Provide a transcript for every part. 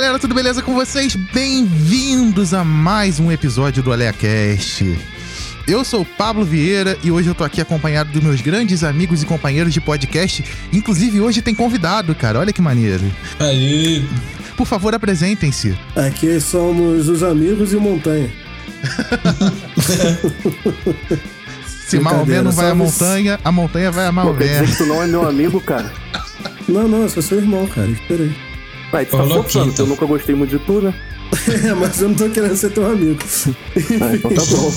galera, tudo beleza com vocês? Bem-vindos a mais um episódio do AleaCast. Eu sou o Pablo Vieira e hoje eu tô aqui acompanhado dos meus grandes amigos e companheiros de podcast. Inclusive, hoje tem convidado, cara. Olha que maneiro. Aí. Por favor, apresentem-se. Aqui somos os amigos e montanha. Se Maomé não vai à somos- montanha, a montanha vai a Maomé. tu não é meu amigo, cara? Não, não, eu sou seu irmão, cara. Espera aí. Vai, tu tá Falou forçando, eu nunca gostei muito de tu, né? É, mas eu não tô querendo ser teu amigo. Ah, então tá bom.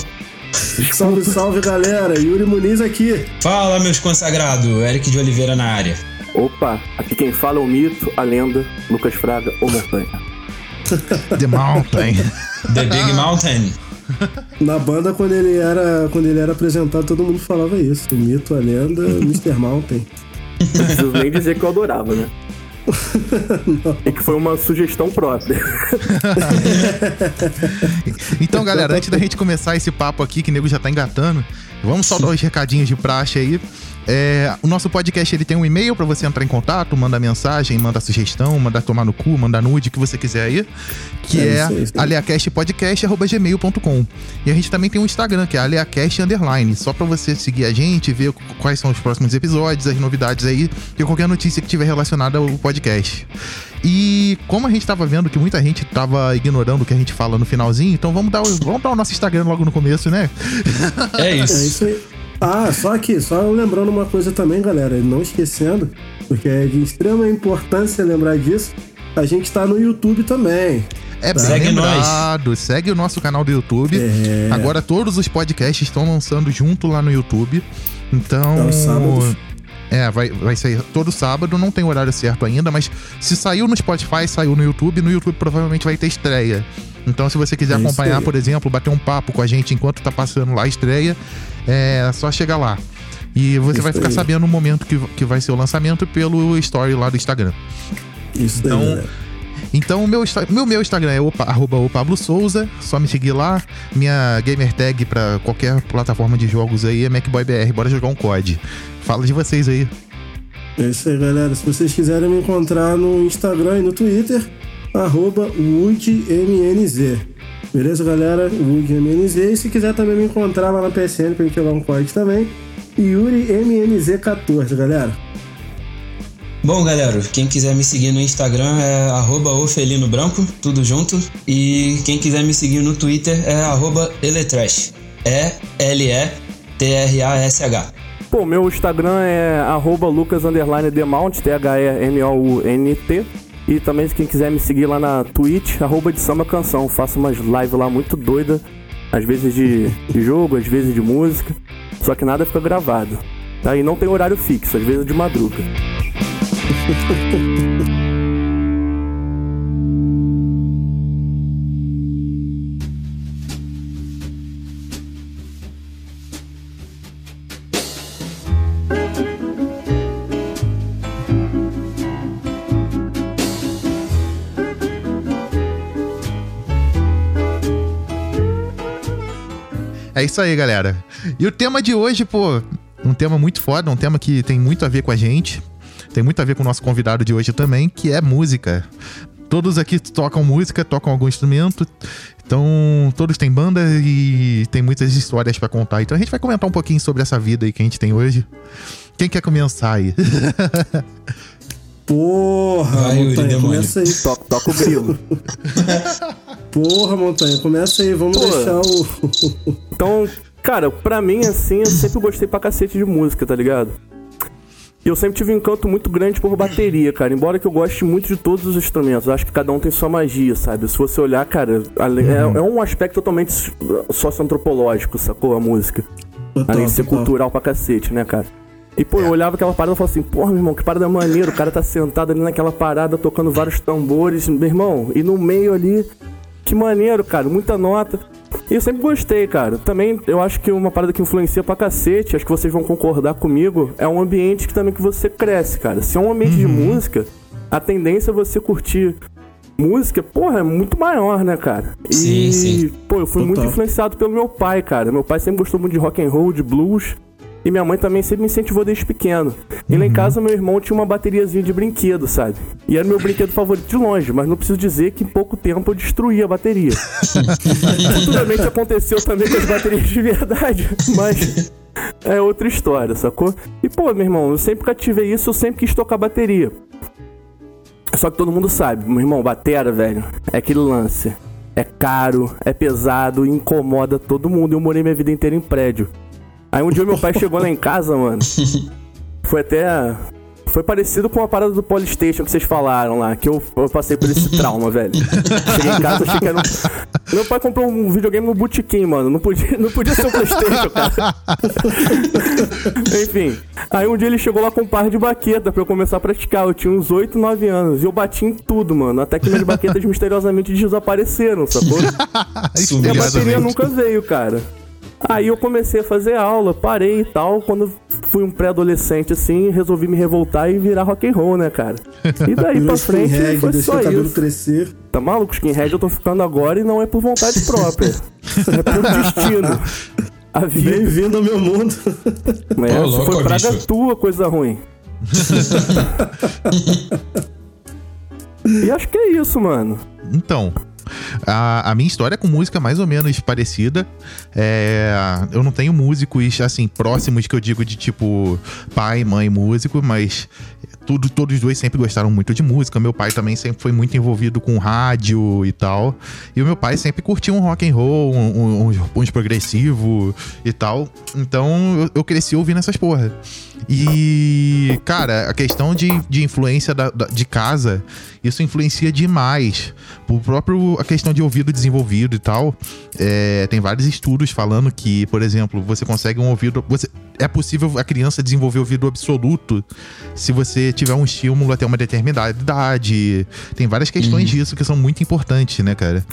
salve, salve, galera. Yuri Muniz aqui. Fala, meus consagrados. Eric de Oliveira na área. Opa, aqui quem fala é o mito, a lenda, Lucas Fraga, ou Montanha. The Mountain. The Big Mountain. Na banda, quando ele era, quando ele era apresentado, todo mundo falava isso. O mito, a lenda, Mr. Mountain. Não preciso nem dizer que eu adorava, né? E que foi uma sugestão própria. Então, galera, antes da gente começar esse papo aqui, que o nego já tá engatando, vamos só dar os recadinhos de praxe aí. É, o nosso podcast ele tem um e-mail pra você entrar em contato, mandar mensagem, mandar sugestão, mandar tomar no cu, mandar nude, o que você quiser aí, que É, é, aleacastpodcast.gmail.com. E a gente também tem um Instagram, que é aleacast underline, só pra você seguir a gente, ver quais são os próximos episódios, as novidades aí, e qualquer notícia que tiver relacionada ao podcast. E como a gente tava vendo que muita gente tava ignorando o que a gente fala no finalzinho, então vamos dar, o- vamos dar o nosso Instagram logo no começo, né? É É isso. isso aí. Ah, só aqui, só lembrando uma coisa também, galera, não esquecendo, porque é de extrema importância lembrar disso, a gente tá no YouTube também. É bem Segue lembrado, segue o nosso canal do YouTube. É. Agora todos os podcasts estão lançando junto lá no YouTube. Então. Sábados. É, vai, vai sair todo sábado, não tem horário certo ainda, mas se saiu no Spotify, saiu no YouTube, no YouTube provavelmente vai ter estreia. Então, se você quiser É acompanhar, por exemplo, bater um papo com a gente enquanto tá passando lá a estreia, é só chegar lá. E você Isso vai ficar aí. sabendo no momento que, que vai ser o lançamento pelo story lá do Instagram. Isso daí, Então, galera. Então, o meu, meu, meu Instagram é opa, arroba o Pablo Souza. Só me seguir lá. Minha gamer tag pra qualquer plataforma de jogos aí é MacBoyBR. Bora jogar um COD. Fala de vocês aí. É isso aí, galera. Se vocês quiserem me encontrar no Instagram e no Twitter, arroba WoodMNZ. Beleza, galera? WoodMNZ. E se quiser também me encontrar lá na PSN pra gente jogar um código também, YuriMNZ14, galera. Bom, galera, quem quiser me seguir no Instagram é arroba ofelino branco, tudo junto. E quem quiser me seguir no Twitter é arroba eletrash. E-L-E-T-R-A-S-H. Pô, meu Instagram é arroba Lucas underline Demount, T-H-E-M-O-U-N-T. E também, quem quiser me seguir lá na Twitch, arroba canção. Faço umas lives lá muito doidas. Às vezes de, de jogo, às vezes de música. Só que nada fica gravado. Tá? E não tem horário fixo, às vezes de madruga. É isso aí, galera. E o tema de hoje, pô, um tema muito foda, um tema que tem muito a ver com a gente. Tem muito a ver com o nosso convidado de hoje também, que é música. Todos aqui tocam música, tocam algum instrumento. Então, todos têm banda e tem muitas histórias pra contar. Então, a gente vai comentar um pouquinho sobre essa vida aí que a gente tem hoje. Quem quer começar aí? Porra, Vai, Yuri, Montanha, começa aí. Toca, toca o grilo. Porra, Montanha, começa aí. Vamos Pô. deixar o. Então, cara, pra mim, assim, eu sempre gostei pra cacete de música, tá ligado? E eu sempre tive um encanto muito grande por bateria, cara. Embora que eu goste muito de todos os instrumentos. Eu acho que cada um tem sua magia, sabe? Se você olhar, cara, é, é um aspecto totalmente socioantropológico, sacou? A música. Total, Além de ser total. cultural pra cacete, né, cara? E, pô, eu olhava aquela parada e falava assim, porra, meu irmão, que parada maneira. O cara tá sentado ali naquela parada, tocando vários tambores, meu irmão. E no meio ali, que maneiro, cara, muita nota. E eu sempre gostei, cara. Também eu acho que uma parada que influencia pra cacete, acho que vocês vão concordar comigo, é um ambiente que também que você cresce, cara. Se é um ambiente de música, a tendência é você curtir música, porra, é muito maior, né, cara? Sim, e, sim. pô, eu fui muito Total. influenciado pelo meu pai, cara. Meu pai sempre gostou muito de rock and roll, de blues. E minha mãe também sempre me incentivou desde pequeno. E lá em casa, meu irmão tinha uma bateriazinha de brinquedo, sabe? E era meu brinquedo favorito de longe, mas não preciso dizer que em pouco tempo eu destruí a bateria. Futuramente aconteceu também com as baterias de verdade, mas é outra história, sacou? E pô, meu irmão, eu sempre cativei isso, eu sempre quis tocar bateria. Só que todo mundo sabe, meu irmão, batera, velho, é aquele lance. É caro, é pesado, incomoda todo mundo. Eu morei minha vida inteira em prédio. Aí um dia meu pai chegou lá em casa, mano. Foi até. Foi parecido com a parada do Polystation que vocês falaram lá, que eu, eu passei por esse trauma, velho. Cheguei em casa, achei que era um... Meu pai comprou um videogame no botequim, mano. Não podia, não podia ser o Playstation, cara. Enfim. Aí um dia ele chegou lá com um par de baqueta pra eu começar a praticar. Eu tinha uns 8, 9 anos. E eu bati em tudo, mano. Até que minhas baquetas misteriosamente desapareceram, sacou? e a bateria nunca veio, cara. Aí eu comecei a fazer aula, parei e tal. Quando fui um pré-adolescente, assim, resolvi me revoltar e virar rock and roll, né, cara? E daí pra frente skinhead, foi só cabelo isso. crescer. Tá maluco? Skinhead eu tô ficando agora e não é por vontade própria. é por destino. A vida Bem-vindo ao meu mundo. louco, foi praga bicho. tua, coisa ruim. e acho que é isso, mano. Então, a, a minha história com música é mais ou menos parecida. É, eu não tenho músicos, assim, próximos que eu digo de tipo pai, mãe, músico, mas tudo, todos os dois sempre gostaram muito de música. Meu pai também sempre foi muito envolvido com rádio e tal. E o meu pai sempre curtia um rock and roll, um- uns, uns progressivo e tal. Então eu, eu cresci ouvindo essas porra. E, cara, a questão de, de influência da- da- de casa, isso influencia demais. O próprio a questão de ouvido desenvolvido e tal. é, tem vários estudos falando que, por exemplo, você consegue um ouvido. Você, é possível a criança desenvolver ouvido absoluto se você tiver um estímulo até uma determinada idade. Tem várias questões disso que são muito importantes, né, cara?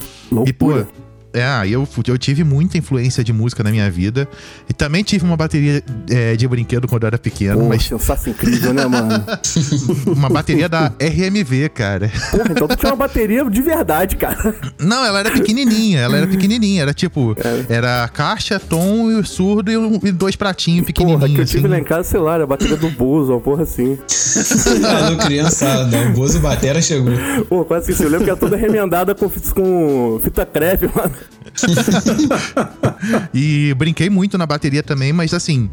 E, pô, Loucura. É, eu, eu tive muita influência de música na minha vida. E também tive uma bateria é, de brinquedo quando eu era pequeno, Pô, mas sensação incrível, né, mano? uma bateria da RMV, cara. Porra, então tu tinha uma bateria de verdade, cara. Não, ela era pequenininha, ela era pequenininha. Era tipo, É. era caixa, tom e surdo e, um- e dois pratinhos Porra, que eu pequenininhos. tive assim. lá em casa, sei lá, era a bateria do Bozo, uma porra assim. Ah, no criançada, o Bozo Batera chegou. Pô, quase assim, eu lembro que era toda remendada com, com fita crepe, mano. E brinquei muito na bateria também, mas assim,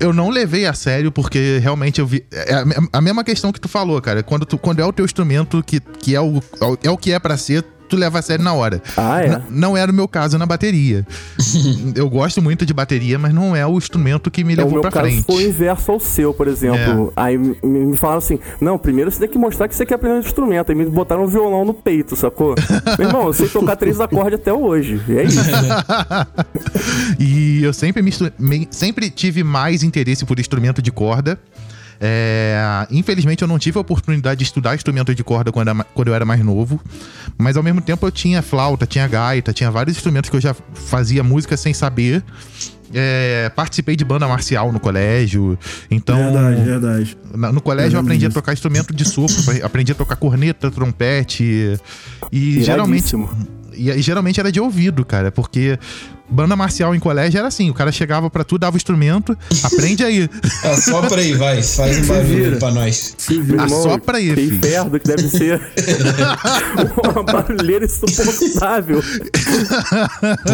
eu não levei a sério porque realmente eu vi. É a, me- a mesma questão que tu falou, cara. Quando, tu, quando é o teu instrumento que, que é, o, é o que é pra ser, tu leva a sério na hora. Ah, é? N- não era o meu caso na bateria. eu gosto muito de bateria, mas não é o instrumento que me É, o levou meu pra caso frente. foi o inverso ao seu, por exemplo. Aí me, falaram assim: não, primeiro você tem que mostrar que você quer aprender um instrumento. Aí me botaram um violão no peito, sacou? Meu irmão, eu sei tocar três acordes até hoje. E é isso. e eu sempre, me- sempre tive mais interesse por instrumento de corda. É, infelizmente eu não tive a oportunidade de estudar instrumento de corda quando, era quando eu era mais novo, mas ao mesmo tempo eu tinha flauta, tinha gaita, tinha vários instrumentos que eu já fazia música sem saber. É, participei de banda marcial no colégio, então Verdade, verdade. na- no colégio eu aprendi a tocar instrumento de sopro, aprendi a tocar corneta, trompete e geralmente. E, e geralmente era de ouvido, cara, porque banda marcial em colégio era assim, o cara chegava pra tu, dava o instrumento, aprende aí. Assopra aí, vai. Faz um barulho aí pra nós. Se vira. Ah, só pra aí, que filho. inferno que deve ser. uma barulheira insuportável.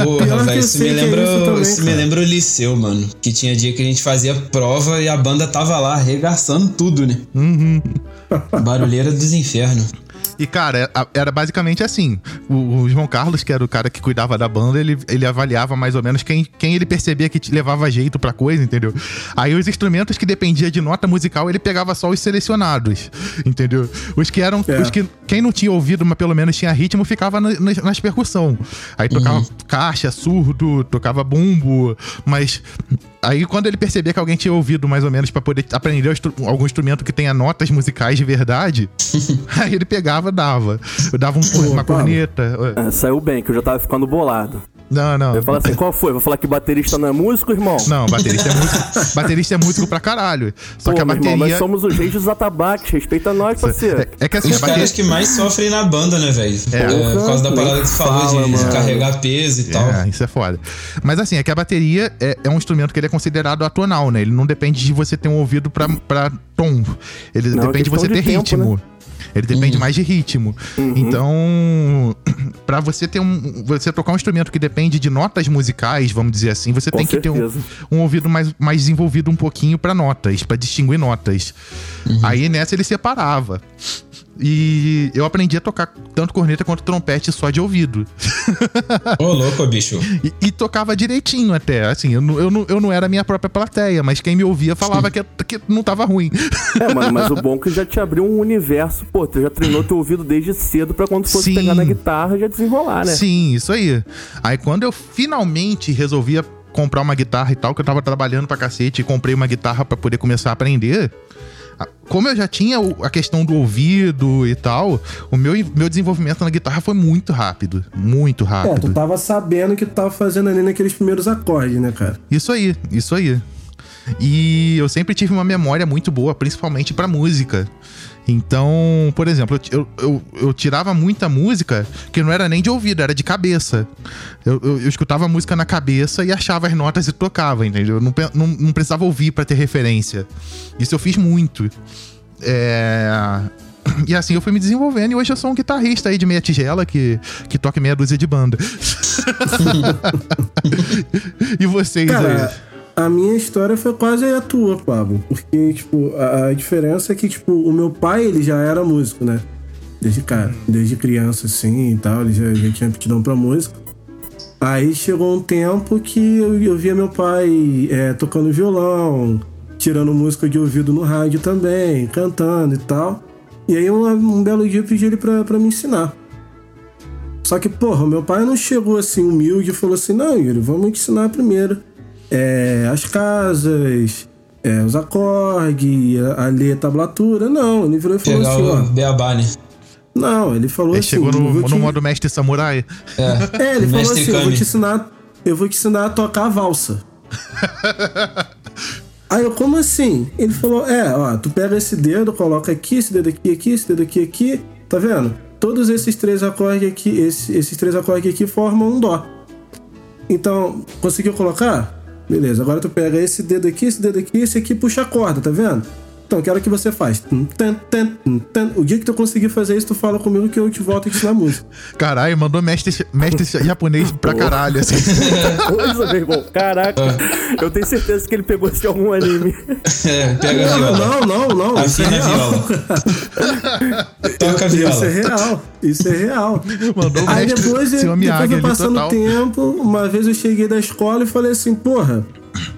Porra, velho, isso me é lembra. isso também, isso me lembra o liceu, mano. Que tinha dia que a gente fazia prova e a banda tava lá arregaçando tudo, né? Uhum. Barulheira dos infernos. E, cara, era- era basicamente assim. O, o João Carlos, que era o cara que cuidava da banda, ele, ele avaliava mais ou menos quem, quem ele percebia que levava jeito pra coisa, entendeu? Aí os instrumentos que dependia de nota musical, ele pegava só os selecionados, entendeu? Os que eram. É. Os que. Quem não tinha ouvido, mas pelo menos tinha ritmo, ficava na- nas, nas percussão. Aí tocava caixa, surdo, tocava bumbo, mas. Aí quando ele percebia que alguém tinha ouvido mais ou menos pra poder aprender instru- algum instrumento que tenha notas musicais de verdade, aí ele pegava e dava. Eu dava um- uma Pablo. corneta. Ah, saiu bem, que eu já tava ficando bolado. Não, não. Eu ia falar assim, qual foi? Vou falar que baterista não é músico, irmão? Não, baterista é músico. baterista é músico pra caralho. Só Pô, que a bateria. irmão, nós somos os reis dos atabaques. Respeita nós, parceiro. É, é que assim, Os bateria. caras que mais sofrem na banda, né, velho? É. por causa da parada que tu falou Fala, de, de carregar peso e tal. É, isso é foda. Mas assim, é que a bateria é, é um instrumento que ele é considerado atonal, né? Ele não depende de você ter um ouvido pra, pra tom. Ele Não, é depende de você de ter tempo, ritmo. Ele depende mais de ritmo. Uhum. Então, pra você ter um. Você tocar um instrumento que depende de notas musicais, vamos dizer assim, você Com tem que ter um, certeza. um ouvido mais, mais desenvolvido um pouquinho pra notas, pra distinguir notas. Aí nessa ele separava. E eu aprendi a tocar tanto corneta quanto trompete só de ouvido. Ô, louco, bicho. E, e tocava direitinho até. Assim, eu, não- eu, não, eu não era a minha própria plateia, mas quem me ouvia falava que, que não tava ruim. É, mano, mas o bom é que já te abriu um universo. Pô, tu já treinou teu ouvido desde cedo pra quando fosse Sim. pegar na guitarra já desenrolar, né? Sim, isso aí. Aí quando eu finalmente resolvia comprar uma guitarra e tal, que eu tava trabalhando pra cacete e comprei uma guitarra pra poder começar a aprender. Como eu já tinha a questão do ouvido e tal, o meu, meu desenvolvimento na guitarra foi muito rápido. Muito É, tu rápido. tava sabendo o que tu tava fazendo ali naqueles primeiros acordes, né, cara? Isso aí, isso aí. E eu sempre tive uma memória muito boa, principalmente pra música. Então, por exemplo, eu, eu, eu, tirava muita música que não era nem de ouvido, era de cabeça. Eu, eu, eu escutava a música na cabeça e achava as notas e tocava, entendeu? Eu não, não, não precisava ouvir pra ter referência. Isso eu fiz muito. É. E assim eu fui me desenvolvendo e hoje eu sou um guitarrista aí de meia tigela que, que toca meia dúzia de banda. e vocês aí? A minha história foi quase a tua, Pablo. Porque, tipo, a, a diferença é que, tipo, o meu pai, ele já era músico, né? Desde, cara, desde criança, assim, e tal. Ele já, já tinha aptidão pra música. Aí chegou um tempo que eu, eu via meu pai é, tocando violão, tirando música de ouvido no rádio também, cantando e tal. E aí um, um belo dia eu pedi ele pra, pra me ensinar. Só que, porra, meu pai não chegou assim humilde e falou assim: não, Yuri, vamos ensinar primeiro é, as casas, é, os acordes, a, a ler a tablatura. Não, ele virou e falou Pegar assim: o ó. Beabá, né? Não, ele falou Ele assim: chegou no, te- modo mestre samurai. É, É, ele falou Mestre assim: eu vou te ensinar, eu vou te ensinar a tocar a valsa. Aí eu, como assim? Ele falou: é, ó, tu pega esse dedo, coloca aqui, esse dedo aqui, aqui, esse dedo aqui, aqui, tá vendo? Todos esses três acordes aqui, esse- esses três acordes aqui formam um dó. Então, conseguiu colocar? Beleza, agora tu pega esse dedo aqui, esse dedo aqui, esse aqui puxa a corda, tá vendo? Então, eu quero que você faz. O dia que tu conseguir fazer isso, tu fala comigo que eu te volto a te ensinar música. Caralho, mandou mestre, mestre japonês pra caralho, assim. Coisa, meu irmão. Caraca. Eu tenho certeza que ele pegou isso de algum anime. é, pega a Não, viola. não, não, não. Isso é Afina a real. viola. Toca a Isso é viola. real. Isso é real. Mandou Aí mestre depois, depois ali passando total. o tempo, uma vez eu cheguei da escola e falei assim, porra,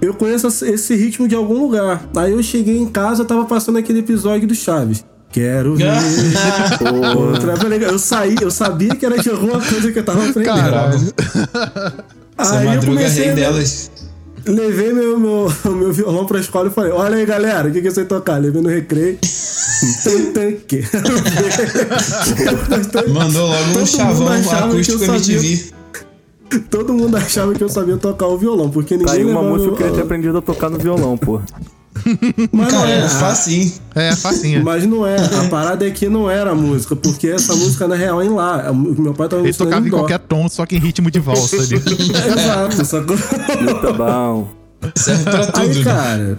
eu conheço esse ritmo de algum lugar. Aí eu cheguei em casa, tava passando aquele episódio do Chaves. Quero ver outra. Eu saí, eu sabia que era de alguma coisa que eu tava aprendendo. Caralho. Essa Aí eu madruga comecei rei delas. Levei meu, meu, meu violão pra escola e falei: Olha aí, galera, o que, que eu sei tocar? Levei no recreio. Tum, tum, que- Mandou logo um chavão achava que eu acústico sabia. Todo mundo achava que eu sabia tocar o violão, porque ninguém aí uma música que eu queria ter aprendido a tocar no violão, pô. Mas não Cara, é. é facinho. É, facinha. Mas não é. A parada é que não era música, porque essa música na real é em lá. Meu pai tava Ele tocava em dó. qualquer tom, só que em ritmo de valsa ali. Exato, sacou? Tá bom. Serve pra tudo, Aí, né? cara,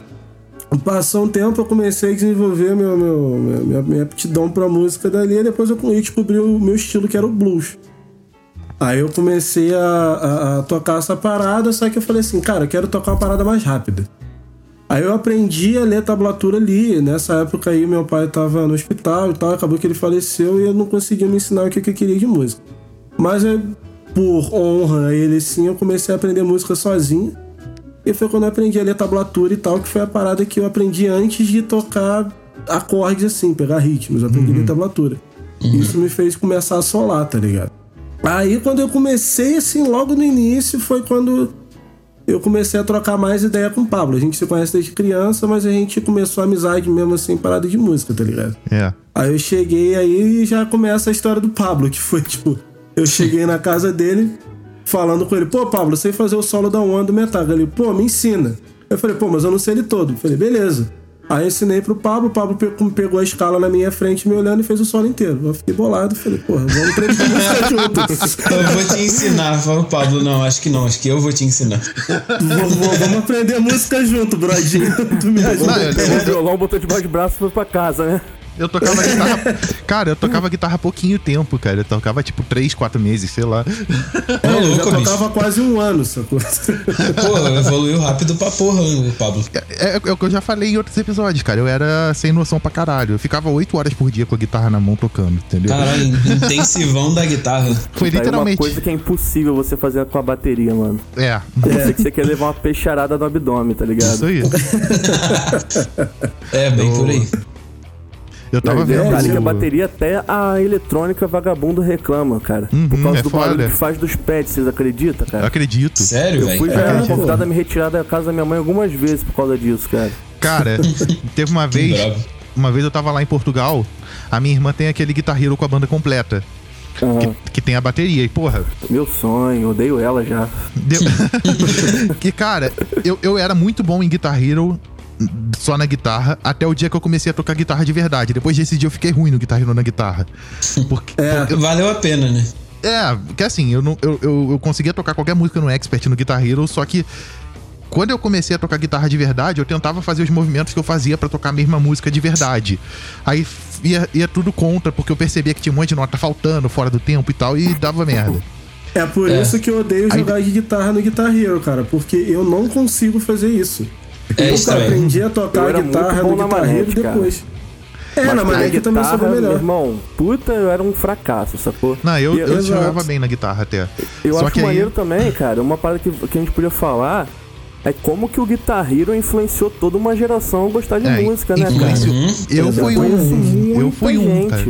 passou um tempo, eu comecei a desenvolver meu, meu, minha, minha, minha aptidão pra música dali, e depois eu descobri o meu estilo, que era o blues. Aí eu comecei a, a- a tocar essa parada, só que eu falei assim, cara, eu quero tocar uma parada mais rápida. Aí eu aprendi a ler tablatura ali. Nessa época aí, meu pai tava no hospital e tal, acabou que ele faleceu e eu não conseguia me ensinar o que, que eu queria de música. Mas é, por honra a ele sim, eu comecei a aprender música sozinho. E foi quando eu aprendi a ler tablatura e tal, que foi a parada que eu aprendi antes de tocar acordes assim, pegar ritmos. Eu aprendi a ler tablatura. Isso me fez começar a solar, tá ligado? Aí quando eu comecei, assim, logo no início, foi quando eu comecei a trocar mais ideia com o Pablo. A gente se conhece desde criança, mas a gente começou a amizade mesmo assim, parada de música, tá ligado? É. Aí eu cheguei aí e já começa a história do Pablo, que foi tipo, eu cheguei na casa dele, falando com ele, pô, Pablo, sei fazer o solo da One do Metallica. Ele, pô, me ensina. Eu falei, pô, mas eu não sei ele todo. Eu falei, beleza. Aí eu ensinei pro Pablo, o Pablo pegou a escala na minha frente, me olhando e fez o solo inteiro. Eu fiquei bolado, falei, porra, vamos aprender música juntos. Eu vou te ensinar, falou Pablo, não, acho que não, acho que eu vou te ensinar. vamos, vamos aprender música junto, brodinho. Tu me ajuda. Pegou o violão, botou debaixo de braço e foi pra casa, né? Eu tocava guitarra. Cara, eu tocava guitarra há pouquinho tempo, cara. Eu tocava tipo 3, 4 meses, sei lá. É, eu já louco, tocava quase um ano, sacou? Pô, evoluiu rápido pra porra, o Pablo. É, é o que eu já falei em outros episódios, cara. Eu era sem noção pra caralho. Eu ficava 8 horas por dia com a guitarra na mão tocando, entendeu? Caralho, intensivão da guitarra. Foi aí literalmente. uma coisa que é impossível você fazer com a bateria, mano. É, Eu sei que você quer levar uma peixarada no abdômen, tá ligado? isso aí. É, bem por aí. Eu tava Não, vendo. detalhe que a bateria até a eletrônica vagabundo reclama, cara. Uhum, por causa é do foda. barulho que faz dos pads, vocês acreditam, Eu cara? acredito. Sério, Eu fui velho? já convidado a me retirar da casa da minha mãe algumas vezes por causa disso, cara. Cara, teve uma vez. Uma vez eu tava lá em Portugal. A minha irmã tem aquele Guitar Hero com a banda completa. Aham. Que, que tem a bateria. E, porra, Meu sonho, odeio ela já. Deu... que, cara, eu, eu era muito bom em Guitar Hero só na guitarra, até o dia que eu comecei a tocar guitarra de verdade. Depois desse dia eu fiquei ruim no Guitar Hero na guitarra. Porque, É, Valeu a pena, né? é, que assim, eu, não, eu, eu, eu conseguia tocar qualquer música no Expert no Guitar Hero, só que quando eu comecei a tocar guitarra de verdade, eu tentava fazer os movimentos que eu fazia pra tocar a mesma música de verdade. Aí ia, ia tudo contra, porque eu percebia que tinha um monte de nota faltando, fora do tempo e tal, e dava merda. é por É. isso que eu odeio Aí- jogar de guitarra no Guitar Hero, cara. Porque eu não consigo fazer isso. É eu estranho. aprendi a Eu tocar era guitarra na Guitar cara. depois. É, Mas na manete também soube Meu melhor. irmão, puta, eu era um fracasso, sacou? Não, eu, eu Exato. jogava bem na guitarra até. Eu Só acho que aí- maneiro também, cara, uma parada que, que a gente podia falar é como que o Guitar Hero influenciou toda uma geração a gostar de É, música, né, cara? influenciou- Eu fui um. Eu fui um, cara.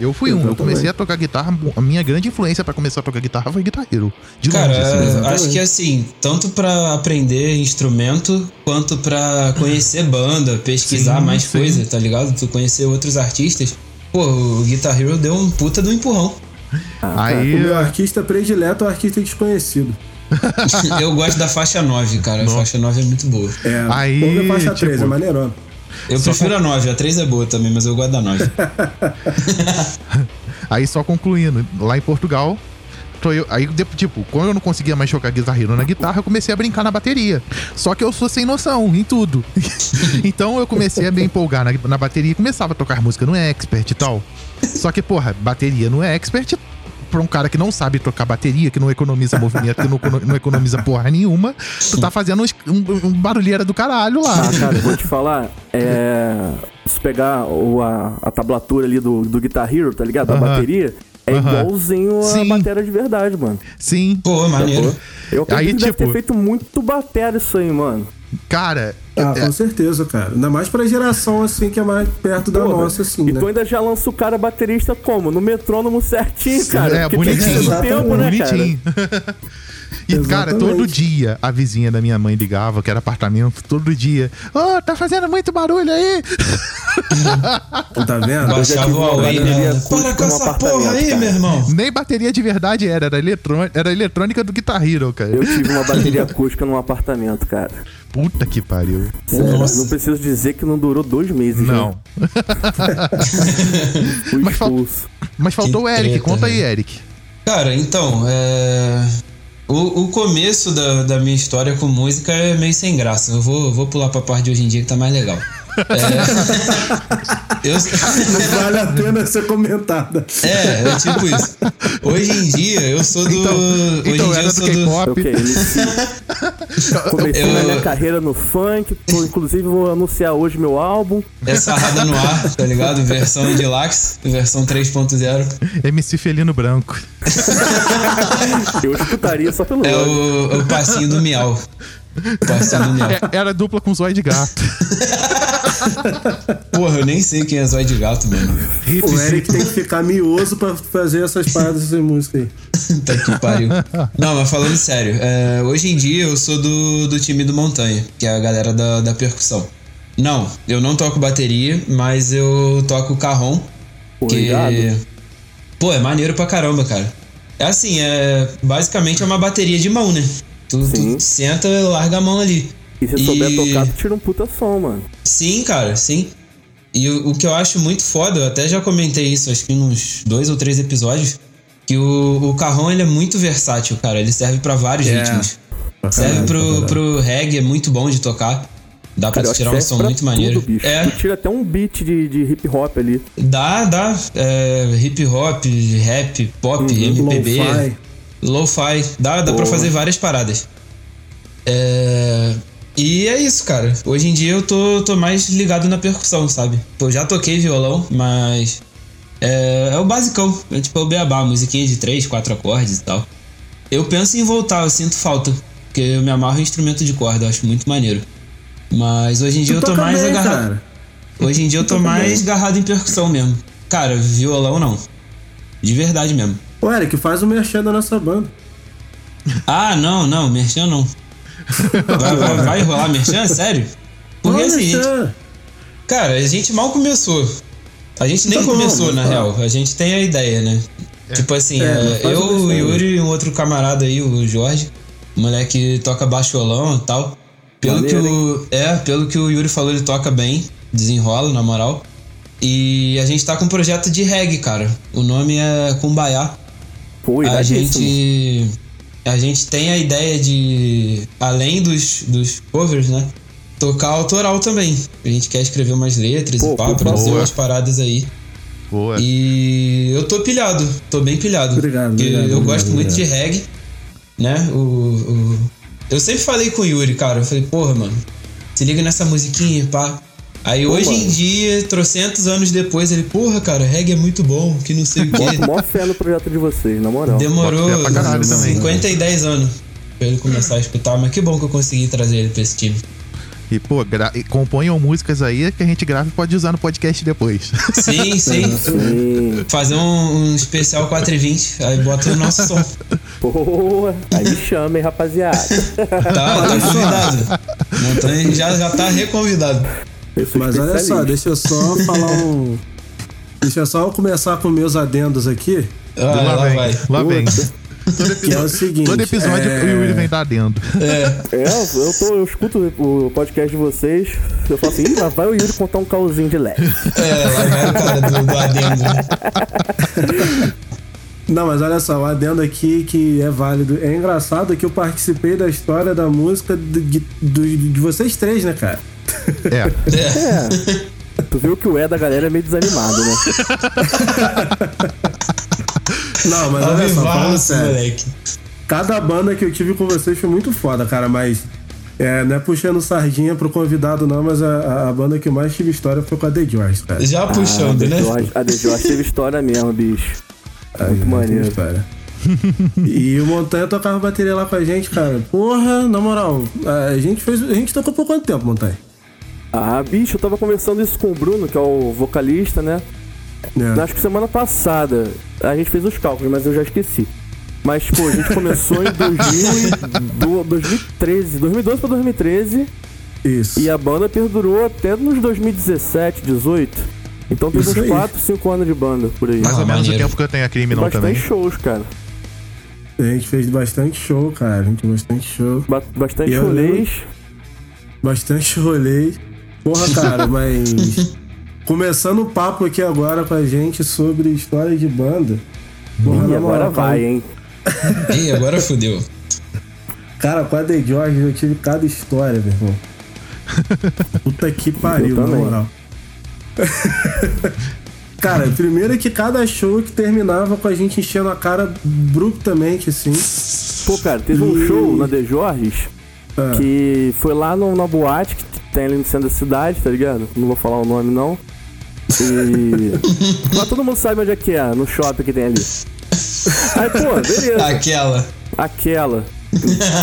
Eu fui um. Eu comecei a tocar guitarra. A minha grande influência pra começar a tocar guitarra foi Guitar Hero. De Cara, longe, assim. é, acho que assim, tanto pra aprender instrumento, quanto pra conhecer banda, pesquisar Sim, mais sim. coisa, tá ligado? Tu conhecer outros artistas. Pô, o Guitar Hero deu um puta do empurrão. Aí. O meu artista predileto é o artista desconhecido. Eu gosto da faixa 9, cara. A faixa 9 é muito boa. É, Aí, faixa tipo, 3, é maneirona. Eu prefiro a 9, a 3 é boa também, mas eu gosto da 9. Aí só concluindo, lá em Portugal. eu- aí, tipo, quando eu não conseguia mais tocar Guitar Hero na guitarra, eu comecei a brincar na bateria. Só que eu sou sem noção em tudo. então eu comecei a me empolgar na, na bateria e começava a tocar música no Expert e tal. Só que, porra, bateria no Expert, pra um cara que não sabe tocar bateria, que não economiza movimento, que não, não economiza porra nenhuma, tu tá fazendo um, um barulheira do caralho lá. Ah, cara, eu vou te falar, é. Se pegar o, a, a tablatura ali do, do Guitar Hero, tá ligado? Da Aham. bateria, é Aham. igualzinho a Sim. bateria de verdade, mano. Sim. Pô, maneiro. Eu acredito Aí, que deve tipo- ter feito muito bateria isso aí, mano. Cara, Ah, é- com certeza, cara. Ainda mais pra geração assim que é mais perto da Porra, nossa, assim, e né? tu ainda já lança o cara baterista como? No metrônomo certinho, cara. é, que ser bonitinho. no tempo, né, cara? E, cara, todo dia a vizinha da minha mãe ligava, que era apartamento, todo dia. Ô, tá fazendo muito barulho aí! Tá vendo? Baixava tive o uma Huawei acústica Para com essa porra aí, cara. meu irmão. Nem bateria de verdade era, era, eletrô- era eletrônica do Guitar Hero, cara. Eu tive uma bateria acústica num apartamento, cara. Puta que pariu. Nossa. Não preciso dizer que não durou dois meses. Não. Né? Fui Mas fal-. Mas faltou o Que Eric. treta, Conta aí, velho. Eric. Cara, então, é... O, o começo da, da minha história com música é meio sem graça. Eu vou, vou pular pra parte de hoje em dia que tá mais legal. É... eu... Vale a pena ser comentada. É, é tipo isso. Hoje em dia eu sou do. Então, hoje então em dia era eu do sou do. K-pop. Ok, inici... comecei Eu- na minha carreira no funk. Tô, inclusive vou anunciar hoje meu álbum. É sarrada no ar, tá ligado? Versão Deluxe, versão 3.0. MC Felino Branco. Eu escutaria só pelo É o, o passinho do miau. O passinho do miau. É- era dupla com zóio de gato. Porra, eu nem sei quem é Zóio de Gato, mano. O Eric tem que ficar mioso pra fazer essas paradas, essas músicas aí. Tá que pariu. Não, mas falando sério, é, hoje em dia eu sou do, do time do Montanha, que é a galera da, da percussão. Não, eu não toco bateria, mas eu toco carrom. Pô, que... Pô, é maneiro pra caramba, cara. É assim, é basicamente é uma bateria de mão, né? Tu, tu senta, larga a mão ali. E se souber tocar, tu tira um puta som, mano. Sim, cara, sim. E o, o que eu acho muito foda, eu até já comentei isso, acho que nos dois ou três episódios, que o, o carrão ele é muito versátil, cara. Ele serve pra vários É. ritmos. Pra Serve pro, pro reggae, é muito bom de tocar. Dá pra Cara, tirar um som muito maneiro. Tudo, bicho. É, Tu tira até um beat de, de hip hop ali. dá, dá. É, hip hop, rap, pop, Uhum, MPB. Lo-fi. Lo-fi. Dá, dá pra fazer várias paradas. É, E é isso, cara. Hoje em dia eu tô, tô mais ligado na percussão, sabe? Eu já toquei violão, mas. É, é o basicão. É tipo o beabá, musiquinha de três, quatro acordes e tal. Eu penso em voltar, eu sinto falta. Porque eu me amarro em instrumento de corda, eu acho muito maneiro. Mas hoje em dia Tu eu tô mais bem, agarrado. cara. Hoje em dia eu tô toca mais bem. agarrado em percussão mesmo. Cara, violão não. De verdade mesmo. Ô, Eric, faz o merchan da nossa banda. Ah, não, não, merchan não. Vai, vai, vai rolar merchan? Sério? Porque Ô, assim, gente, cara, a gente mal começou. A gente nem Tá bom, começou, na tá. real. A gente tem a ideia, né? Tipo assim, É, é, eu, o. Yuri e um outro camarada aí, o Jorge, o moleque toca baixo violão e tal. Pelo que o, é, pelo que o Yuri falou, ele toca bem, desenrola, na moral. E a gente tá com um projeto de reggae, cara. O nome é Kumbaya. Pô, A gente, a gente tem a ideia de, além dos, dos covers, né? Tocar autoral também. A gente quer escrever umas letras Pô, e pá, produzir umas paradas aí. Boa. E eu tô pilhado, tô bem pilhado. Obrigado, obrigado, eu obrigado, gosto muito de obrigado. reggae, né? O, o- Eu sempre falei com o Yuri, cara. Eu falei, porra, mano, se liga nessa musiquinha, pá. Aí Pô, hoje em mano. dia, trocentos anos depois, ele, porra, cara, reggae é muito bom, que não sei o quê. Boto maior fé no projeto de vocês, na moral. Demorou caralho também. 50 e 10 anos pra ele começar a escutar, mas que bom que eu consegui trazer ele pra esse time. E, pô, gra- e componham músicas aí que a gente grava e pode usar no podcast depois. Sim, sim. Sim. Fazer um, um especial 4 e 20, aí bota o nosso som. Porra. Aí me chama, hein, rapaziada. Tá, tá convidado. Montanha já, já tá reconvidado. Mas olha só, deixa eu só falar um. Deixa eu só começar com meus adendos aqui. Ah, lá, lá vem. vai. Lá vem. Todo Que é o seguinte. Todo episódio é... o Yuri vem dar adendo. É, É, eu, tô, eu escuto o podcast de vocês. Eu falo assim, Ih, lá vai o Yuri contar um calzinho de leve. é, lá vai o cara do, do adendo. né? Não, mas olha só, o adendo aqui que é válido. É engraçado que eu participei da história da música de, de, de- de vocês três, né, cara? É. É. É. Tu viu que o é da galera é meio desanimado, né? Não, mas olha só, falando sério. moleque. Cada banda que eu tive com vocês foi muito foda, cara, mas. É, não é puxando sardinha pro convidado, não, mas a, a- banda que eu mais tive história foi com a The Joyce, cara. Já puxando, a né? The Jorge- A The Jorge teve história mesmo, bicho. Aí, Muito né, maneiro. história. e o Montanha tocava bateria lá com a gente, cara. Porra, na moral, a gente fez. A gente tocou por quanto tempo, Montanha? Ah, bicho, eu tava conversando isso com o Bruno, que é o vocalista, né? É. Acho que semana passada. A gente fez os cálculos, mas eu já esqueci. Mas, pô, a gente começou em 2000 e do- 2013, 2012 pra 2013 Isso. e a banda perdurou até nos 2017, 18. Então teve Isso uns aí. 4, 5 anos de banda por aí. Mais Ah, ou menos maneiro. o tempo que eu tenho a crime não Bastante também. shows, cara. A gente fez bastante show, cara. A gente fez bastante show. Ba- bastante rolês. Bastante rolê. Porra, cara, mas. Começando o papo aqui agora com a gente sobre história de banda. Porra, E na agora vai, hein? Ih, agora fudeu. Cara, com a The George eu tive cada história, meu irmão. Puta que pariu, na moral. Cara, primeiro é que cada show que terminava com a gente enchendo a cara abruptamente, assim. Pô, cara, teve um E- show na The Jorges Ah. que foi lá no, na boate que tem ali no centro da cidade, tá ligado? Não vou falar o nome, não. E. Mas todo mundo sabe onde é que é, no shopping que tem ali. Aí, pô, beleza. Aquela. Aquela.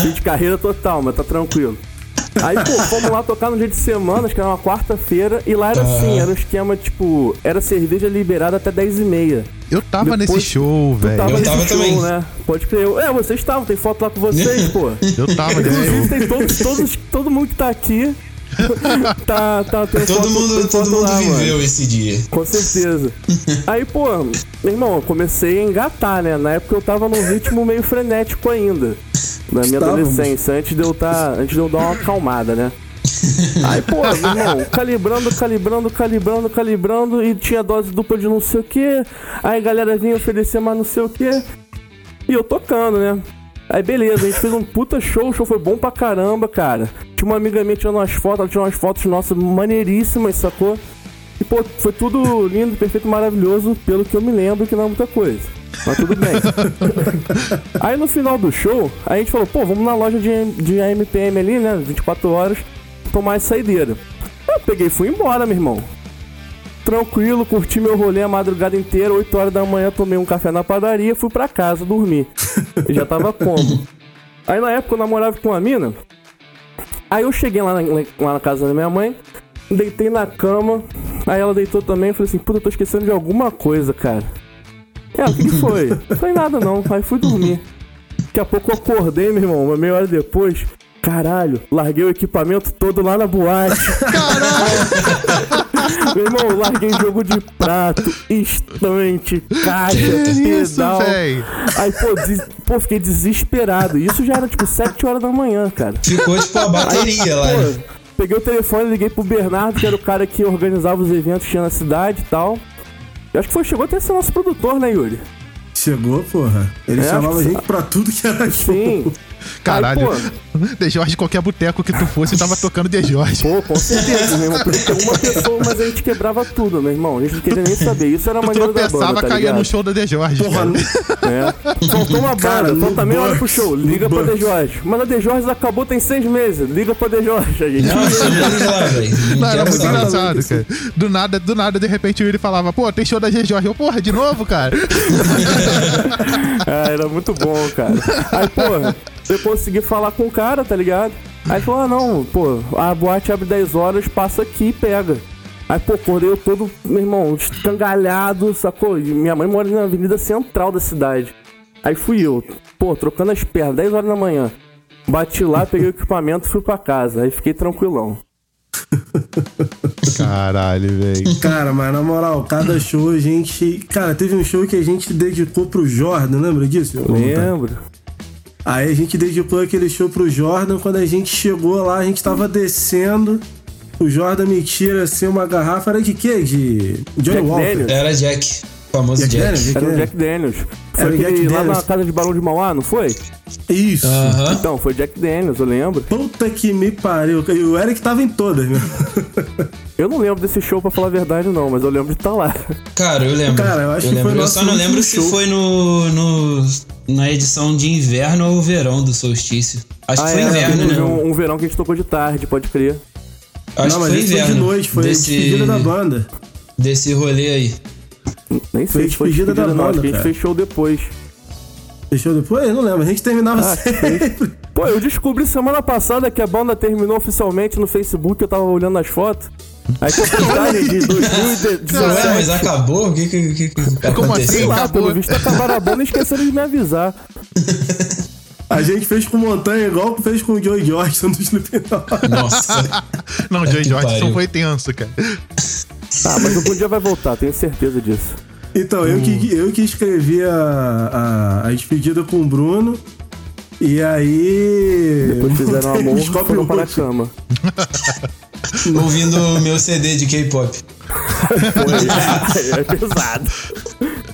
Fim de carreira total, mas tá tranquilo. Aí, pô, fomos lá tocar no dia de semana, acho que era uma quarta-feira, e lá era assim, era um esquema, tipo, era cerveja liberada até 10 e meia. Eu tava Depois- nesse show, velho. tava Eu nesse tava show, também. né? Pode crer. É, vocês estavam, tem foto lá com vocês, pô. Eu tava nesse Inclusive, show. tem todos, todos, todo mundo que tá aqui tá, tá, tem Todo foto- mundo, tem todo mundo lá, mano. viveu esse dia. Com certeza. Aí, pô, meu irmão, eu comecei a engatar, né? Na época eu tava num ritmo meio frenético ainda. Na minha Estávamos. adolescência, antes de eu tá, antes de eu dar uma acalmada, né? Aí, pô, meu irmão, calibrando, calibrando, calibrando, calibrando, e tinha dose dupla de não sei o que. Aí a galera vinha oferecer mais não sei o que. E eu tocando, né? Aí beleza, a gente fez um puta show, o show foi bom pra caramba, cara. Tinha uma amiga minha tirando umas fotos, ela tirou umas fotos nossas maneiríssimas, sacou? E pô, foi tudo lindo, perfeito, maravilhoso, pelo que eu me lembro, que não é muita coisa. Mas tudo bem. Aí no final do show, a gente falou, pô, vamos na loja de, de AMPM ali, né? 24 horas, tomar essa saideira. Eu peguei e fui embora, meu irmão. Tranquilo, curti meu rolê a madrugada inteira, 8 horas da manhã, tomei um café na padaria, fui pra casa dormir. E já tava como? Aí na época eu namorava com uma mina. Aí eu cheguei lá na, lá na casa da minha mãe, deitei na cama, aí ela deitou também, falei assim, puta, eu tô esquecendo de alguma coisa, cara. É, o que, que foi? Não foi nada não, aí fui dormir. Daqui a pouco eu acordei, meu irmão, uma meia hora depois. Caralho, larguei o equipamento todo lá na boate. Meu irmão, larguei jogo de prato, estante, caixa, Que isso, pedal. véi? Aí, pô, des- pô, fiquei desesperado. Isso já era tipo 7 horas da manhã, cara. Ficou tipo a bateria lá. né? Pô, peguei o telefone, liguei pro Bernardo, que era o cara que organizava os eventos que tinha na cidade e tal. Eu acho que foi, chegou até a ser nosso produtor, né, Yuri? Chegou, porra. Ele É, chamava a gente pra tudo que era show. Sim. Caralho. Aí, De Jorge, qualquer boteco que tu fosse, tava tocando De Jorge. Pô, com certeza, meu irmão. Porque tinha uma pessoa, mas a gente quebrava tudo, meu irmão. A gente não queria nem saber. Isso era a maneira da banda, tá caía no show da De Jorge. Porra, cara. É. Faltou uma banda, falta meia hora pro show. Liga pra The. Jorge. Mas a The Jorge acabou tem seis meses. Liga pra The Jorge, a gente. Não, lá, velho. Não, era muito engraçado, cara. Do nada, do nada, de repente o Yuri falava, pô, tem show da De Jorge. Eu, porra, de novo, cara? Ah, era muito bom, cara. Aí, porra, eu consegui falar com o cara, tá ligado? Aí falou, ah, não, pô, a boate abre 10 horas, passa aqui e pega. Aí, pô, acordei eu todo, meu irmão, escangalhado, sacou? Minha mãe mora na avenida central da cidade. Aí fui eu, pô, trocando as pernas, 10 horas da manhã. Bati lá, peguei o equipamento, fui pra casa. Aí fiquei tranquilão. Caralho, velho. Cara, mas na moral, cada show a gente. Cara, teve um show que a gente dedicou pro Jordan, lembra disso? Lembro. Aí a gente dedicou aquele show pro Jordan. Quando a gente chegou lá, a gente tava descendo. O Jordan me tira assim uma garrafa. Era de quê? De Johnny Jack Walker. Daniels. Era Jack. Famoso Jack Jack. Daniels? Era o? Jack Daniels. Foi Era o Jack lá Daniels. na casa de Barão de Mauá, não foi? Isso. Aham. Então, foi Jack Daniels, eu lembro. Puta que me pariu. E o Eric tava em todas, meu. Eu não lembro desse show, pra falar a verdade, não, mas eu lembro de estar lá. Cara, eu lembro. Cara, eu acho que lembro. foi Eu só não lembro se show. foi no, no. Na edição de inverno ou verão do solstício. Acho que foi é, inverno, né? Um, um verão que a gente tocou de tarde, pode crer. Acho não, que mas foi esse foi de inverno. noite. Foi desse, despedida da banda. Desse rolê aí. Nem Foi sei se foi despedida da despedida, não. Acho banda, a gente show depois. Fechou depois? Eu não lembro. A gente terminava Ah, sempre. Pô, eu descobri semana passada que a banda terminou oficialmente no Facebook, eu tava olhando as fotos. Aí que eu postagem de Ué, mas 2017. acabou? O que que, que, que Como aconteceu? assim? Sei lá, Acabou. pelo visto acabaram a banda e esqueceram de me avisar. A gente fez com Montanha igual fez com o Joey Jordan do Slipknot. Nossa. Não, Joey que Jorge, pariu. isso foi tenso, cara. Ah, mas algum dia vai voltar, tenho certeza disso. Então, eu, que, eu que escrevi a, a, a despedida com o Bruno. E aí. Depois fizeram amor e foram o para a cama. Ouvindo o meu CD de K-pop. É pesado.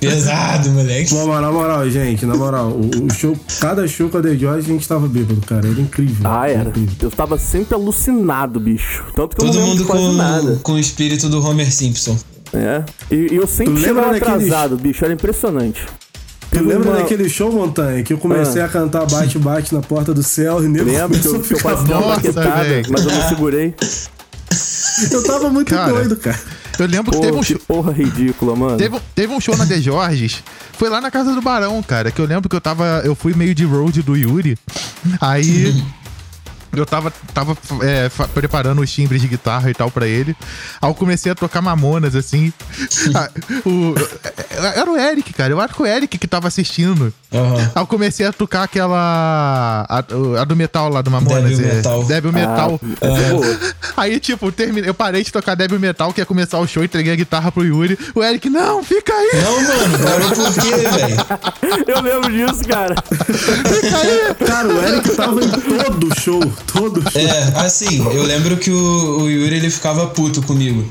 Pesado, moleque. Bom, mas na moral, gente, na moral, o, o show, cada show com a The Joy a gente tava bêbado, cara. Era incrível. Ah, era. Incrível. Eu tava sempre alucinado, bicho. Tanto que eu Todo não lembro mundo quase com, nada. com o espírito do Homer Simpson. É. E, e eu sempre chegava atrasado, bicho. Era impressionante. Tu lembra uma- daquele show, Montanha, que eu comecei Ah. a cantar Bate-Bate na porta do céu e nego Lembro que eu, que eu passei uma baquetada, mas eu não segurei. Eu tava muito Cara. doido, cara. Eu lembro que Pô, teve um, que show, porra ridícula, mano. teve, teve um show na The Jorges. Foi lá na casa do Barão, cara. Que eu lembro que eu tava. Eu fui meio de road do Yuri. Aí. Eu tava, tava é, preparando os timbres de guitarra e tal pra ele. Aí eu comecei a tocar mamonas, assim. Ah, o- é, era o Eric, cara. Eu acho que o Eric que tava assistindo. Aham. Aí eu comecei a tocar aquela. A, a do metal lá do Mamonas. Débil é, Metal. Débil Metal. Ah, é boa. Aí, tipo, terminei, eu parei de tocar Débil Metal, que ia começar o show, entreguei a guitarra pro Yuri. O Eric, não, fica aí, Não, mano, parou por quê, velho? Eu lembro disso, cara. fica aí. Cara, o Eric tava em todo show. Todo show. É, assim, eu lembro que o, o Yuri ele ficava puto comigo.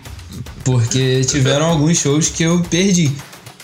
Porque tiveram alguns shows que eu perdi.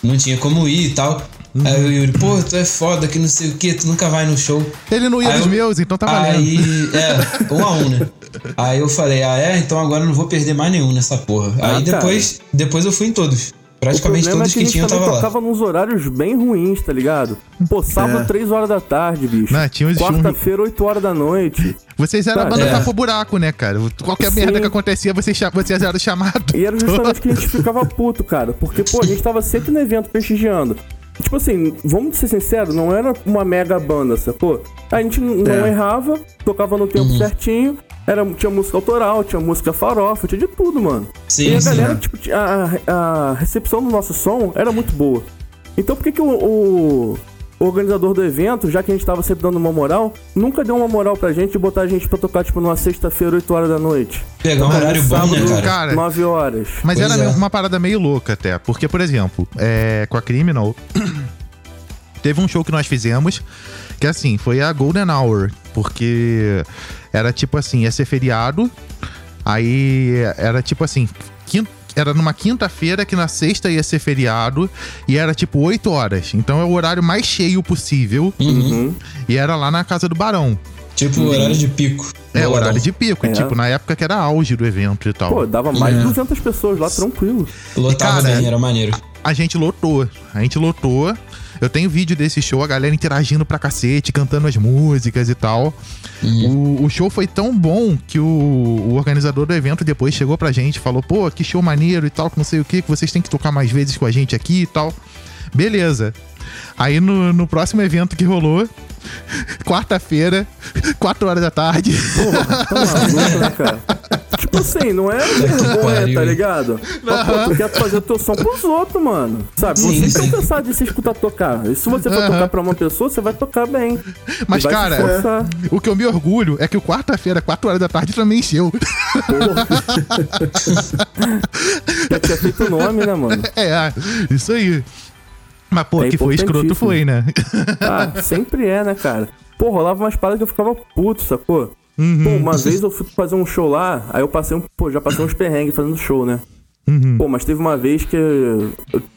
Não tinha como ir e tal. Aí o Yuri, pô, tu é foda, que não sei o que, tu nunca vai no show. Ele não ia Aí nos eu- meus, então tá valendo. Aí, é, um a um, né? Aí eu falei, ah é? Então agora eu não vou perder mais nenhum nessa porra. Ah, Aí depois, depois eu fui em todos. O Praticamente problema todos é que a que gente tinha eu também tava lá. tocava nos horários bem ruins, tá ligado? Pô, sábado, É. 3 horas da tarde, bicho. Não, tinha uns- Quarta-feira, 8 horas da noite. Vocês eram a Tá, banda é. tapa buraco, né, cara? Qualquer Sim. merda que acontecia, vocês, vocês eram chamados. E era justamente que a gente ficava puto, cara. Porque, pô, a gente tava sempre no evento prestigiando. Tipo assim, vamos ser sinceros, não era uma mega banda, sacou? A gente não É. errava, tocava no tempo certinho, era, tinha música autoral, tinha música farofa, tinha de tudo, mano. Sim, e a sim. galera, tipo, a, a recepção do nosso som era muito boa. Então por que, que o, o- organizador do evento, já que a gente tava sempre dando uma moral, nunca deu uma moral pra gente e botar a gente pra tocar, tipo, numa sexta-feira, 8 horas da noite? Pegar um horário bom, né, sábado? Cara, 9 horas. Mas Pois era é. uma parada meio louca até. Porque, por exemplo, é, com a Criminal, teve um show que nós fizemos que assim, foi a Golden Hour. Porque era tipo assim, ia ser feriado. Aí era tipo assim, era numa quinta-feira que na sexta ia ser feriado. E era tipo 8 horas. Então é o horário mais cheio possível. Uhum. E era lá na casa do Barão. Tipo horário de pico. É, Boladão. horário de pico. É. Tipo, na época que era auge do evento e tal. Pô, dava mais É. de 200 pessoas lá, tranquilo. Lotava Cara, bem, era maneiro. a gente lotou. A gente lotou. Eu tenho vídeo desse show, a galera interagindo pra cacete, cantando as músicas e tal. O, o show foi tão bom que o, o organizador do evento depois chegou pra gente e falou: pô, que show maneiro e tal, que não sei o que, que vocês têm que tocar mais vezes com a gente aqui e tal. Beleza. Aí no, no próximo evento que rolou, quarta-feira, 4 horas da tarde. Tá maluco, né, cara? Tipo assim, não é vergonha, pariu. tá ligado? Mas, pô, tu quer fazer teu som pros outros, mano. Sabe? Sim, Vocês sim. estão cansados de se escutar tocar. E se você for tocar pra uma pessoa, você vai tocar bem. Mas, cara, o que eu me orgulho é que o quarta-feira, 4 horas da tarde, também encheu. Já tinha feito o nome, né, mano? É, isso aí. Mas, pô, É que foi escroto foi, né? Ah, sempre é, né, cara? Pô, rolava umas paradas que eu ficava puto, sacou? Uhum. Pô, uma vez eu fui fazer um show lá, aí eu passei um. Pô, já passei uns perrengues fazendo show, né? Uhum. Pô, mas teve uma vez que eu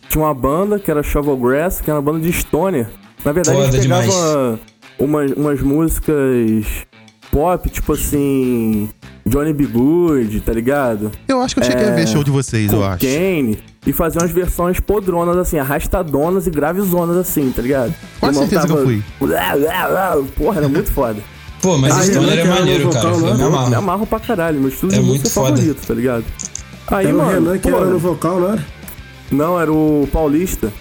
tinha uma banda que era Shovelgrass, que era uma banda de Stoner. Na verdade, a Foda gente pegava demais. umas, umas músicas pop, tipo assim. Johnny B. Good, tá ligado? Eu acho que eu cheguei a ver show de vocês, eu acho. Cocaine. E fazia umas versões podronas, assim, arrastadonas e gravezonas, assim, tá ligado? Quase certeza que eu fui. Porra, era muito foda. Pô, mas Ah, Stoner Renan, é era maneiro, cara. vocal, Eu né? me Eu me amarro. amarro pra caralho, meu estilo É de muito música foda. favorito, tá ligado? Aí, Era o mano, Renan que pô, era no vocal, não era? não, era o Paulista.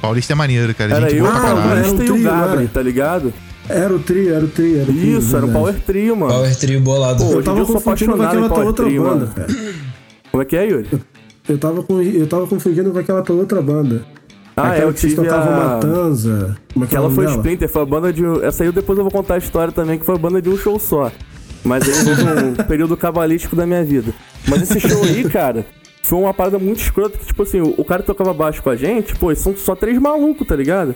Paulista é maneiro, cara. Era gente eu, boa o pra Paulo, caralho. era Paulista e o trio, Gabri, era? tá ligado? Era o trio, era o trio. Era o trio, Isso, era verdade. Power Trio, mano. Power Trio bolado. Pô, Eu tava eu confundindo com aquela Power outra Trio, banda, mano. cara. Como é que é, Yuri? Eu tava, com, eu tava confundindo com aquela tua outra banda. Ah, aquela é, eu que vocês tocavam a... Matanza. Como é que é nome foi dela? Splinter, foi a banda de. um- Essa aí depois eu vou contar a história também, que foi a banda de um show só. Mas aí foi um período cabalístico da minha vida. Mas esse show aí, cara, foi uma parada muito escrota que, tipo assim, o, cara tocava baixo com a gente, pô, são só três malucos, tá ligado?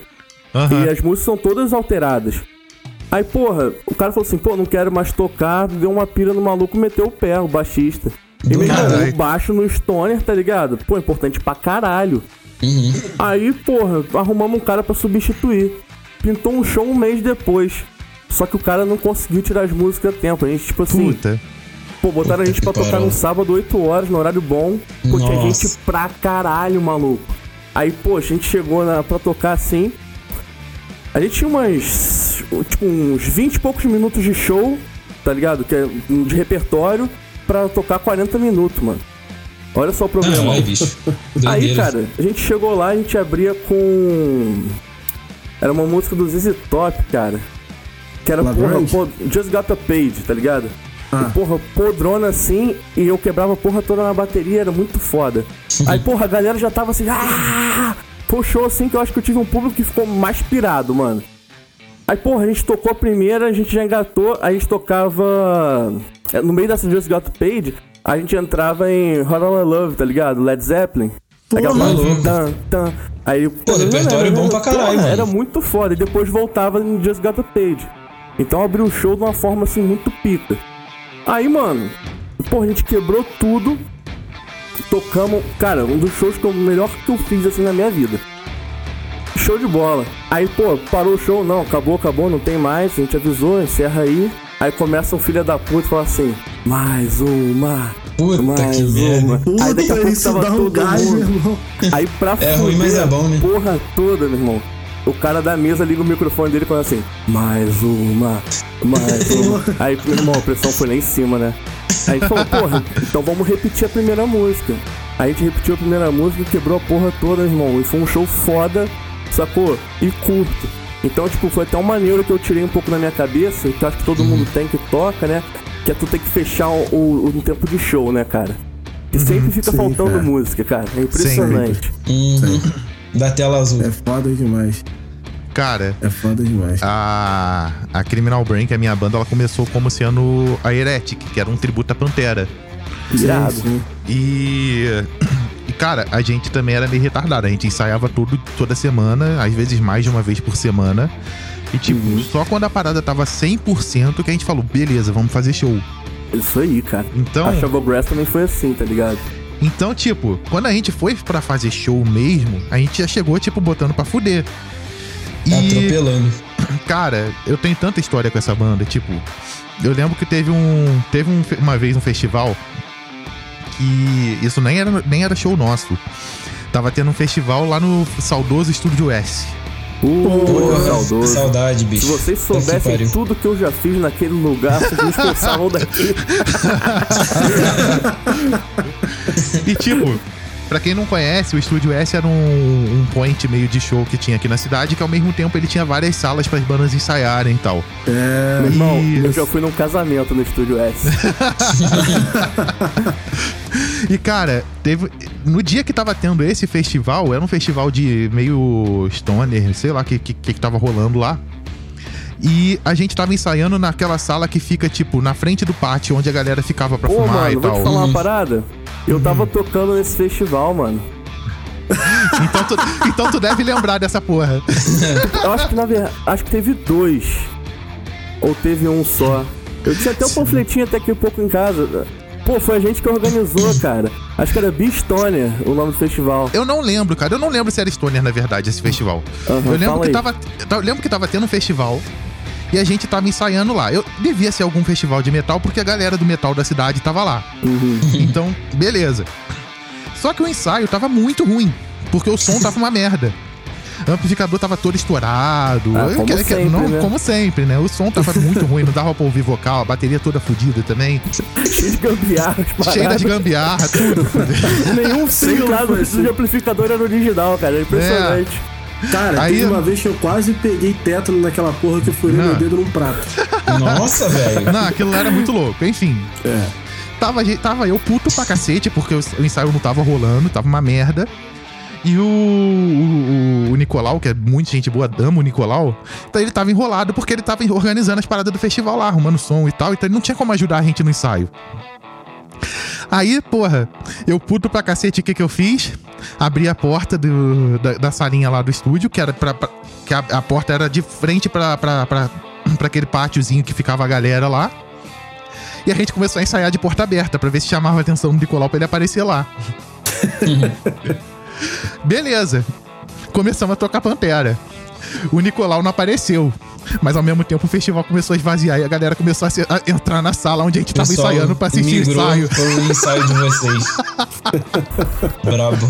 Aham. E as músicas são todas alteradas. Aí, porra, o cara falou assim, pô, não quero mais tocar, deu uma pira no maluco, meteu o pé, o baixista. E caralho. o baixo no stoner, tá ligado? Pô, importante pra caralho. Uhum. Aí, porra, arrumamos um cara pra substituir. Pintou um show um mês depois. Só que o cara não conseguiu tirar as músicas a tempo. A gente, tipo assim, Puta. pô, botaram a Puta gente que pra tocar no sábado, 8 horas, no horário bom. Pô, tinha Nossa. gente pra caralho, maluco. Aí, pô, a gente chegou na, pra tocar assim. A gente tinha umas. Tipo, uns 20 e poucos minutos de show, tá ligado? Que é de repertório, pra tocar 40 minutos, mano. Olha só o problema. Caralho, bicho. Aí, cara, a gente chegou lá, a gente abria com. Era uma música do ZZ Top, cara. Que era, porra, pô, Just Got a Page, tá ligado? Ah. E, porra, podrona assim, e eu quebrava a porra toda na bateria, era muito foda. Aí, porra, a galera já tava assim, ah! Foi um show assim que eu acho que eu tive um público que ficou mais pirado, mano. Aí, porra, a gente tocou a primeira, a gente já engatou, a gente tocava. é, No meio dessa Just Got a Page, a gente entrava em I Love, tá ligado? Led Zeppelin. Aquela parte, louco. tan, tan. Aí, pô, repertório bom pra caralho. Era muito foda. E depois voltava em Just Got a Page. Então abriu o show de uma forma assim muito pica. Aí, mano, pô, a gente quebrou tudo. Tocamos, cara, um dos shows que eu, melhor que eu fiz assim na minha vida. Show de bola. Aí, pô, parou o show, não, acabou, acabou, não tem mais, a gente avisou, encerra aí. Aí começa um filho da puta e fala assim: mais uma. Puta mais que merda. Puta, Aí daqui a pouco tava dá um todo gás, mundo. meu irmão. Aí pra É ruim, mas é bom, né? a porra toda, meu irmão. O cara da mesa liga o microfone dele e fala assim: mais uma, mais uma. Aí, meu irmão, a pressão foi lá em cima, né? Aí a gente falou: porra, então vamos repetir a primeira música. Aí a gente repetiu a primeira música e quebrou a porra toda, irmão. E foi um show foda, sacou? E curto. Então, tipo, foi até uma maneira que eu tirei um pouco na minha cabeça, que eu acho que todo mundo tem que toca, né? Que é tu ter que fechar o, o, o tempo de show, né, cara? E sempre fica sim, faltando cara. música, cara. É impressionante. Uhum. Da tela azul. É foda demais. Cara, É foda demais. a, a Criminal Brain, que é a minha banda, ela começou como sendo a Heretic, que era um tributo à Pantera. Irado. Sim, sim. E, e, cara, a gente também era meio retardado. A gente ensaiava tudo, toda semana, às vezes mais de uma vez por semana. E, tipo, Uhum. só quando a parada tava 100% que a gente falou, beleza, vamos fazer show. Isso aí, cara. Então, A Shovel Brass também foi assim, tá ligado? então, tipo, quando a gente foi pra fazer show mesmo, a gente já chegou, tipo, botando pra fuder. E, Atropelando. cara, eu tenho tanta história com essa banda, tipo, eu lembro que teve um. Teve um uma vez um festival que. Isso nem era, nem era show nosso. Tava tendo um festival lá no saudoso Estúdio S. Uh, Porra, saudoso. Saudade, bicho. Se vocês que soubessem pariu. tudo que eu já fiz naquele lugar, vocês me expulsavam daqui. E tipo, pra quem não conhece, o Estúdio S era um, um point meio de show que tinha aqui na cidade, que ao mesmo tempo ele tinha várias salas para as bandas ensaiarem e tal. É. Meu irmão, eu já fui num casamento no Estúdio S. E cara, teve. No dia que tava tendo esse festival, era um festival de meio stoner, sei lá o que, que, que tava rolando lá. E a gente tava ensaiando naquela sala que fica, tipo, na frente do pátio, onde a galera ficava pra Pô, fumar mano, e vou te tal. falar Uhum. uma parada. Eu tava tocando nesse festival, mano. Então, tu, então tu deve lembrar dessa porra. Eu acho que na verdade. Acho que teve dois. Ou teve um só. Eu tinha até um panfletinho até aqui um pouco em casa. Pô, foi a gente que organizou, cara. Acho que era Beastonia o nome do festival. Eu não lembro, cara. Eu não lembro se era Stoner, na verdade, esse festival. Aham, eu lembro que aí. tava. Eu lembro que tava tendo um festival. E a gente tava ensaiando lá. Eu devia ser algum festival de metal, porque a galera do metal da cidade tava lá. Uhum. Então, beleza. Só que o ensaio tava muito ruim, porque o som tava uma merda. O amplificador tava todo estourado. Ah, como Que- que- sempre, não, né? como sempre, né? O som tava muito ruim, não dava pra ouvir vocal, a bateria toda fodida também. Cheio de gambiarras, Cheia das paradas. gambiarra, tudo. Nenhum fio Sempre lá do amplificador era original, cara. É impressionante. Cara, Aí- teve uma vez que eu quase peguei tétano naquela porra que eu furei Não. meu dedo num prato. Nossa, velho. Não, aquilo lá era muito louco. Enfim. É. Tava, tava eu puto pra cacete, porque o, ensaio não tava rolando, tava uma merda. E o, o, o Nicolau, que é muito gente boa, amo o Nicolau, então ele tava enrolado porque ele tava organizando as paradas do festival lá, arrumando som e tal, então ele não tinha como ajudar a gente no ensaio. Aí, porra, eu puto pra cacete, o que que eu fiz? Abri a porta do- da, da salinha lá do estúdio, que era pra. pra- que a, a porta era de frente pra, pra, pra, pra aquele pátiozinho que ficava a galera lá. E a gente começou a ensaiar de porta aberta pra ver se chamava a atenção do Nicolau pra ele aparecer lá. Beleza. Começamos a tocar Pantera. O Nicolau não apareceu. Mas ao mesmo tempo o festival começou a esvaziar e a galera começou a, se- a entrar na sala onde a gente tava ensaiando pra assistir o ensaio. pro ensaio de vocês. Brabo.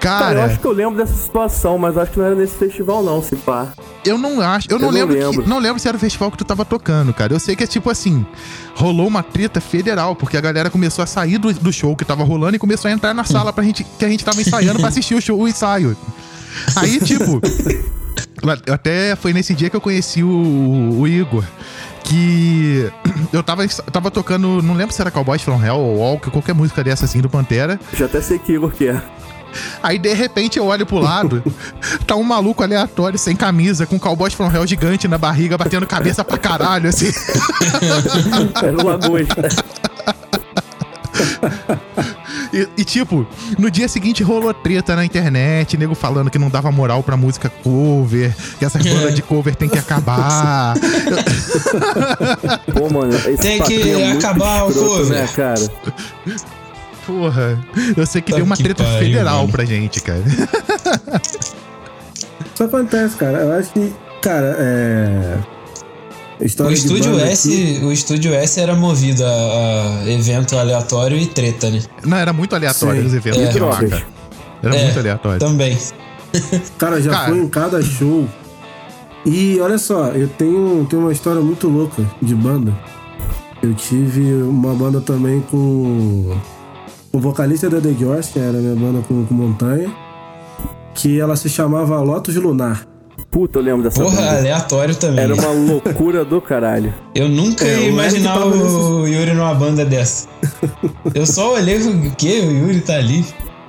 Cara, eu Cara, acho que eu lembro dessa situação, mas acho que não era nesse festival, não, se pá. eu não acho. Eu não, Eu não lembro, que- lembro. não lembro se era o festival que tu tava tocando, cara. Eu sei que é tipo assim: rolou uma treta federal, porque a galera começou a sair do, do show que tava rolando e começou a entrar na sala pra gente, que a gente tava ensaiando pra assistir o show, o ensaio. Aí, tipo, Até foi nesse dia que eu conheci o, o Igor. Que eu tava, tava tocando, não lembro se era Cowboys from Hell ou Walk, qualquer música dessa assim do Pantera. Já até sei que Igor que é. Aí de repente eu olho pro lado, tá um maluco aleatório, sem camisa, com um cowboy from hell gigante na barriga, batendo cabeça pra caralho, assim. Era o lagosta. E, e, tipo, no dia seguinte rolou treta na internet, nego falando que não dava moral pra música cover, que essas bandas de cover tem que acabar. Pô, mano, esse Tem que é acabar o cover. né, cara? Porra, eu sei que Tá deu uma que treta pariu, federal mano. pra gente, cara. Isso acontece, cara. Eu acho que, cara, é. História O estúdio S, aqui- o estúdio S era movido a, a evento aleatório e treta, né? Não, era muito aleatório Sim. os eventos É. Drogas. cara. Era É, muito aleatório. Também. Cara, já Cara. foi em cada show. E olha só, eu tenho, tenho uma história muito louca de banda. Eu tive uma banda também com o vocalista da The George, que era minha banda com, com Montanha, que ela se chamava Lotus Lunar. Puta, eu lembro dessa Porra, banda. aleatório também. Era uma loucura do caralho. Eu nunca É, ia imaginar o Yuri numa banda dessa. Eu só olhei e falei, o quê? O Yuri tá ali.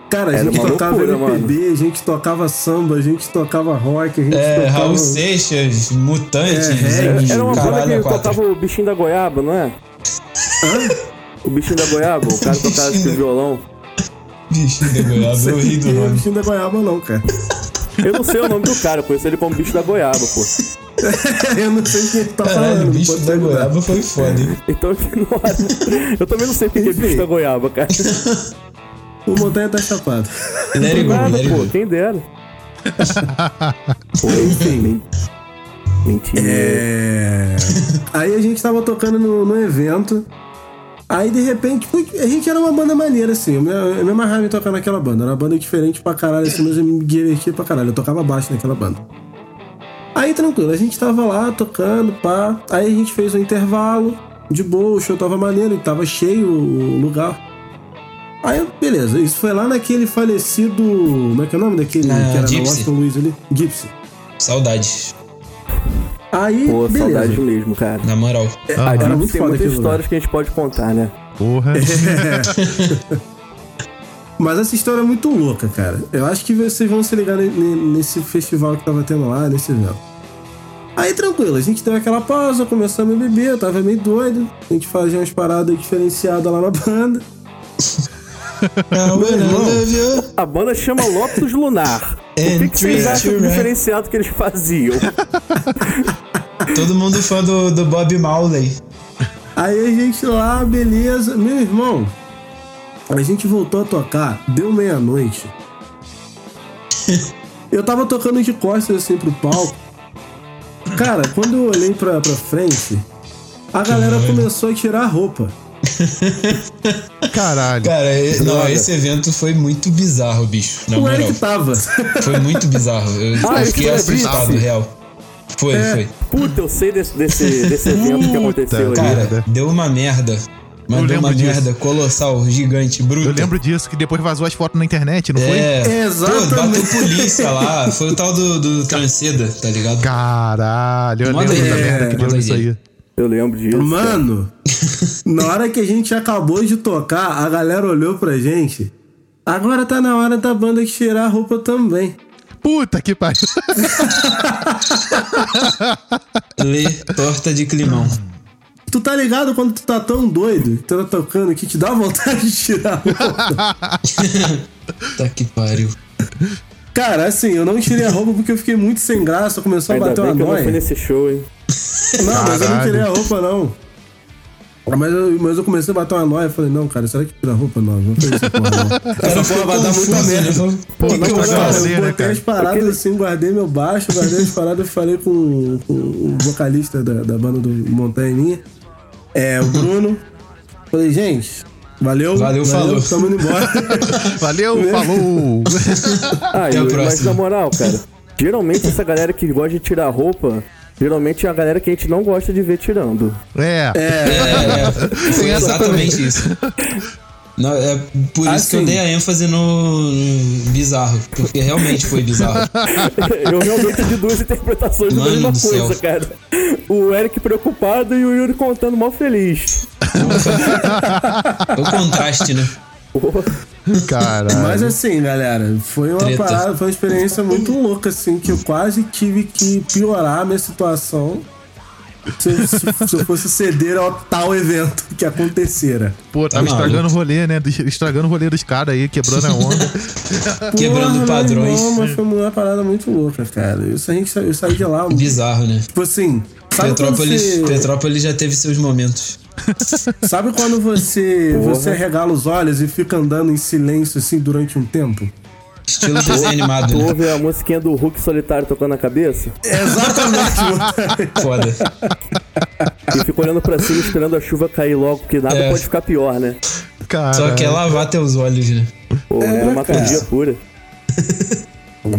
Cara, a Era gente uma tocava loucura, MPB, a gente tocava samba, a gente tocava rock, a gente É, tocava... Raul Seixas, Mutantes, É, reggae. Era uma banda que tocava o bichinho da goiaba, não é? O bichinho da goiaba, o cara tocava esse violão. Bichinho da goiaba, eu ri do Não é nome. bichinho da goiaba, não, cara. Eu não sei o nome do cara, eu conheço ele como bicho da goiaba, pô. eu não sei quem tá Caralho, falando. o bicho da ajudar. goiaba foi foda, hein? Então ignora. Eu também não sei porque é Enfim. bicho da goiaba, cara. O Montanha tá chapado. Let it go, Nada, let it pô, go. quem dera. Pô, Enfim. Mentira. É... Aí a gente tava tocando no, no evento. Aí de repente, a gente era uma banda maneira, assim. Eu me, eu me amarrava em tocar naquela banda. Era uma banda diferente pra caralho, assim, mas eu me divertia pra caralho. Eu tocava baixo naquela banda. Aí tranquilo, a gente tava lá tocando, pá. Aí a gente fez um intervalo, de boa, o show tava maneiro, tava cheio o lugar. Aí, beleza, isso foi lá naquele falecido. Como é que é o nome daquele Na que era Gypsy. na Washington Luiz ali? Gipsy. Saudades, Aí, Pô, beleza. saudade mesmo, cara. na moral. Ah, A era gente muito tem foda muitas histórias que a gente pode contar, né? Porra. Mas essa história é muito louca, cara. Eu acho que vocês vão se ligar ne- ne- nesse festival que tava tendo lá, nesse evento. Aí tranquilo, a gente deu aquela pausa, começamos a beber, eu tava meio doido. A gente fazia umas paradas diferenciadas lá na banda. A banda chama Lotus Lunar. O que, que vocês acham do right. diferenciado que eles faziam? Todo mundo fã do, do Bob Marley. Aí a gente lá, beleza. Meu irmão, a gente voltou a tocar, deu meia-noite. Eu tava tocando de costas assim pro palco. Cara, quando eu olhei pra, pra frente, a galera começou a tirar a roupa. Caralho. Cara, não, esse evento foi muito bizarro, bicho. Na o moral. Eric tava. Foi muito bizarro. Eu, Ah, eu fiquei é assustado, real. Foi, É. foi. Puta, eu sei desse, desse, desse evento que aconteceu ali. cara. Merda. deu uma merda. Mas Eu deu uma disso. merda colossal, gigante, bruta. Eu lembro disso, que depois vazou as fotos na internet, não foi? É, Exatamente. Pô, bateu polícia lá. Foi o tal do, do Transceda, tá ligado? Caralho, eu Manda lembro aí, da é, merda que deu nisso aí. Eu lembro disso. cara. Mano, na hora que a gente acabou de tocar, a galera olhou pra gente. Agora tá na hora da banda tirar a roupa também. Puta que pariu. Lê torta de climão. Tu tá ligado quando tu tá tão doido que tu tá tocando que te dá vontade de tirar a roupa? Tá que pariu. Cara, assim, eu não tirei a roupa porque eu fiquei muito sem graça, começou a Ainda bater bem uma que eu não fui noia. nesse show, hein? Não, mas eu não tirei a roupa, não. Mas eu, mas eu comecei a bater uma noia. Eu falei, não, cara, será que tira a roupa? Não, não foi essa porra, não. Cara, Essa porra vai dar muita merda. Pô, que, que eu cara, vai faço? fazer, eu né, botei cara? as paradas assim, guardei meu baixo, guardei as paradas e falei com, com o vocalista da, da banda do Montanha Minha, é, o Bruno. Falei, gente, valeu. Valeu, falou. Tamo indo embora. Valeu, falou. Ah, Até e- o mas na moral, cara, geralmente essa galera que gosta de tirar roupa, geralmente é a galera que a gente não gosta de ver tirando. É. É, é, foi Tem essa exatamente isso. Não, é por isso Assim. que eu dei a ênfase no, no bizarro. Porque realmente foi bizarro. Eu realmente vi duas interpretações da Mano mesma coisa, céu. cara. O Eric preocupado e o Yuri contando mal feliz. o contraste, né? Porra. Caralho. Mas assim, galera, foi uma Treta. parada, foi uma experiência muito louca, assim, que eu quase tive que piorar a minha situação se, eu- se- se eu fosse ceder ao tal evento que acontecera. Pô, tava Tá estragando o rolê, né? Estragando o rolê dos caras aí, quebrando a onda. Quebrando Porra, padrões. irmão, mas foi uma parada muito louca, cara. Isso a gente eu saí de lá. Bizarro, né? Tipo assim, Petrópolis, você, Petrópolis já teve seus momentos. sabe quando você, Porra. você regala os olhos e fica andando em silêncio assim durante um tempo? Estilo desenho animado, Tu né? ouve a musiquinha do Hulk solitário tocando na cabeça Exatamente. Foda. e fica olhando pra cima esperando a chuva cair logo, porque nada É. pode ficar pior, né? Cara. Só quer lavar teus olhos, né? Pô, É, dramaturgia cara. pura.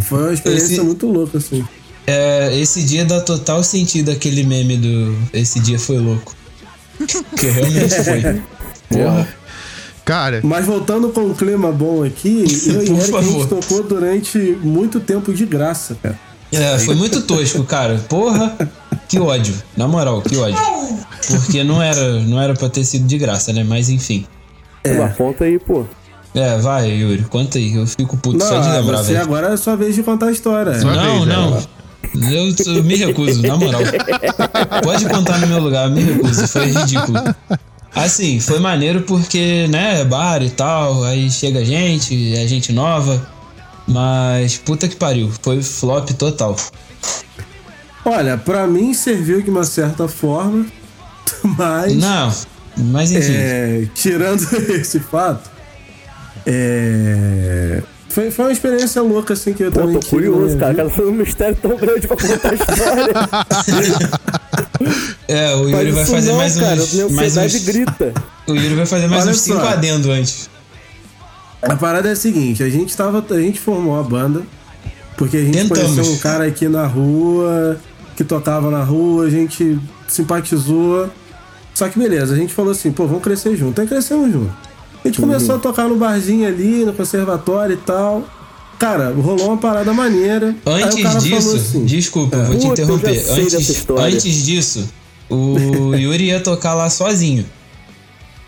Foi uma experiência Esse- muito louca, assim. É, esse dia dá total sentido aquele meme do Esse dia foi louco. Que realmente foi. Porra. Cara, Mas voltando com o clima bom aqui, eu e Por Eric a gente favor. tocou durante muito tempo de graça, cara. É, foi muito tosco, cara. Porra, que ódio. Na moral, que ódio. Porque não era, não era pra ter sido de graça, né? Mas enfim. Uma conta aí, pô. É, vai, Yuri, conta aí. Eu fico puto só de Não, lembrar, você velho. agora é sua vez de contar a história. Sua Não, vez, não. Eu, eu me recuso, na moral. Pode contar no meu lugar, eu me recuso. Foi ridículo. Assim, foi maneiro porque, né, bar e tal, aí chega gente, é gente nova. Mas puta que pariu, foi flop total. Olha, pra mim serviu de uma certa forma, mas Não, mas enfim. é, tirando esse fato, é, foi, foi uma experiência louca assim que eu Pô, também tô curioso, minha cara. Cara, foi um mistério tão grande pra contar a história. É, o Yuri vai fazer não, mais cara. uns. Minha Mais uns grita. o Yuri vai fazer mais Olha uns cinco só. adendo antes. A parada é a seguinte, a gente tava, a gente formou a banda porque a gente Tentamos. conheceu um cara aqui na rua que tocava na rua, a gente simpatizou. Só que beleza, a gente falou assim, pô, vamos crescer junto. Aí crescemos junto. A gente começou a tocar no barzinho ali, no conservatório e tal. Cara, rolou uma parada maneira. Antes disso, assim, desculpa, eu vou te Puta, interromper. Antes, antes disso, o Yuri ia tocar lá sozinho.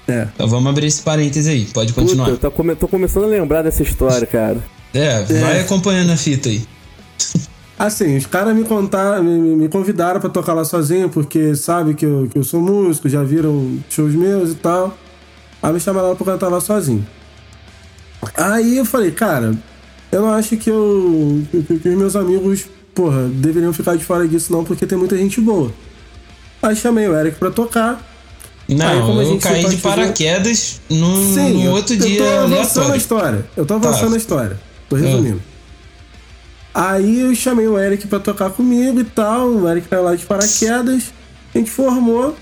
É. Então vamos abrir esse parêntese aí, pode Puta, continuar. eu tô, come- tô começando a lembrar dessa história, cara. É, vai acompanhando a fita aí. Assim, os caras me contaram, me, me convidaram pra tocar lá sozinho, porque sabe que eu, que eu sou músico, já viram shows meus e tal. Aí me chamaram pra cantar lá sozinho. Aí eu falei, cara, eu não acho que eu. que, que os meus amigos, porra, deveriam ficar de fora disso, não, porque tem muita gente boa. Aí chamei o Eric pra tocar. Aí, Não, como a eu gente caí de paraquedas no, Sim, eu- outro eu dia tô avançando a história. Eu tô avançando Tá. a história. Tô resumindo. Aí eu chamei o Eric pra tocar comigo e tal. O Eric caiu lá de paraquedas. A gente formou.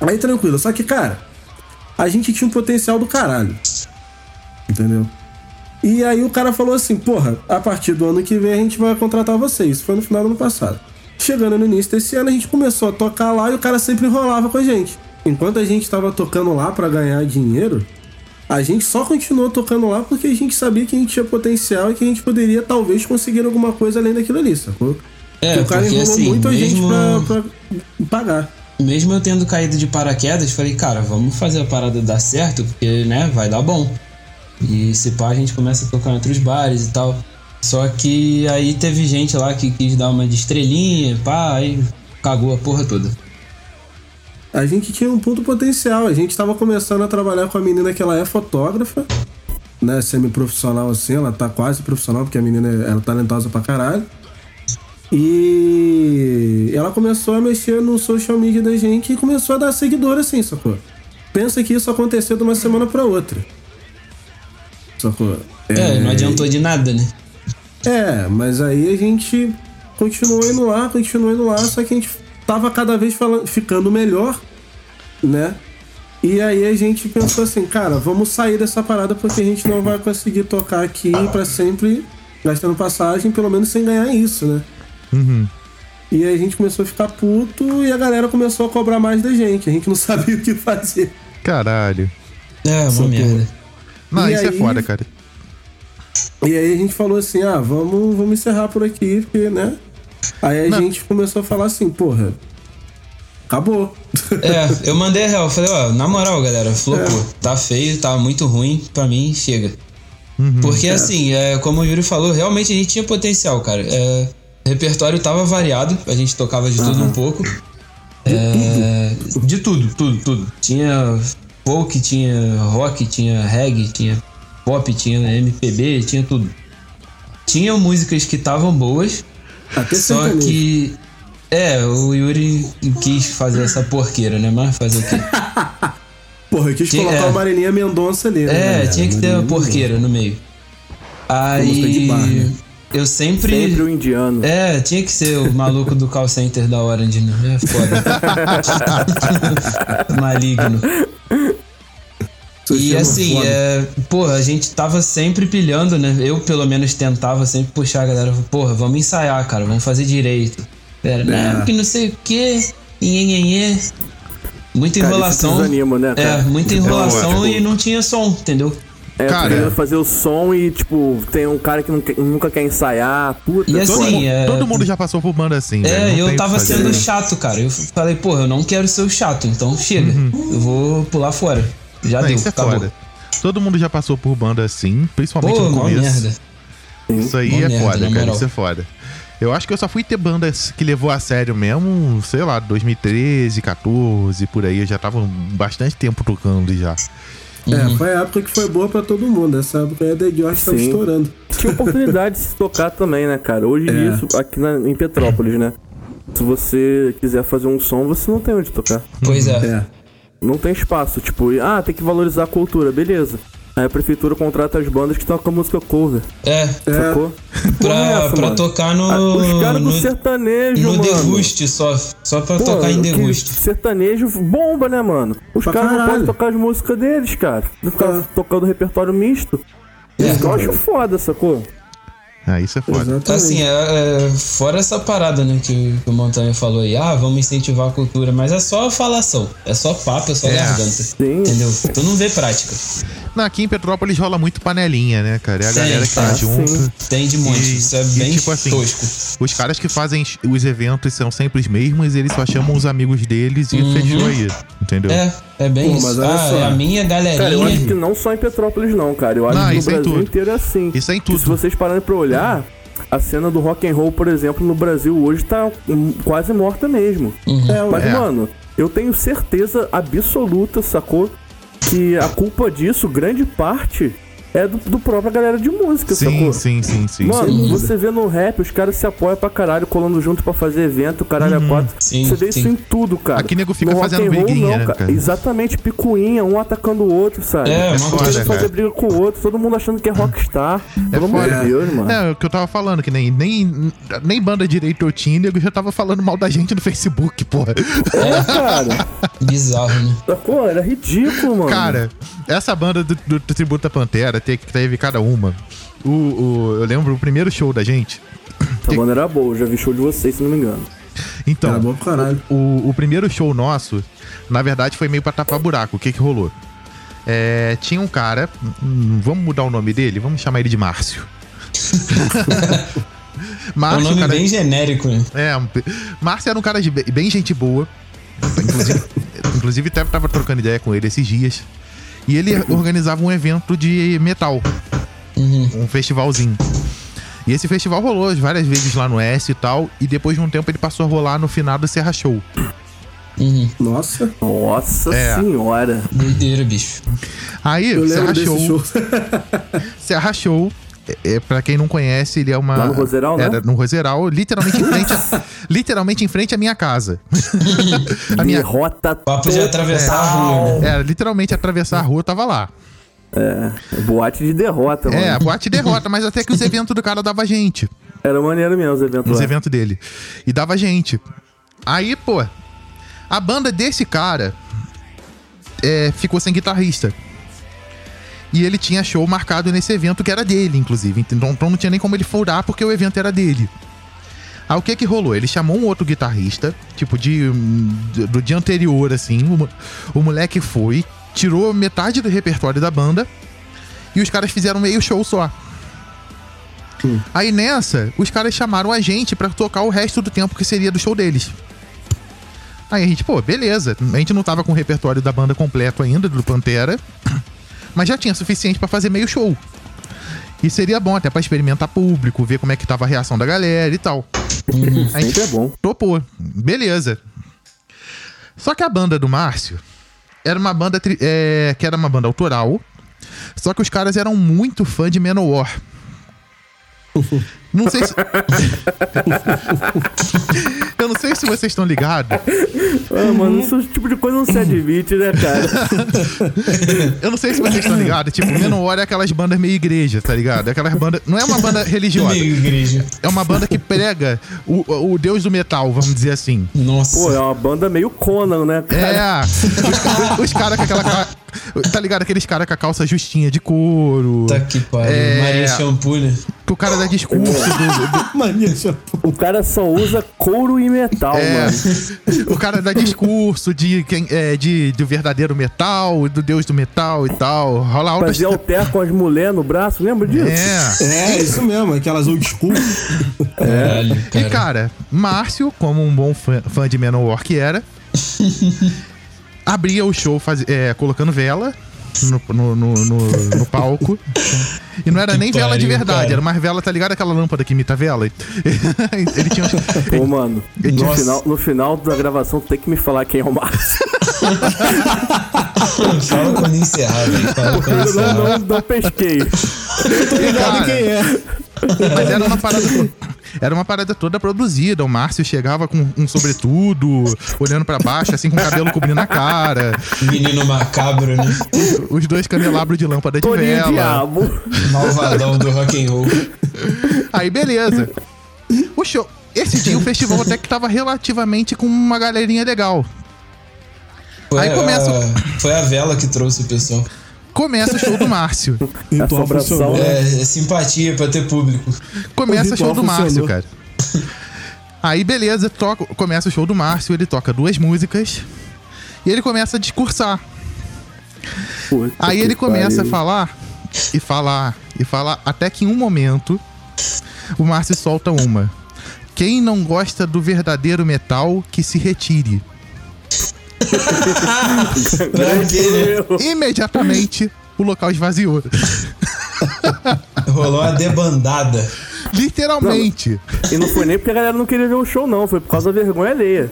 Aí tranquilo. Só que, cara, a gente tinha um potencial do caralho. Entendeu? E aí o cara falou assim, porra, a partir do ano que vem a gente vai contratar vocês. Isso foi no final do ano passado. Chegando no início desse ano, a gente começou a tocar lá e o cara sempre enrolava com a gente. Enquanto a gente tava tocando lá pra ganhar dinheiro, a gente só continuou tocando lá porque a gente sabia que a gente tinha potencial e que a gente poderia talvez conseguir alguma coisa além daquilo ali, sacou? É, Porque o cara enrolou assim, muito a gente mesmo- pra, pra pagar. Mesmo eu tendo caído de paraquedas, falei, cara, vamos fazer a parada dar certo, porque, né, vai dar bom. E se pá, a gente começa a tocar em outros bares e tal. Só que aí teve gente lá que quis dar uma de estrelinha, pá, aí cagou a porra toda. A gente tinha um puto potencial. A gente tava começando a trabalhar com a menina que ela é fotógrafa, né? Semi-profissional assim, ela tá quase profissional, porque a menina ela é talentosa pra caralho. E ela começou a mexer no social media da gente e começou a dar seguidor assim, sacou? Pensa que isso aconteceu de uma semana pra outra. Sacou? É, não adiantou de nada, né? É, mas aí a gente continuou indo lá, continuou indo lá, só que a gente tava cada vez fala- ficando melhor, né? E aí a gente pensou assim, cara, vamos sair dessa parada porque a gente não vai conseguir tocar aqui pra sempre gastando passagem, pelo menos sem ganhar isso, né? E aí a gente começou a ficar puto e a galera começou a cobrar mais da gente. A gente não sabia o que fazer. Caralho. É, uma merda. Não, E isso é aí- foda, cara. E aí a gente falou assim, ah, vamos, vamos encerrar por aqui, porque, né? Aí a Não. gente começou a falar assim, porra, acabou. É, eu mandei a real. eu Falei, ó, na moral, galera, flopou. Tá feio, tá muito ruim. Pra mim, chega. Porque, assim, é, como o Yuri falou, realmente a gente tinha potencial, cara. É, o repertório tava variado. A gente tocava de tudo um pouco. É, de tudo, tudo, tudo. Tinha folk, tinha rock, tinha reggae, tinha pop, tinha MPB, tinha tudo. Tinha músicas que estavam boas, Até só que. É, o Yuri quis fazer essa porqueira, né? Mas fazer o quê? Porra, eu quis Tinha- colocar é. a Marilinha Mendonça ali, né? É, galera? tinha que ter uma Marília porqueira no meio. de Aí. Eu sempre. Sempre o indiano. É, tinha que ser o maluco do call center da Orange, né? É foda. Maligno. E assim, é, porra, a gente tava sempre pilhando, né? Eu, pelo menos, tentava sempre puxar a galera. Porra, vamos ensaiar, cara, vamos fazer direito. Pera, né? Que não sei o quê. Nhenhenhê. Muita Cara, enrolação. isso desanima, né, é, muita enrolação tipo, e não tinha som, entendeu? É, Cara, querendo fazer o som e, tipo, tem um cara que quer- nunca quer ensaiar. Puta, E. Todo, assim, mundo, é- todo mundo já passou por banda assim. É, eu tava sendo chato, cara. Eu falei, porra, eu não quero ser o chato, então chega. Eu vou pular fora. Já Não, deu, isso é acabou. foda. Todo mundo já passou por banda assim, principalmente Pô, no começo. merda. Isso aí Mó é merda, foda, cara. moral. Isso é foda. Eu acho que eu só fui ter banda que levou a sério mesmo, sei lá, 2013, 14, por aí. Eu já tava bastante tempo tocando já. É, foi a época que foi boa pra todo mundo. Essa época aí a The George tava Sim. estourando. Tinha oportunidade de se tocar também, né, cara? Hoje É. isso, aqui na- em Petrópolis, né? Se você quiser fazer um som, você não tem onde tocar. Pois é. É. Não tem espaço. Tipo, ah, tem que valorizar a cultura, beleza. Aí a prefeitura contrata as bandas que tocam música cover, É, sacou? Porra, pra, é essa, pra mano? tocar no. Ah, Os caras do no, sertanejo, no mano. deguste só. Só pra Pô, tocar em deguste. Sertanejo bomba, né, mano? Os caras não podem tocar as músicas deles, cara. Não ficar É. tocando repertório misto. É. Isso que eu acho foda, sacou? Ah, isso é foda. Exatamente. Assim, é, é, fora essa parada, né, que, que o Montanha falou aí, ah, vamos incentivar a cultura, mas é só falação, é só papo, é só É. garganta. Sim. Entendeu? Tu não vê prática. Aqui em Petrópolis rola muito panelinha, né, cara? É a Sim, galera que tá tá, junto. sim. Tem de E- isso é e, bem tipo assim, tosco. Os caras que fazem os eventos são sempre os mesmos, eles só chamam os amigos deles e Uhum. fechou aí. Entendeu? É, é bem Pô, isso. Ah, só. é a minha galerinha. Cara, eu acho que não só em Petrópolis, não, cara. Eu acho Não, que no isso é Brasil tudo. inteiro é assim. Isso é em tudo. se vocês pararem pra olhar, a cena do rock and roll, por exemplo, no Brasil hoje tá hum, quase morta mesmo. É, Mas, É. mano, eu tenho certeza absoluta, sacou? Que a culpa disso, grande parte, é do, do própria galera de música, Sim, sacou? sim, sim, sim. Mano, dúvida. você vê no rap, os caras se apoiam pra caralho, colando junto pra fazer evento, caralho a quatro. Sim, você vê sim. isso em tudo, cara. Aqui nego fica No fazendo briguinha, não, né, cara? Exatamente, picuinha, um atacando o outro, sabe? É, É foda, fazer cara. briga com o outro, todo mundo achando que é rockstar. Pelo amor de Deus, mano. É, o que eu tava falando, que nem, nem, nem banda direito eu tinha, nego já tava falando mal da gente no Facebook, porra. É, cara. Bizarro, né? Sacou? Era ridículo, mano. Cara, essa banda do, do, do Tributo à Pantera te- teve cada uma. O, o- eu lembro o primeiro show da gente. Essa banda era boa, eu já vi show de vocês, se não me engano. Então, Era bom pra caralho. o, o primeiro show nosso, na verdade, foi meio pra tapar buraco. O que que rolou? É, tinha um cara, hum, vamos mudar o nome dele? Vamos chamar ele de Márcio. É um Márcio, nome cara, bem genérico, né? É, Márcio era um cara de be- bem gente boa. Inclusive, inclusive até tava trocando ideia com ele esses dias. E ele organizava um evento de metal. Um festivalzinho. E esse festival rolou várias vezes lá no S e tal. E depois de um tempo ele passou a rolar no final do Serra Show. Uhum. Nossa, Nossa É. senhora. Doideira, bicho. Aí, eu Serra show. Serra Show. É, é, pra quem não conhece, ele é uma. Lá no Roseral, né? Era no Roseral, literalmente em frente, a, literalmente em frente à minha casa. a minha, Derrota Papo de atravessar a total. rua, né? é, literalmente atravessar a rua, eu tava lá. É, boate de derrota, É, a mano. boate derrota, mas até que os eventos do cara dava gente. Era maneiro mesmo os eventos lá. eventos dele. E dava gente. Aí, pô, a banda desse cara é, ficou sem guitarrista. E ele tinha show marcado nesse evento que era dele, inclusive. Então, então não tinha nem como ele furar porque o evento era dele. Aí o que que rolou? Ele chamou um outro guitarrista, tipo, de, do dia anterior, assim. O, o moleque foi, tirou metade do repertório da banda e os caras fizeram meio show só. Aí nessa, os caras chamaram a gente pra tocar o resto do tempo que seria do show deles. Aí a gente, pô, beleza. A gente não tava com o repertório da banda completo ainda, do Pantera, mas já tinha suficiente pra fazer meio show. E seria bom até pra experimentar público, ver como é que tava a reação da galera e tal. A gente Sempre é bom. topou. Beleza. Só que a banda do Márcio era uma banda é, que era uma banda autoral. Só que os caras eram muito fã de Manowar. Não sei se. Eu não sei se vocês estão ligados. Ah, mano, esse tipo de coisa não se admite, né, cara? Eu não sei se vocês estão ligados. Tipo, Manowar é aquelas bandas meio igreja, tá ligado? É Aquelas bandas. Não é uma banda religiosa. Meio igreja. É uma banda que prega o, o deus do metal, vamos dizer assim. Nossa. Pô, é uma banda meio Conan, né, cara? É, os, os caras com aquela. Tá ligado? Aqueles caras com a calça justinha de couro. Tá que pariu. É. Maria Shampoo, né? Que o cara dá discurso do, do- Mania shampoo. O cara só usa couro e metal, é, mano. o cara dá discurso de quem é de do verdadeiro metal, do deus do metal e tal. Rola altas. Fazia alter com as mulheres no braço, lembra disso? É. É, isso mesmo, aquelas old school. Caralho, E cara. cara, Márcio, como um bom fã, fã de Manowar que era, abria o show faz, é, colocando vela no, no, no, no- no palco. E não era Que nem vela de pariu, verdade, cara. era mais vela, tá ligado? Aquela lâmpada que imita vela. Ele tinha. Pô, mano, no Nossa. final, no final da gravação tem que me falar quem é o Márcio. Fala quando encerrar, velho. Fala quando Eu não, não, não pesquei. Ligado Cara, quem é. Mas era uma parada. Era uma parada toda produzida. O Márcio chegava com um sobretudo, olhando pra baixo, assim, com o cabelo cobrindo a cara. Menino macabro, né? Os dois candelabros de lâmpada de Toninho vela. Diabo. Malvadão do rock and roll. Aí, beleza. O show. Esse dia o festival até que tava relativamente com uma galerinha legal. Foi, Aí começa- a, foi a vela que trouxe o pessoal. Começa o show do Márcio. Ritual Assombração, funcionou. É, é simpatia pra ter público. Começa O o show do Márcio, funcionou. cara. Aí, beleza, toca, começa o show do Márcio, ele toca duas músicas. E ele começa a discursar. Puta Aí ele começa pariu. a falar e falar e falar até que em um momento o Márcio solta uma. Quem não gosta do verdadeiro metal, que se retire. Imediatamente o local esvaziou. Rolou uma debandada. Literalmente. E não foi nem porque a galera não queria ver o show, não. Foi por causa da vergonha alheia.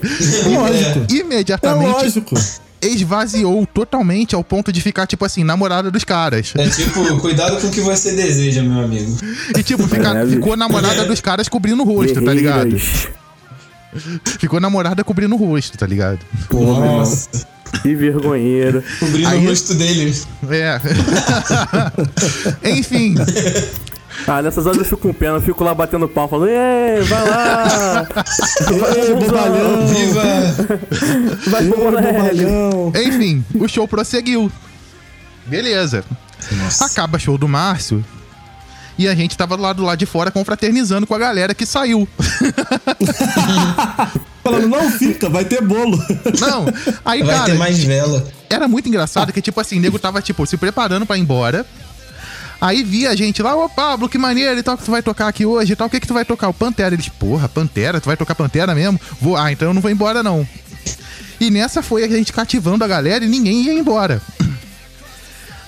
Lógico. É Imediatamente lógico. esvaziou totalmente ao ponto de ficar, tipo assim, namorada dos caras. É tipo, cuidado com o que você deseja, meu amigo. E tipo, fica- É, ficou namorada dos caras cobrindo o rosto, tá ligado? Ficou namorada cobrindo o rosto, tá ligado? Nossa. Que vergonheira. Cobrindo Aí- o rosto dele. É. Enfim, Ah, nessas horas eu fico com pena, eu fico lá batendo pau, falando, ei, vai lá! Ei, bobalhão. Viva! Vai pro Ei, bobalhão. enfim, o show prosseguiu. Beleza. Nossa. Acaba show do Márcio. E a gente tava lá do lado de fora confraternizando com a galera que saiu. Falando, não fica, vai ter bolo. Não, aí, Vai cara, ter mais vela. era muito engraçado que, tipo assim, o nego tava, tipo, se preparando pra ir embora. Aí via a gente lá, ô Pablo, que maneiro e tal, que tu vai tocar aqui hoje e tal. O que que tu vai tocar? O Pantera. Eles, porra, Pantera? Tu vai tocar Pantera mesmo? Vou, ah, então eu não vou embora não. E nessa foi a gente cativando a galera e ninguém ia embora.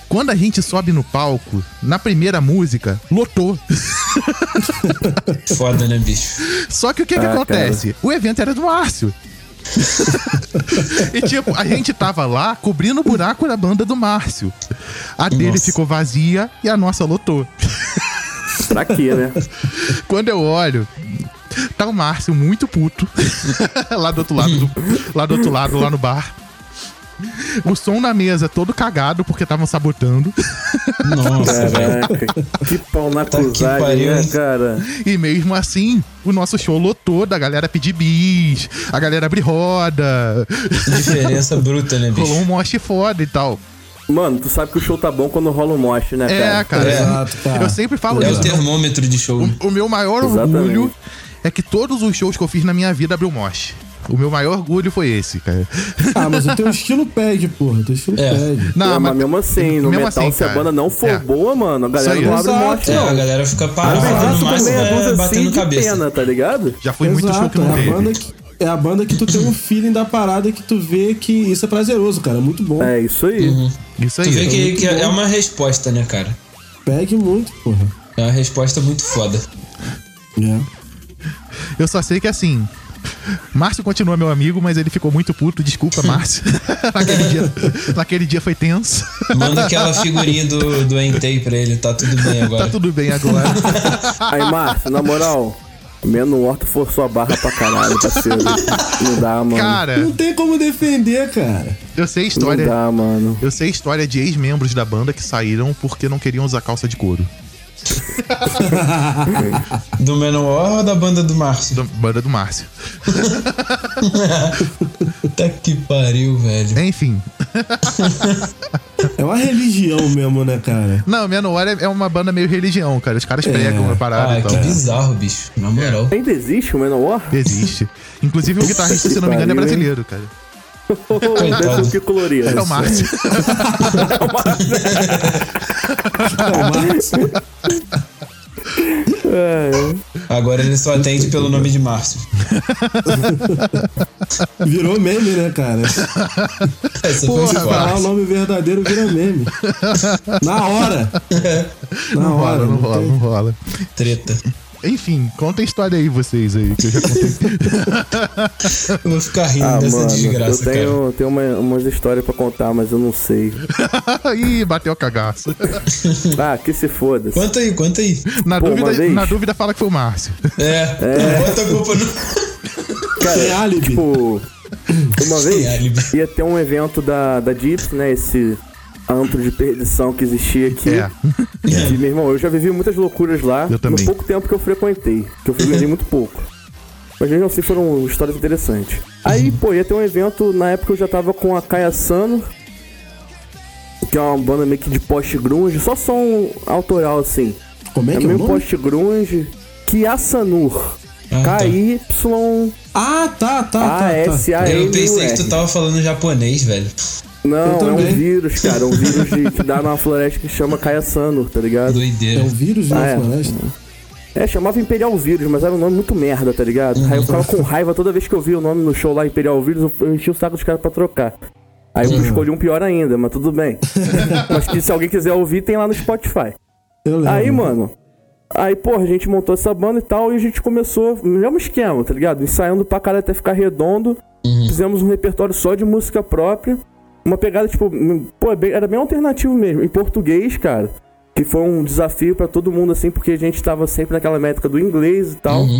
Quando a gente sobe no palco, na primeira música, lotou. Foda, né, bicho? Só que o que que Ah, acontece? O evento era do Márcio. e tipo, a gente tava lá cobrindo o buraco da banda do Márcio. A dele Nossa. ficou vazia e a nossa lotou. Pra quê, né? Quando eu olho, tá o Márcio muito puto. lá do outro lado, do- lá do outro lado, lá no bar. O som na mesa todo cagado porque estavam sabotando. Nossa, velho. Caraca, que pau na Tá cruzagem, né, cara? E mesmo assim, o nosso show lotou da galera pedir bis, a galera abrir roda. Diferença bruta, né, Rolou um bicho? moche foda e tal. Mano, tu sabe que o show tá bom quando rola um moche, né, É, cara? cara. Exato, cara. Eu sempre falo É o isso. termômetro de show. O, o meu maior Exatamente. orgulho é que todos os shows que eu fiz na minha vida abriu moche. O meu maior orgulho foi esse, cara. Ah, mas o teu estilo pede, porra. O teu estilo É. pede. Não, mas, mesmo assim, no mesmo metal, assim, se a banda não for É. boa, mano, a galera aí. não abre Exato. morte, É, não. a galera fica parada, vezes no com máximo meia é assim batendo cabeça. pena, tá ligado? Já foi muito show que não é a teve. banda que, é a banda que tu tem um feeling da parada que tu vê que isso é prazeroso, cara. Muito bom. É isso aí. Isso Tu vê aí. que, que é uma resposta, né, cara? Pegue muito, porra. É uma resposta muito foda. É. Eu só sei que assim. Márcio continua meu amigo, mas ele ficou muito puto. Desculpa, Márcio. naquele, dia, naquele dia foi tenso. Manda aquela figurinha do, do Entei pra ele, tá tudo bem agora. tá tudo bem agora. Aí, Márcio, na moral, Menor tu forçou a barra pra caralho, parceiro. Não dá, mano. Cara, Não tem como defender, cara. eu sei não história. dá, mano. Eu sei história de ex-membros da banda que saíram porque não queriam usar calça de couro. Do Menor ou da banda do Márcio? Da banda do Márcio. Puta que pariu, velho. Enfim. É uma religião mesmo, né, cara? Não, Menor é é uma banda meio religião, cara. Os caras pregam a parada Ah, e que tal. bizarro, bicho. Na moral. Ainda existe o Menor? Existe. Inclusive o guitarrista, se não me engano, é hein? brasileiro, cara. Deve ser o que coloria. É o Márcio. É o Márcio. Agora ele só atende pelo nome de Márcio. Virou meme, né, cara? Essa Porra, Falar o nome verdadeiro vira meme. Na hora. Na Não hora. rola, não não rola, tem- não rola. Treta. Enfim, conta a história aí, vocês aí, que eu já contei. Eu vou ficar rindo Ah, dessa mano, eu desgraça, cara. tenho, tenho uma- umas histórias pra contar, mas eu não sei. Ih, bateu o cagaço. Ah, que se foda. Conta aí, conta aí. Na, Pô, dúvida, na dúvida, fala que foi o Márcio. É, não bota a culpa no. Álibi. Tipo, uma vez ia ter um evento da, da Dips, né? Esse antro de perdição que existia aqui. É. E, meu irmão, eu já vivi muitas loucuras lá Eu também. no pouco tempo que eu frequentei. Que eu frequentei muito pouco. Mas mesmo assim foram histórias interessantes. Aí, pô, ia ter um evento, na época eu já tava com a Kaya Sano, que é uma banda meio que de post-grunge, só som autoral assim. Como é É que é meio post-grunge. Kiasanur. Ah, tá. K-Y-A-S-A-N-U-R. Ah, tá, tá, tá. tá. Eu pensei que tu tava falando japonês, velho. Não, é um vírus, cara. É um vírus de, que dá numa floresta que chama Kayasano, tá ligado? É Doideira. um vírus de uma Ah, é. floresta? É, chamava Imperial Vírus, mas era um nome muito merda, tá ligado? Aí eu ficava com raiva toda vez que eu via o nome no show lá, Imperial Vírus, eu- enchia o saco dos caras pra trocar. Aí eu escolhi um pior ainda, mas tudo bem. mas que se alguém quiser ouvir, tem lá no Spotify. Eu lembro. Aí, mano. Aí, porra, a gente montou essa banda e tal, e a gente começou, mesmo esquema, tá ligado? Ensaiando pra caralho até ficar redondo. Fizemos um repertório só de música própria. Uma pegada, tipo, hum, pô, bem- era bem alternativo mesmo. Em português, cara. Que foi um desafio pra todo mundo, assim, porque a gente tava sempre naquela métrica do inglês e tal. Uhum.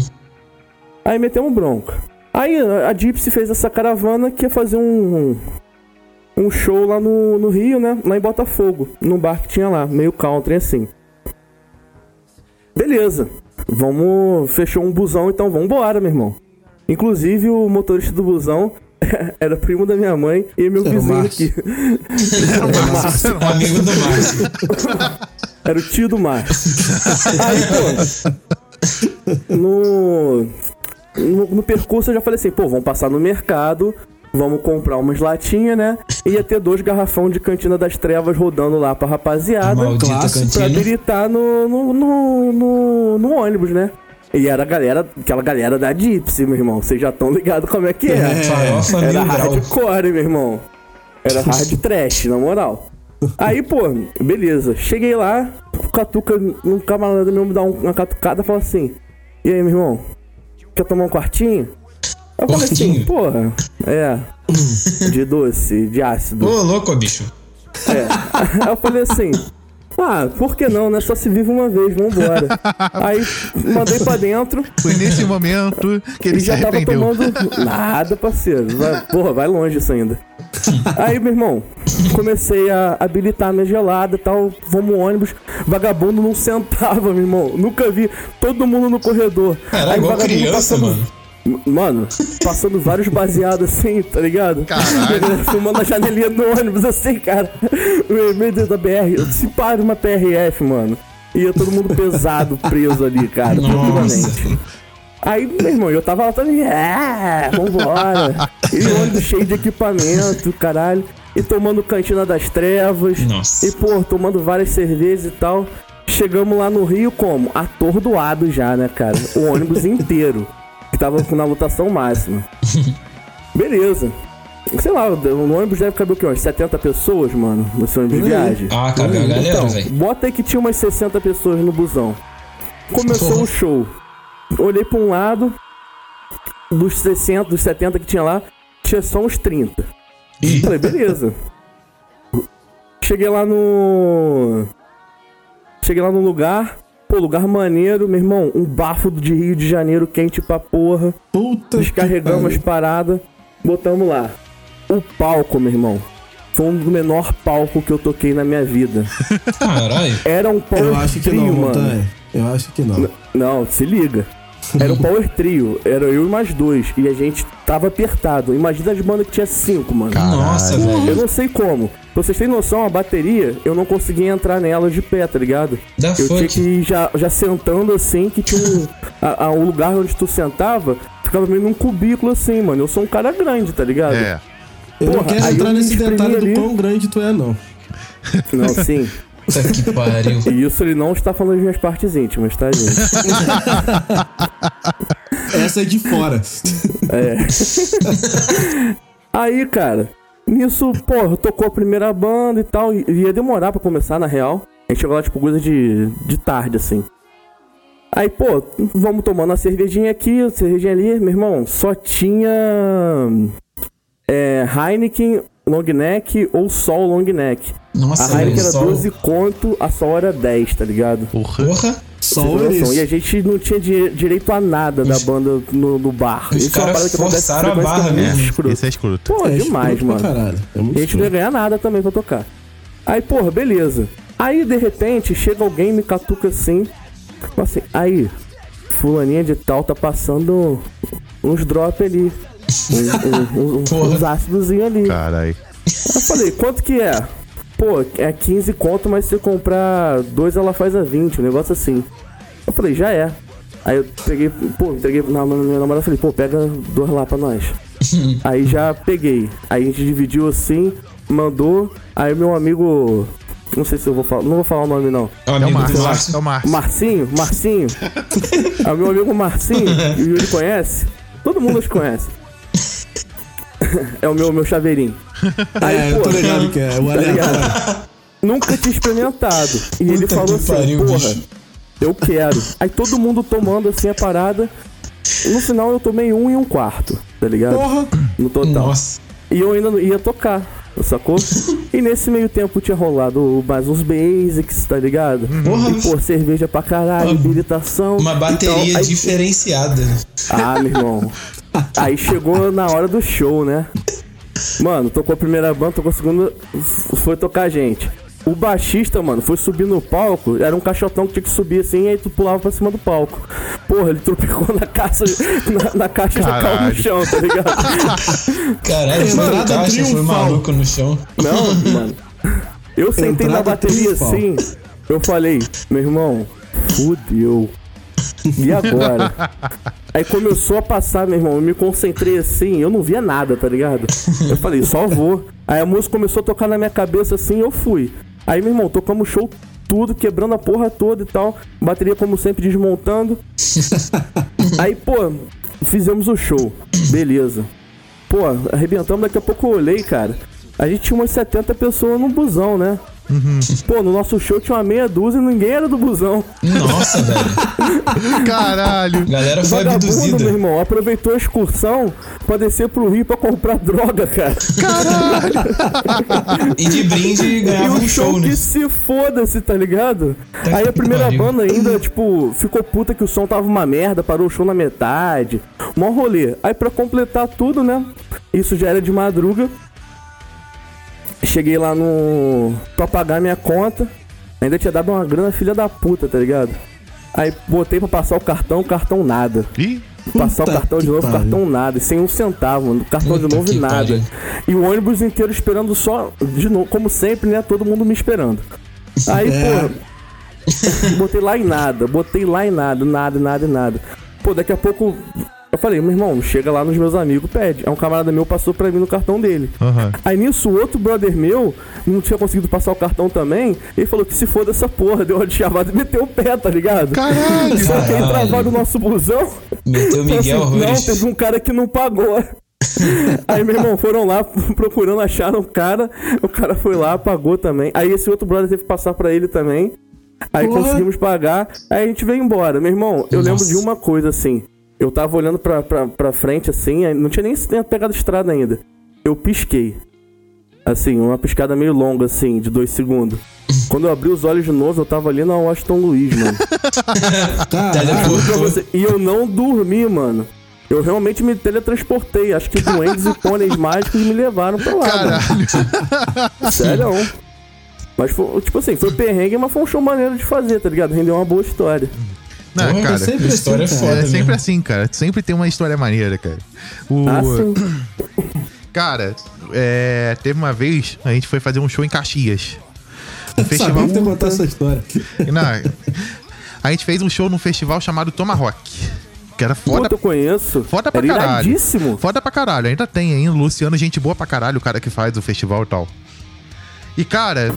Aí metemos bronca. Aí a a Gypsy fez essa caravana que ia fazer um. Um show lá no, no Rio, né? Lá em Botafogo. Num bar que tinha lá, meio country assim. Beleza. Vamos. Fechou um busão, então vambora, meu irmão. Inclusive o motorista do busão era primo da minha mãe e meu Era o vizinho aqui. Era o Márcio. Amigo do Márcio. Era o tio do Márcio. Aí, pô. No, no. No percurso eu já falei assim, pô, vamos passar no mercado, vamos comprar umas latinhas, né? E ia ter dois garrafão de cantina das trevas rodando lá pra rapaziada. Maldita. Pra cantina. habilitar no, no, no, no, no ônibus, né? E era a galera, aquela galera da Gypsy, meu irmão. Vocês já estão ligados como é que é. Farofa Era mil grau. hardcore, meu irmão. Era hard trash, na moral. Aí, pô, beleza. Cheguei lá, o Catuca, um camarada meu me dá um- uma catucada e fala assim: E aí, meu irmão, quer tomar um quartinho? Eu falei assim, porra, é. De doce, de ácido. Ô, louco, bicho. É. Aí eu falei assim. Ah, por que não, né? Só se vive uma vez, vambora. Aí mandei pra dentro Foi nesse momento que ele e se já tava tomando. Nada, parceiro. Vai, porra, vai longe isso ainda. Aí, meu irmão, comecei a habilitar a minha gelada e tal. Vamos no ônibus. Vagabundo não sentava, meu irmão. Nunca vi todo mundo no corredor. Cara, Aí, igual criança, passando- mano. Mano, passando vários baseados assim, tá ligado? Caralho. Filmando a janelinha do ônibus assim, cara. No meio da BR. Se para uma PRF, mano. Ia todo mundo pesado, preso ali, cara, Nossa. tranquilamente. Aí, meu irmão, eu tava lá também, é, vambora. E o ônibus cheio de equipamento, caralho. E tomando cantina das trevas. Nossa. E, pô, tomando várias cervejas e tal. Chegamos lá no Rio como? Atordoado já, né, cara? O ônibus inteiro. Tava na lotação máxima. Beleza. Sei lá, o ônibus deve caber o quê? Umas 70 pessoas, mano, nesse ônibus de viagem. Ah, cabeu a galera, Então, velho. bota aí que tinha umas 60 pessoas no busão. Começou Porra. o show. Olhei pra um lado, dos 60, dos 70 que tinha lá, tinha só uns 30. Ih, Falei, beleza. Cheguei lá no. Cheguei lá no lugar. Pô, lugar maneiro, meu irmão. Um bafo de Rio de Janeiro quente pra porra. Puta Descarregamos as paradas. Botamos lá. O palco, meu irmão. Foi um do menor palco que eu toquei na minha vida. caralho. Era um power Eu acho que trio, não, mano. Montanha. Eu acho que não. Não, se liga. Era um power trio. Era eu e mais dois. E a gente tava apertado. Imagina as bandas que tinha cinco, mano. Nossa, Eu velho. não sei como. Pra vocês terem noção, a bateria, eu não conseguia entrar nela de pé, tá ligado? Da Eu tinha que ir já, já sentando assim, que tinha um. a- a- o lugar onde tu sentava ficava meio num cubículo assim, mano. Eu sou um cara grande, tá ligado? É. Eu não quero entrar eu nesse detalhe do ali. quão grande tu é, não. Não, sim. Puta que pariu. E isso ele não está falando das minhas partes íntimas, tá, gente? Essa é de fora. Aí, cara, nisso, pô, tocou a primeira banda e tal, e ia demorar pra começar, na real. A gente chegou lá, tipo, coisa de, de tarde, assim. Aí, pô, vamos tomando a cervejinha aqui, a cervejinha ali, meu irmão, só tinha é, Heineken long neck ou Sol long neck. Nossa, A. Heineken era Sol. 12 conto, a Sol era 10, tá ligado? Porra. Porra. Isso. noção. E a gente não tinha di- direito a nada da banda no, no bar. os Isso é uma caras parada que acontece com forçaram a barra é escroto. Esse é escroto. Pô, É demais, escroto mano. Caralho. É muito E a gente não ia ganhar nada também pra tocar. Aí, porra, beleza. Aí, de repente, chega alguém e me catuca assim. assim, aí, fulaninha de tal tá passando uns drop ali. Um, um, uns ácidozinhos ali. Caralho. Aí eu falei, quanto que é? Pô, é 15 conto, mas se você comprar dois, ela faz a 20, um negócio assim. Eu falei, já é. Aí eu peguei, pô, entreguei na minha namorada e falei, pô, pega dois lá pra nós. aí já peguei. Aí a gente dividiu assim, mandou. Aí meu amigo. Não sei se eu vou falar. Não vou falar o nome não. É o É o amigo do Márcio. Márcio. É o Márcio. Marcinho, Marcinho. é o meu amigo Marcinho, e o Yuri conhece. Todo mundo os conhece. É o meu, meu chaveirinho. Aí, É, eu pô, tô ligado que é. O tá aleatório. Nunca tinha experimentado. E ele Puta falou que assim, pariu, porra, bicho. eu quero. Aí todo mundo tomando assim a parada. No final eu tomei um e um quarto, tá ligado? Porra. No total. Nossa. E eu ainda não ia tocar, sacou? e nesse meio tempo tinha rolado mais uns basics, tá ligado? Porra. E, pô, cerveja pra caralho, Uma- habilitação. Uma bateria Então, aí- diferenciada. Ah, meu irmão. Aí chegou na hora do show, né? Mano, tocou a primeira banda, tocou a segunda, foi tocar a gente. O baixista, mano, foi subir no palco, era um caixotão que tinha que subir assim, aí tu pulava pra cima do palco. Porra, ele tropicou na caixa, na, na caixa e já caiu no chão, tá ligado? Caralho, foi Entrada no caixa, foi maluco no chão. Não, mano. Eu sentei na Entrada bateria triunfal. assim, eu falei, meu irmão, fudeu. E agora? Aí começou a passar, meu irmão, eu me concentrei assim, eu não via nada, tá ligado? Eu falei, só vou. Aí a música começou a tocar na minha cabeça assim, eu fui. Aí, meu irmão, tocamos o show tudo, quebrando a porra toda e tal. Bateria, como sempre, desmontando. Aí, pô, fizemos o show. Beleza. Pô, arrebentamos, daqui a pouco eu olhei, cara. A gente tinha umas 70 pessoas no busão, né? Pô, no nosso show tinha uma meia dúzia e ninguém era do busão. Nossa, velho. Caralho. A galera foi Vagabundo, meu abduzida. irmão, aproveitou a excursão pra descer pro Rio pra comprar droga, cara. E de brinde ganhava o um show show, né? que se foda-se, tá ligado? Tá Aí a primeira pariu. banda ainda, tipo, ficou puta que o som tava uma merda, parou o show na metade. Mó rolê. Aí pra completar tudo, né? Isso já era de madruga. Cheguei lá no. pra pagar minha conta. Ainda tinha dado uma grana filha da puta, tá ligado? Aí botei pra passar o cartão, cartão nada. Ih, Passar Puta o cartão de novo, pariu. cartão nada, e sem um centavo, mano. Cartão Puta de novo e nada. pariu. E o ônibus inteiro esperando só, de novo, como sempre, né? Todo mundo me esperando. Aí, É. pô, botei lá em nada, botei lá em nada, nada, nada nada. Pô, daqui a pouco. Eu falei, meu irmão, chega lá nos meus amigos, pede. Aí um camarada meu passou pra mim no cartão dele. Aham. Aí nisso, o outro brother meu não tinha conseguido passar o cartão também. Ele falou que se for dessa porra, deu uma de chavada e meteu o pé, tá ligado? Caralho! Só que aí travado o nosso busão. Meteu o Falou Miguel assim, Não, teve um cara que não pagou. Aí, meu irmão, foram lá procurando, acharam o cara. O cara foi lá, pagou também. Aí esse outro brother teve que passar pra ele também. Aí Porra. conseguimos pagar. Aí a gente veio embora. Meu irmão, eu lembro Nossa. de uma coisa assim. Eu tava olhando pra, pra, pra frente assim, não tinha nem pegado estrada ainda. Eu pisquei. Assim, uma piscada meio longa, assim, de dois segundos. Quando eu abri os olhos de novo, eu tava ali na Washington Luiz, mano. Você- E eu não dormi, mano. Eu realmente me teletransportei. Acho que duendes e pôneis mágicos me levaram pra lá. Caralho! Sério. Mas foi, tipo assim, foi perrengue, mas foi um show maneiro de fazer, tá ligado? Rendeu uma boa história. Não, Porra, cara. é sempre a história assim, é cara. foda É sempre mesmo. assim, cara. Sempre tem uma história maneira, cara. O... Ah. Cara, é, teve uma vez, a gente foi fazer um show em Caxias. Um festival. sabia contar essa história. Não, a gente fez um show num festival chamado Tomahawk. Que era foda, Puta, eu conheço. foda pra Era caralho. iradíssimo. Foda pra caralho. Ainda tem ainda. Luciano, gente boa pra caralho, o cara que faz o festival e tal. E, cara,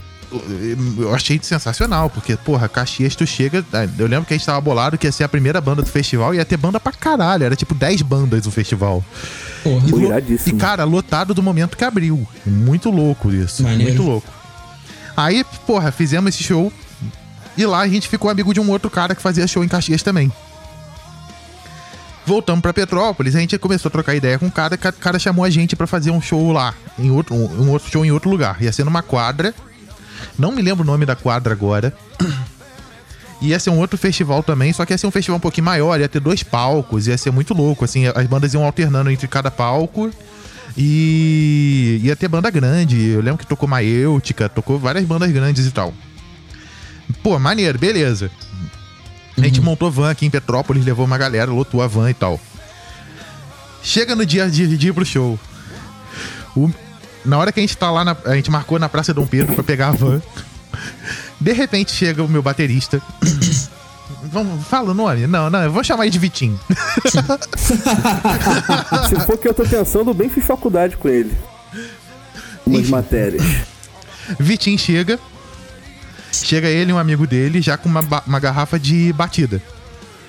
eu achei sensacional, porque, porra, Caxias, tu chega. Eu lembro que a gente tava bolado que ia ser a primeira banda do festival e ia ter banda pra caralho. Era tipo 10 bandas o festival. Porra. E, lo- e, cara, lotado do momento que abriu. Muito louco isso. Maneiro. Muito louco. Aí, porra, fizemos esse show. E lá a gente ficou amigo de um outro cara que fazia show em Caxias também. Voltamos pra Petrópolis, a gente começou a trocar ideia com o cara, o cara chamou a gente pra fazer um show lá, em outro, um outro show em outro lugar. Ia ser numa quadra. Não me lembro o nome da quadra agora. Ia ser um outro festival também, só que ia ser um festival um pouquinho maior, ia ter dois palcos, ia ser muito louco, assim, as bandas iam alternando entre cada palco. E ia ter banda grande. Eu lembro que tocou Maêutica, tocou várias bandas grandes e tal. Pô, maneiro, beleza. A gente montou van aqui em Petrópolis, levou uma galera, lotou a van e tal. Chega no dia de, de ir pro show. O- na hora que a gente tá lá, na- a gente marcou na Praça Dom Pedro pra pegar a van. De repente chega o meu baterista. Vamos, fala o nome? Não, não, eu vou chamar ele de Vitinho. Se for que eu tô pensando, bem fiz faculdade com ele. Umas Enfim. matérias. Vitinho chega. Chega ele e um amigo dele já com uma, uma garrafa de batida.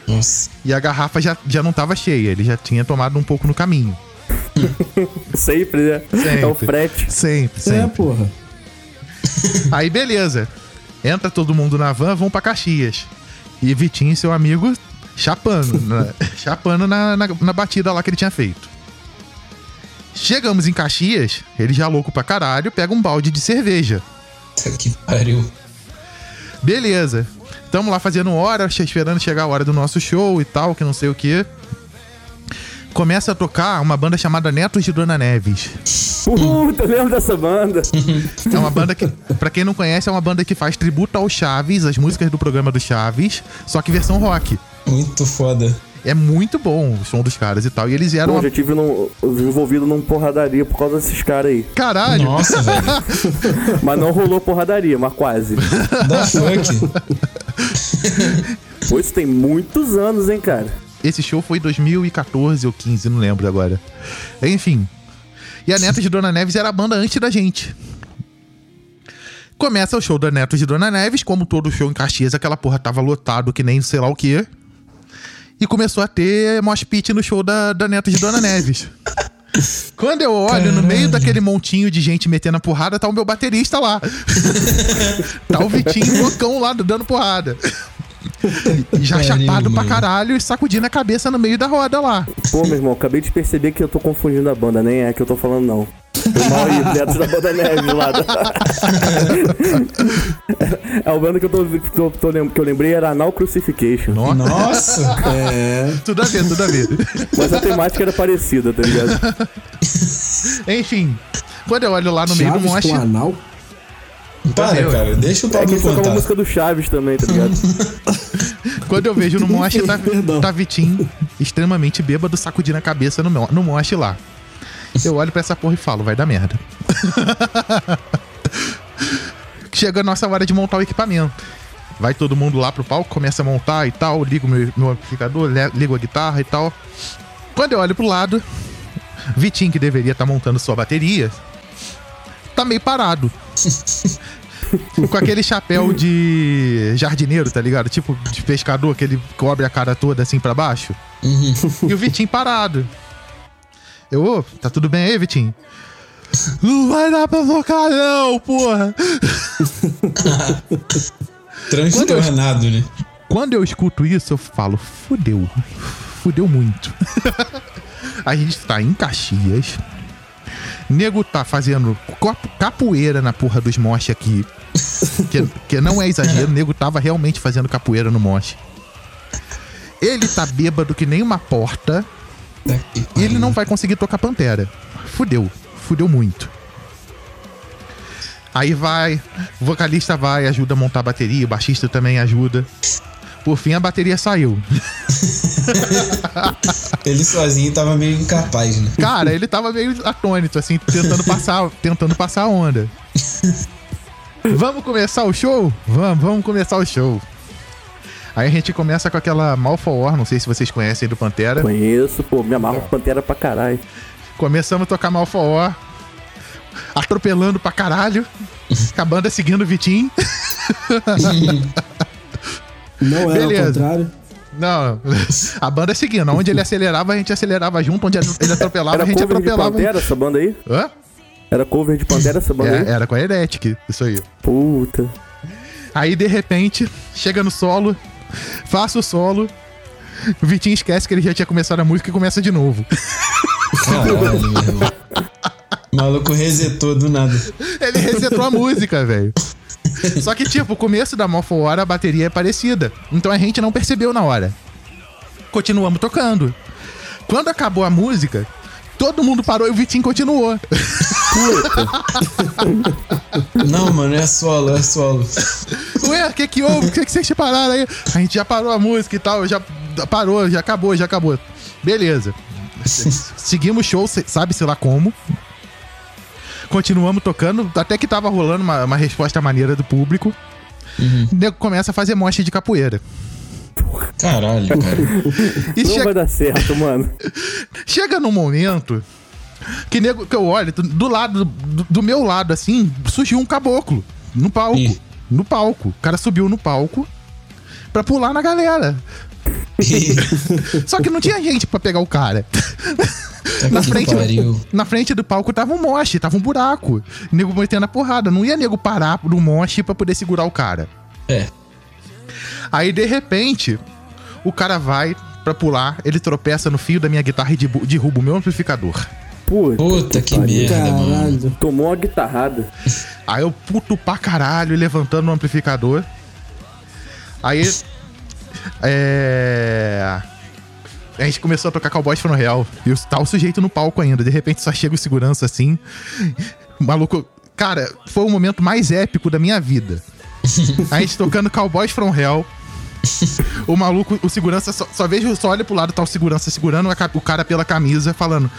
Nossa. E a garrafa já, já não tava cheia, ele já tinha tomado um pouco no caminho. Sempre, né? É o Sempre. frete. Sempre, É, sempre. porra. Aí beleza. Entra todo mundo na van, vão pra Caxias. E Vitinho e seu amigo chapando, na, chapando na, na, na batida lá que ele tinha feito. Chegamos em Caxias, ele já louco pra caralho, pega um balde de cerveja. Que pariu. Beleza. Tamo lá fazendo hora, esperando chegar a hora do nosso show e tal, que não sei o que. Começa a tocar uma banda chamada Netos de Dona Neves. Puta, lembro dessa banda. É uma banda que, pra quem não conhece, é uma banda que faz tributo ao Chaves, as músicas do programa do Chaves, só que versão rock. Muito foda. É muito bom o som dos caras e tal. E eles eram. Pô, Uma... já tive num, envolvido num porradaria por causa desses caras aí. Caralho! Nossa, velho. Mas não rolou porradaria, mas quase. Da funk. Pô, isso tem muitos anos, hein, cara. Esse show foi em 2014 ou 15, não lembro agora. Enfim. E a Netos de Dona Neves era a banda antes da gente. Começa o show da Netos de Dona Neves, como todo show em Caxias, aquela porra tava lotado que nem sei lá o quê. E começou a ter mosh pit no show da, da Netos de Dona Neves. Quando eu olho, no meio Caralho. daquele montinho de gente metendo a porrada, tá o meu baterista lá. tá o Vitinho loucão lá dando porrada. Já Pariu, chapado pra mano. caralho e sacudindo a cabeça no meio da roda lá. Pô, meu irmão, acabei de perceber que eu tô confundindo a banda, nem é que eu tô falando, não. Foi mal aí, Netos da Banda Neve lá. É a banda que eu, tô, que, eu tô que eu lembrei era Anal Crucifixion. Nossa. É. tudo a ver, tudo a ver. Mas a temática era parecida, tá ligado? Enfim, quando eu olho lá no meio do Chaves mosh, Para, eu- cara. Deixa o É Pablo é uma contar. música do Chaves também, tá ligado? quando eu vejo no mosh, tá, tá Vitinho extremamente bêbado, sacudindo a cabeça no, mo- no mosh lá. Eu olho pra essa porra e falo, vai dar merda. Chega a nossa hora de montar o equipamento. Vai todo mundo lá pro palco, começa a montar e tal, ligo meu, meu amplificador, ligo a guitarra e tal. Quando eu olho pro lado, Vitinho, que deveria estar montando sua bateria, tá meio parado. Com aquele chapéu de jardineiro, tá ligado? Tipo de pescador, que ele cobre a cara toda assim pra baixo. Uhum. E o Vitinho parado. Eu, ô, tá tudo bem aí, Vitinho? Não vai dar pra tocar, não, porra! Transtornado, né? Quando eu escuto isso, eu falo, fudeu. Fudeu muito. a gente tá em Caxias. Nego tá fazendo capoeira na porra dos moche aqui. Que, que não é exagero, o nego tava realmente fazendo capoeira no moche. Ele tá bêbado que nem uma porta. Aqui, E ele não vai conseguir tocar Pantera. Fudeu. Fudeu muito. Aí vai, o vocalista vai, ajuda a montar a bateria, o baixista também ajuda. Por fim, a bateria saiu. Ele sozinho tava meio incapaz, né? Cara, ele tava meio atônito, assim, tentando passar, tentando passar a onda. Vamos começar o show? Vamos, vamos começar o show. Aí a gente começa com aquela Malfa War, não sei se vocês conhecem do Pantera. Conheço, pô, me amarro com Pantera pra caralho. Começamos a tocar Malfa War, atropelando pra caralho. A banda seguindo o Vitinho. Não era Beleza. ao contrário. Não, a banda seguindo. Onde ele acelerava, a gente acelerava junto. Onde ele atropelava, a gente cover de atropelava. Pantera essa banda aí? Hã? Era cover de Pantera essa banda É, aí? era com a Heretic, isso aí. Puta. Aí, de repente, chega no solo, faço o solo. O Vitinho esquece que ele já tinha começado a música e começa de novo. Caralho, meu irmão. O maluco resetou do nada. Ele resetou a música, velho. Só que, tipo, o começo da Morpho War, a bateria é parecida. Então a gente não percebeu na hora. Continuamos tocando. Quando acabou a música, todo mundo parou e o Vitinho continuou. Não, mano, é solo, é solo. Ué, o que que houve? O que que vocês pararam aí? A gente já parou a música e tal, já parou, já acabou, já acabou. Beleza. Seguimos o show, se- sabe-se lá como. Continuamos tocando, até que tava rolando uma, uma resposta maneira do público. O nego começa a fazer mostra de capoeira. Caralho, cara. E Não chega, vai dar certo, mano. chega num momento que, nego, que eu olho, do, do lado, do, do meu lado, assim, surgiu um caboclo no palco. Ih. No palco. O cara subiu no palco pra pular na galera. Só que não tinha gente pra pegar o cara. Na que frente, pariu. na frente do palco tava um moche, tava um buraco. Nego metendo a porrada. Não ia nego parar no moche pra poder segurar o cara. É. Aí, de repente, o cara vai pra pular, ele tropeça no fio da minha guitarra e derru- derruba o meu amplificador. Puta. Puta que pariu. merda, mano. Caralho. Tomou uma guitarrada. Aí eu puto pra caralho, levantando o amplificador. Aí. É. A gente começou a tocar Cowboys from Real. E o- tá o sujeito no palco ainda. De repente só chega o segurança assim. O maluco. Cara, foi o momento mais épico da minha vida. A gente tocando Cowboys from Hell. O maluco, o segurança, só, só vejo, só olha pro lado, tá o segurança segurando a o cara pela camisa, falando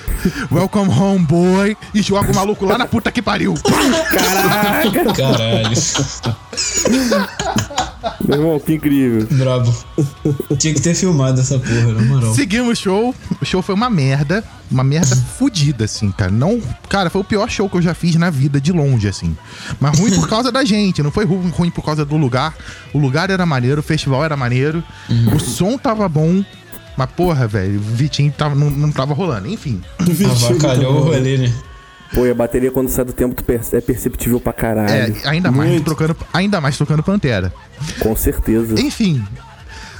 Welcome home, boy. E joga o maluco lá na puta que pariu. Caralho. Meu irmão, que incrível. Brabo. Tinha que ter filmado essa porra, na moral. Seguimos o show. O show foi uma merda. Uma merda fodida, assim, cara. Não. Cara, foi o pior show que eu já fiz na vida, de longe, assim. Mas ruim por causa da gente. Não foi ru- ruim por causa do lugar. O lugar era maneiro, o festival era maneiro. O som tava bom. Mas, porra, velho, o Vitinho tava, não, não tava rolando. Enfim. Avacalhou o rolê, né? Pô, e a bateria quando sai do tempo é perceptível pra É, caralho. ainda mais Muito. trocando, ainda mais trocando Pantera. Com certeza. Enfim.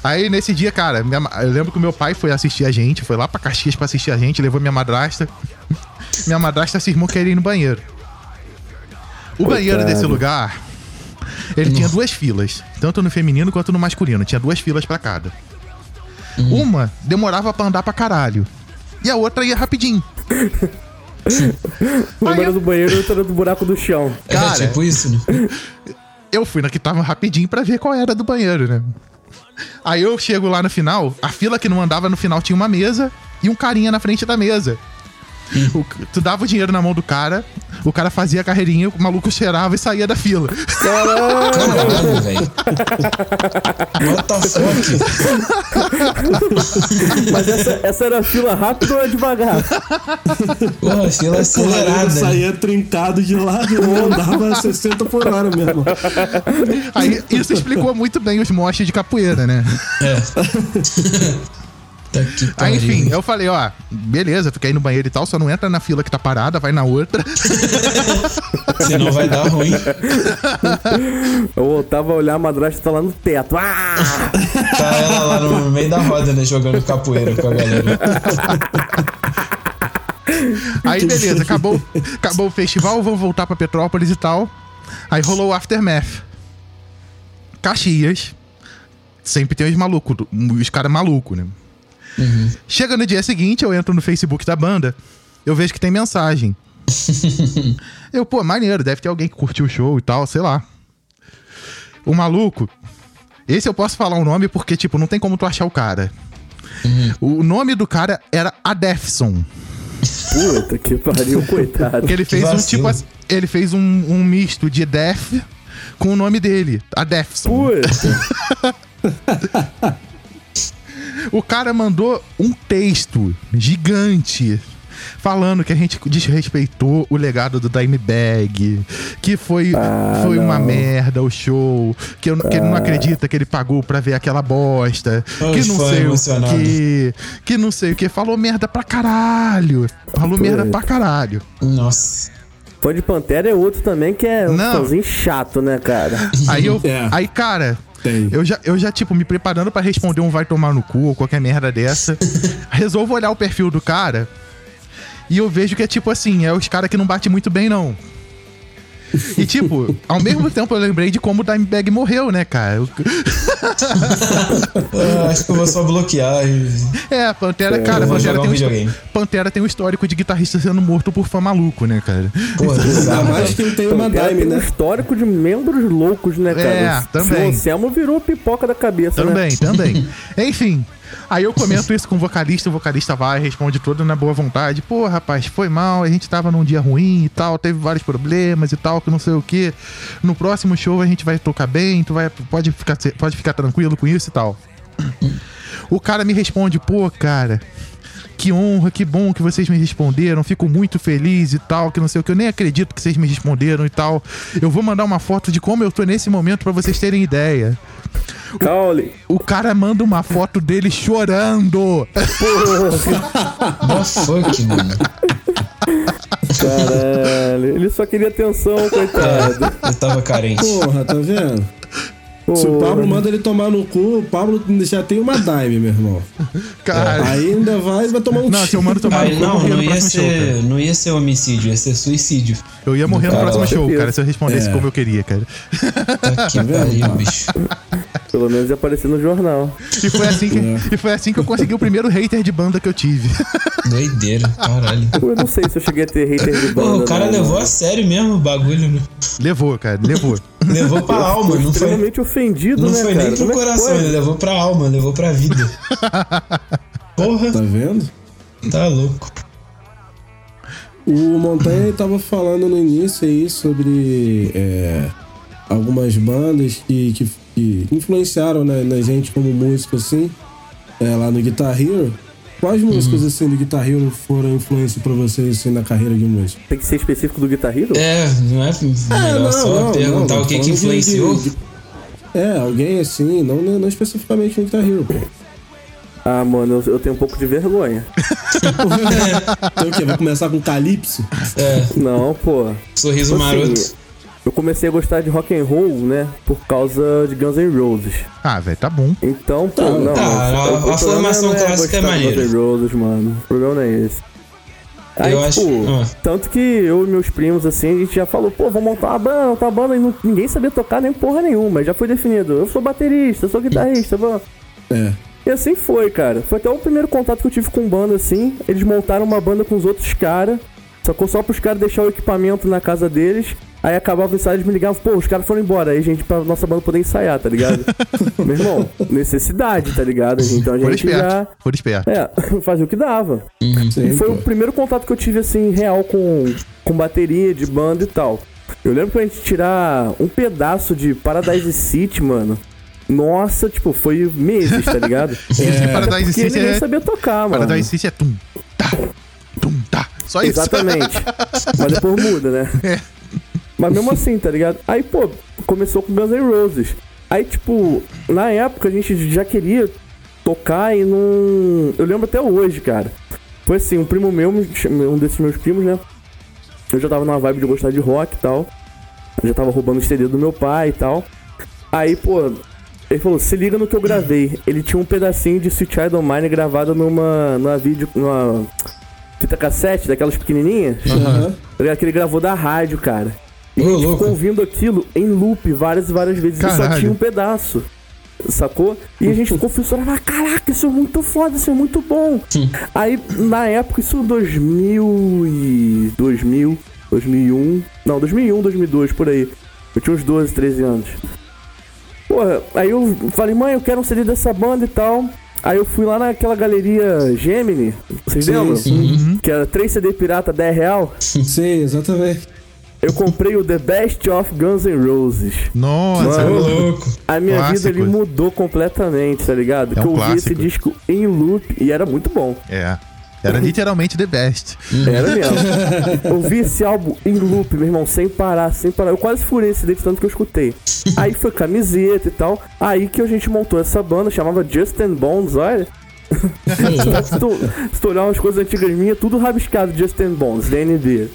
Aí nesse dia, cara, minha eu lembro que o meu pai foi assistir a gente, foi lá pra Caxias pra assistir a gente, levou minha madrasta. minha madrasta cismou que ia ir no banheiro. O Coitado. banheiro desse lugar, ele tinha duas filas, tanto no feminino quanto no masculino, tinha duas filas pra cada. Uma demorava pra andar pra caralho. E a outra ia rapidinho. Uma eu- do banheiro e outra do buraco do chão. Cara, é tipo isso, né? eu fui na que tava rapidinho pra ver qual era do banheiro, né? Aí eu chego lá no final, a fila que não andava no final tinha uma mesa e um carinha na frente da mesa. O- tu dava o dinheiro na mão do cara, o cara fazia a carreirinha, o maluco cheirava e saía da fila. Caralho, velho. What the fuck? Mas essa, essa era fila rápida ou é devagar? Porra, fila acelerada. saía trincado de lado e andava 60 por hora mesmo. Aí isso explicou muito bem os mostres de capoeira, né? É. que Aí, pariu. enfim, eu falei, ó, beleza, fica aí no banheiro e tal, só não entra na fila que tá parada, vai na outra. Senão vai dar ruim. Eu voltava a olhar a madrasta tá lá no teto. Ah! Tá ela lá no meio da roda, né? Jogando capoeira com a galera. Aí, beleza, acabou, acabou o festival, vamos voltar pra Petrópolis e tal. Aí rolou o Aftermath. Caxias. Sempre tem os malucos, os caras malucos, né? Chega no dia seguinte, eu entro no Facebook da banda, eu vejo que tem mensagem. eu, pô, maneiro, deve ter alguém que curtiu o show e tal, sei lá. O maluco. Esse eu posso falar o nome porque, tipo, não tem como tu achar o cara. O nome do cara era Adefson. Puta que pariu, coitado. Ele fez um tipo. assim- Ele fez um, um misto de Def com o nome dele, Adefson. Puta. O cara mandou um texto gigante falando que a gente desrespeitou o legado do Dimebag, que foi, Ah, foi uma merda o show, que, eu, que ele não acredita que ele pagou pra ver aquela bosta, Os que não sei o que, que não sei o que, falou merda pra caralho, falou merda pra caralho. Nossa. Fã de Pantera é outro também que é um fãzinho chato, né, cara? Aí eu, É. aí cara, Tem. Eu já, eu já, tipo, me preparando pra responder um vai tomar no cu ou qualquer merda dessa. resolvo olhar o perfil do cara e eu vejo que é tipo assim, é os caras que não bate muito bem, não. E tipo, ao mesmo tempo eu lembrei de como o Dimebag morreu, né, cara? Eu- Ah, acho que eu vou só bloquear. É, Pantera, cara, eu vou Pantera tem, um videogame. Pantera tem um histórico de guitarrista sendo morto por fã maluco, né, cara? Ainda bizarro. mais que tem uma dime, tem um né? histórico de membros loucos, né, cara? É, O também. Anselmo virou pipoca da cabeça, né? Também, também. Enfim. Aí eu comento isso com o vocalista, o vocalista vai, responde todo na boa vontade. Pô, rapaz, foi mal, a gente tava num dia ruim e tal, teve vários problemas e tal, que não sei o que. No próximo show a gente vai tocar bem, tu vai, pode, ficar, pode ficar tranquilo com isso e tal. O cara me responde, pô, cara, que honra, que bom que vocês me responderam, fico muito feliz e tal, que não sei o que, eu nem acredito que vocês me responderam e tal. Eu vou mandar uma foto de como eu tô nesse momento pra vocês terem ideia. Caule. O cara manda uma foto dele chorando. The fuck, mano. Caralho. Ele só queria atenção, coitado. Eu tava carente. Porra, tá vendo? Se o Pablo manda ele tomar no cu, o Pablo já tem uma dime, meu irmão. Cara, Aí ainda vai, vai tomar um não, se eu mando tomar Aí, no cu, não, não ia, show, ser, cara. não ia ser homicídio, ia ser suicídio. Eu ia morrer no próximo show, cara, se eu respondesse É. como eu queria, cara. Tá que pariu, bicho. Pelo menos ia aparecer no jornal. E foi assim que, e foi assim que eu consegui o primeiro hater de banda que eu tive. Doideira, caralho. Pô, Eu não sei se eu cheguei a ter hater de banda. Porra, o cara não, levou mano. a sério mesmo o bagulho. né? levou, cara, levou. Levou pra alma, não foi, Extremamente ofendido, não né, foi cara? nem pro Como é coração, ele levou pra alma, levou pra vida. Porra, Tá vendo? tá louco. O Montanha ele tava falando no início aí sobre é, algumas bandas que, que, que influenciaram né, na gente como músico, assim, é, lá no Guitar Hero. Quais músicas, assim, do Guitar Hero foram influência pra vocês, assim, na carreira de músico? Tem que ser específico do Guitar Hero? É, não é melhor só perguntar não, o que que influenciou? de- de- É, alguém assim, não, não especificamente no Guitar Hero. Ah, mano, eu, eu tenho um pouco de vergonha. Então o quê? Vai começar com Calypso? É, Não, pô. sorriso Assim, maroto. Eu comecei a gostar de rock and roll, né? Por causa de Guns N' Roses. Ah, velho, tá bom. Então, pô, Tá, não. tá, a- a problema formação não clássica é maneira. Guns N' Roses, mano. O problema não é esse. Aí, Eu acho- tipo, ah. tanto que eu e meus primos, assim, a gente já falou, pô, vamos montar uma banda, montar uma banda, e não- ninguém sabia tocar nem porra nenhuma, já foi definido. Eu sou baterista, eu sou guitarrista, vamos. É. E assim foi, cara. Foi até o primeiro contato que eu tive com banda, assim. Eles montaram uma banda com os outros caras. Sacou só pros caras deixar o equipamento na casa deles. Aí acabava o ensaio, eles me ligavam, pô, os caras foram embora. Aí, gente, pra nossa banda poder ensaiar, tá ligado? Meu irmão, necessidade, tá ligado? Então a Por gente esperto. já. Por esperto. É, fazia o que dava. Sim, E foi pô. o primeiro contato que eu tive, assim, real com, com bateria de banda e tal. Eu lembro que a gente tirar um pedaço de Paradise City, mano. Nossa, tipo, foi meses, tá ligado? Esse Paradise Porque City ninguém é. sabia tocar, mano. Paradise City é tum, tá, tum, tá. Só isso. Exatamente. Mas depois muda, né? É. Mas mesmo assim, tá ligado? Aí, pô, começou com Guns N' Roses. Aí, tipo, na época a gente já queria tocar e não. Eu lembro até hoje, cara. Foi assim, um primo meu, um desses meus primos, né? Eu já tava numa vibe de gostar de rock e tal. Eu já tava roubando o CD do meu pai e tal. Aí, pô, ele falou, se liga no que eu gravei. Ele tinha um pedacinho de Sweet Child Mine gravado numa, numa vídeo, numa fita cassete, daquelas pequenininhas. Aham. Tá? Que ele gravou da rádio, cara. E Ô, a gente louco. ficou ouvindo aquilo em loop várias e várias vezes. E só Caralho. tinha um pedaço. Sacou? E a gente ficou fissurado. Ah, caraca, isso é muito foda, isso é muito bom. Aí, na época, isso em 2000 e... 2000, 2001... Não, 2001, 2002, por aí. Eu tinha uns 12, 13 anos. Porra, aí eu falei, mãe, eu quero um CD dessa banda e tal. Aí eu fui lá naquela galeria Gemini. Vocês Sim, lembram? sim. Que era 3 CD pirata, 10 real. Sim, exatamente. Eu comprei o The Best of Guns N' Roses. Nossa, Mano. louco. A minha Clássico. vida ali mudou completamente, tá ligado? É que um eu ouvi esse disco em loop e era muito bom. é. Era literalmente the best. Era mesmo. Ouvi esse álbum em loop, meu irmão, sem parar, sem parar. Eu quase furei esse de tanto que eu escutei. Aí foi camiseta e tal. Aí que a gente montou essa banda, chamava Justin Bones, olha. se, tu, se tu olhar umas coisas antigas minhas, tudo rabiscado Justin Bones, DNB.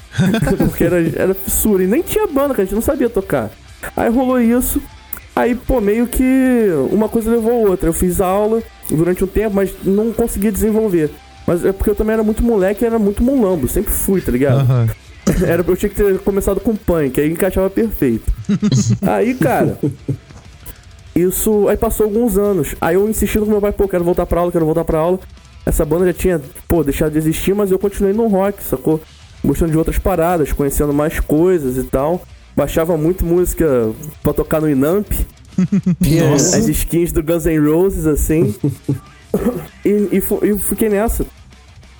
Porque era, era fissura. E nem tinha banda, que a gente não sabia tocar. Aí rolou isso. Aí, pô, meio que uma coisa levou a outra. Eu fiz aula durante um tempo, mas não conseguia desenvolver. Mas é porque eu também era muito moleque era muito mulambo. Sempre fui, tá ligado? Aham. Era, eu tinha que ter começado com punk, aí encaixava perfeito. aí, cara. Isso. Aí passou alguns anos. Aí eu insistindo com meu pai, pô, quero voltar pra aula, quero voltar pra aula. Essa banda já tinha, pô, deixado de existir, mas eu continuei no rock, sacou? Gostando de outras paradas, conhecendo mais coisas e tal. Baixava muito música pra tocar no Inamp. Nossa. As skins do Guns N' Roses, assim. E, e eu fiquei nessa.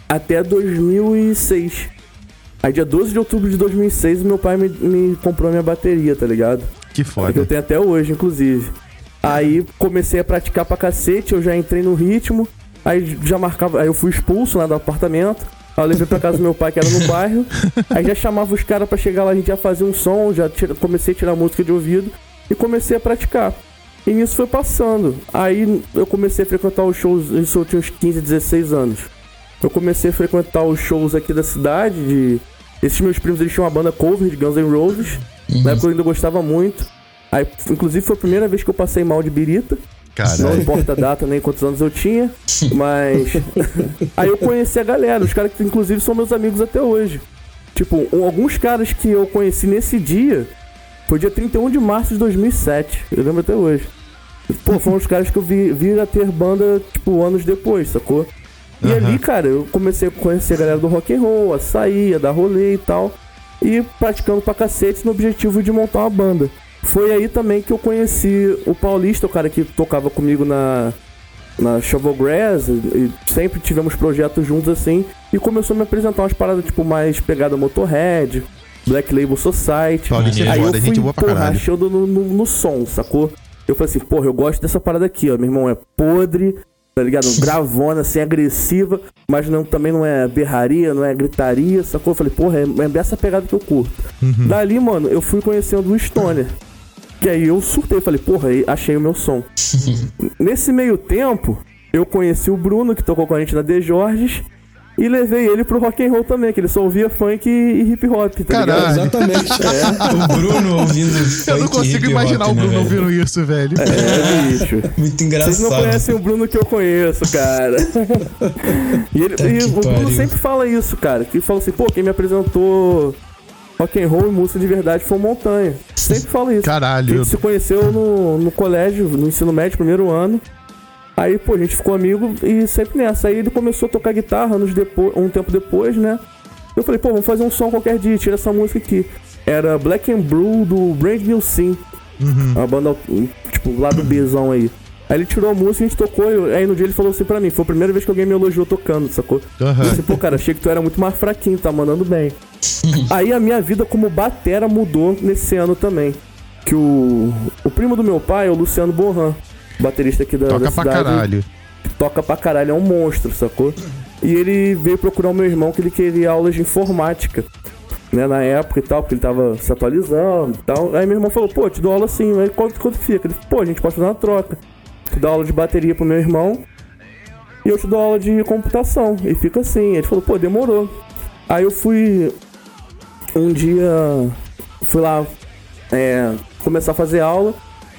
Até 2006. Aí, dia 12 de outubro de 2006, meu pai me, me comprou minha bateria, tá ligado? Que É que eu foda. tenho até hoje, inclusive. Aí comecei a praticar pra cacete, eu já entrei no ritmo. Aí já marcava. Aí eu fui expulso lá do apartamento. Aí eu levei pra casa do meu pai, que era no bairro. Aí já chamava os caras pra chegar lá, a gente já fazia um som, já tira- comecei a tirar música de ouvido e comecei a praticar. E nisso foi passando. Aí eu comecei a frequentar os shows, isso eu tinha uns 15, 16 anos. Eu comecei a frequentar os shows aqui da cidade. De... Esses meus primos eles tinham uma banda cover de Guns N' Roses. Na época eu ainda gostava muito. Aí, inclusive, foi a primeira vez que eu passei mal de birita. Não Caralho. importa a data nem quantos anos eu tinha. Mas. Aí eu conheci a galera, os caras que inclusive são meus amigos até hoje. Tipo, alguns caras que eu conheci nesse dia foi dia 31 de março de 2007. Eu lembro até hoje. Pô, foram os caras que eu vi, vi a ter banda, tipo, anos depois, sacou? E Aham. ali, cara, eu comecei a conhecer a galera do rock and roll, a sair, a dar rolê e tal. E praticando pra cacete no objetivo de montar uma banda. Foi aí também que eu conheci o Paulista, o cara que tocava comigo na, na Shovel Grass, e, e sempre tivemos projetos juntos assim. E começou a me apresentar umas paradas tipo mais pegada Motorhead, Black Label Society. Paulista é Aí foda, eu gente fui, boa pra porra, caralho. achando no, no, no som, sacou? Eu falei assim, porra, eu gosto dessa parada aqui, ó. Meu irmão é podre, tá ligado? Gravona, assim, agressiva, mas não, também não é berraria, não é gritaria, sacou? Eu falei, porra, é, é essa pegada que eu curto. Uhum. Dali, mano, eu fui conhecendo o Stoner. Que aí eu surtei, falei, porra, aí achei o meu som. Nesse meio tempo, eu conheci o Bruno, que tocou com a gente na The Jorges, e levei ele pro rock and roll também, que ele só ouvia funk e hip hop, tá Caralho. ligado? Exatamente. O Bruno ouvindo Eu não consigo hip imaginar o né, Bruno velho? ouvindo isso, velho. É, bicho. Muito Vocês engraçado. não conhecem o Bruno que eu conheço, cara. e ele- Tá e o Bruno pariu. sempre fala isso, cara. Que fala assim, pô, quem me apresentou rock and roll e música de verdade foi o Montanha. Sempre fala isso. A Caralho. gente se conheceu no, no colégio, no ensino médio, primeiro ano. Aí, pô, a gente ficou amigo e sempre nessa. Aí ele começou a tocar guitarra anos depois, um tempo depois, né? Eu falei, pô, vamos fazer um som qualquer dia, tira essa música aqui. Era Black and Blue do Brand New Sim. Uma banda, tipo, lá do Bzão aí. Aí ele tirou a música, a gente tocou, e aí no dia ele falou assim pra mim, foi a primeira vez que alguém me elogiou tocando, sacou? Aham. Eu disse, pô, cara, achei que tu era muito mais fraquinho, tá mandando bem. aí a minha vida como batera mudou nesse ano também. Que o, o primo do meu pai o Luciano Borran, baterista aqui da, Toca da pra cidade caralho. toca pra caralho, é um monstro, sacou? E ele veio procurar o meu irmão que ele queria aulas de informática, né, na época e tal, porque ele tava se atualizando e tal. Aí meu irmão falou, pô, te dou aula sim, aí quanto, quanto fica? Ele falou, pô, a gente pode fazer uma troca. Tu dá aula de bateria pro meu irmão e eu te dou aula de computação. E fica assim. Ele falou, pô, demorou. Aí eu fui um dia, fui lá é, começar a fazer aula.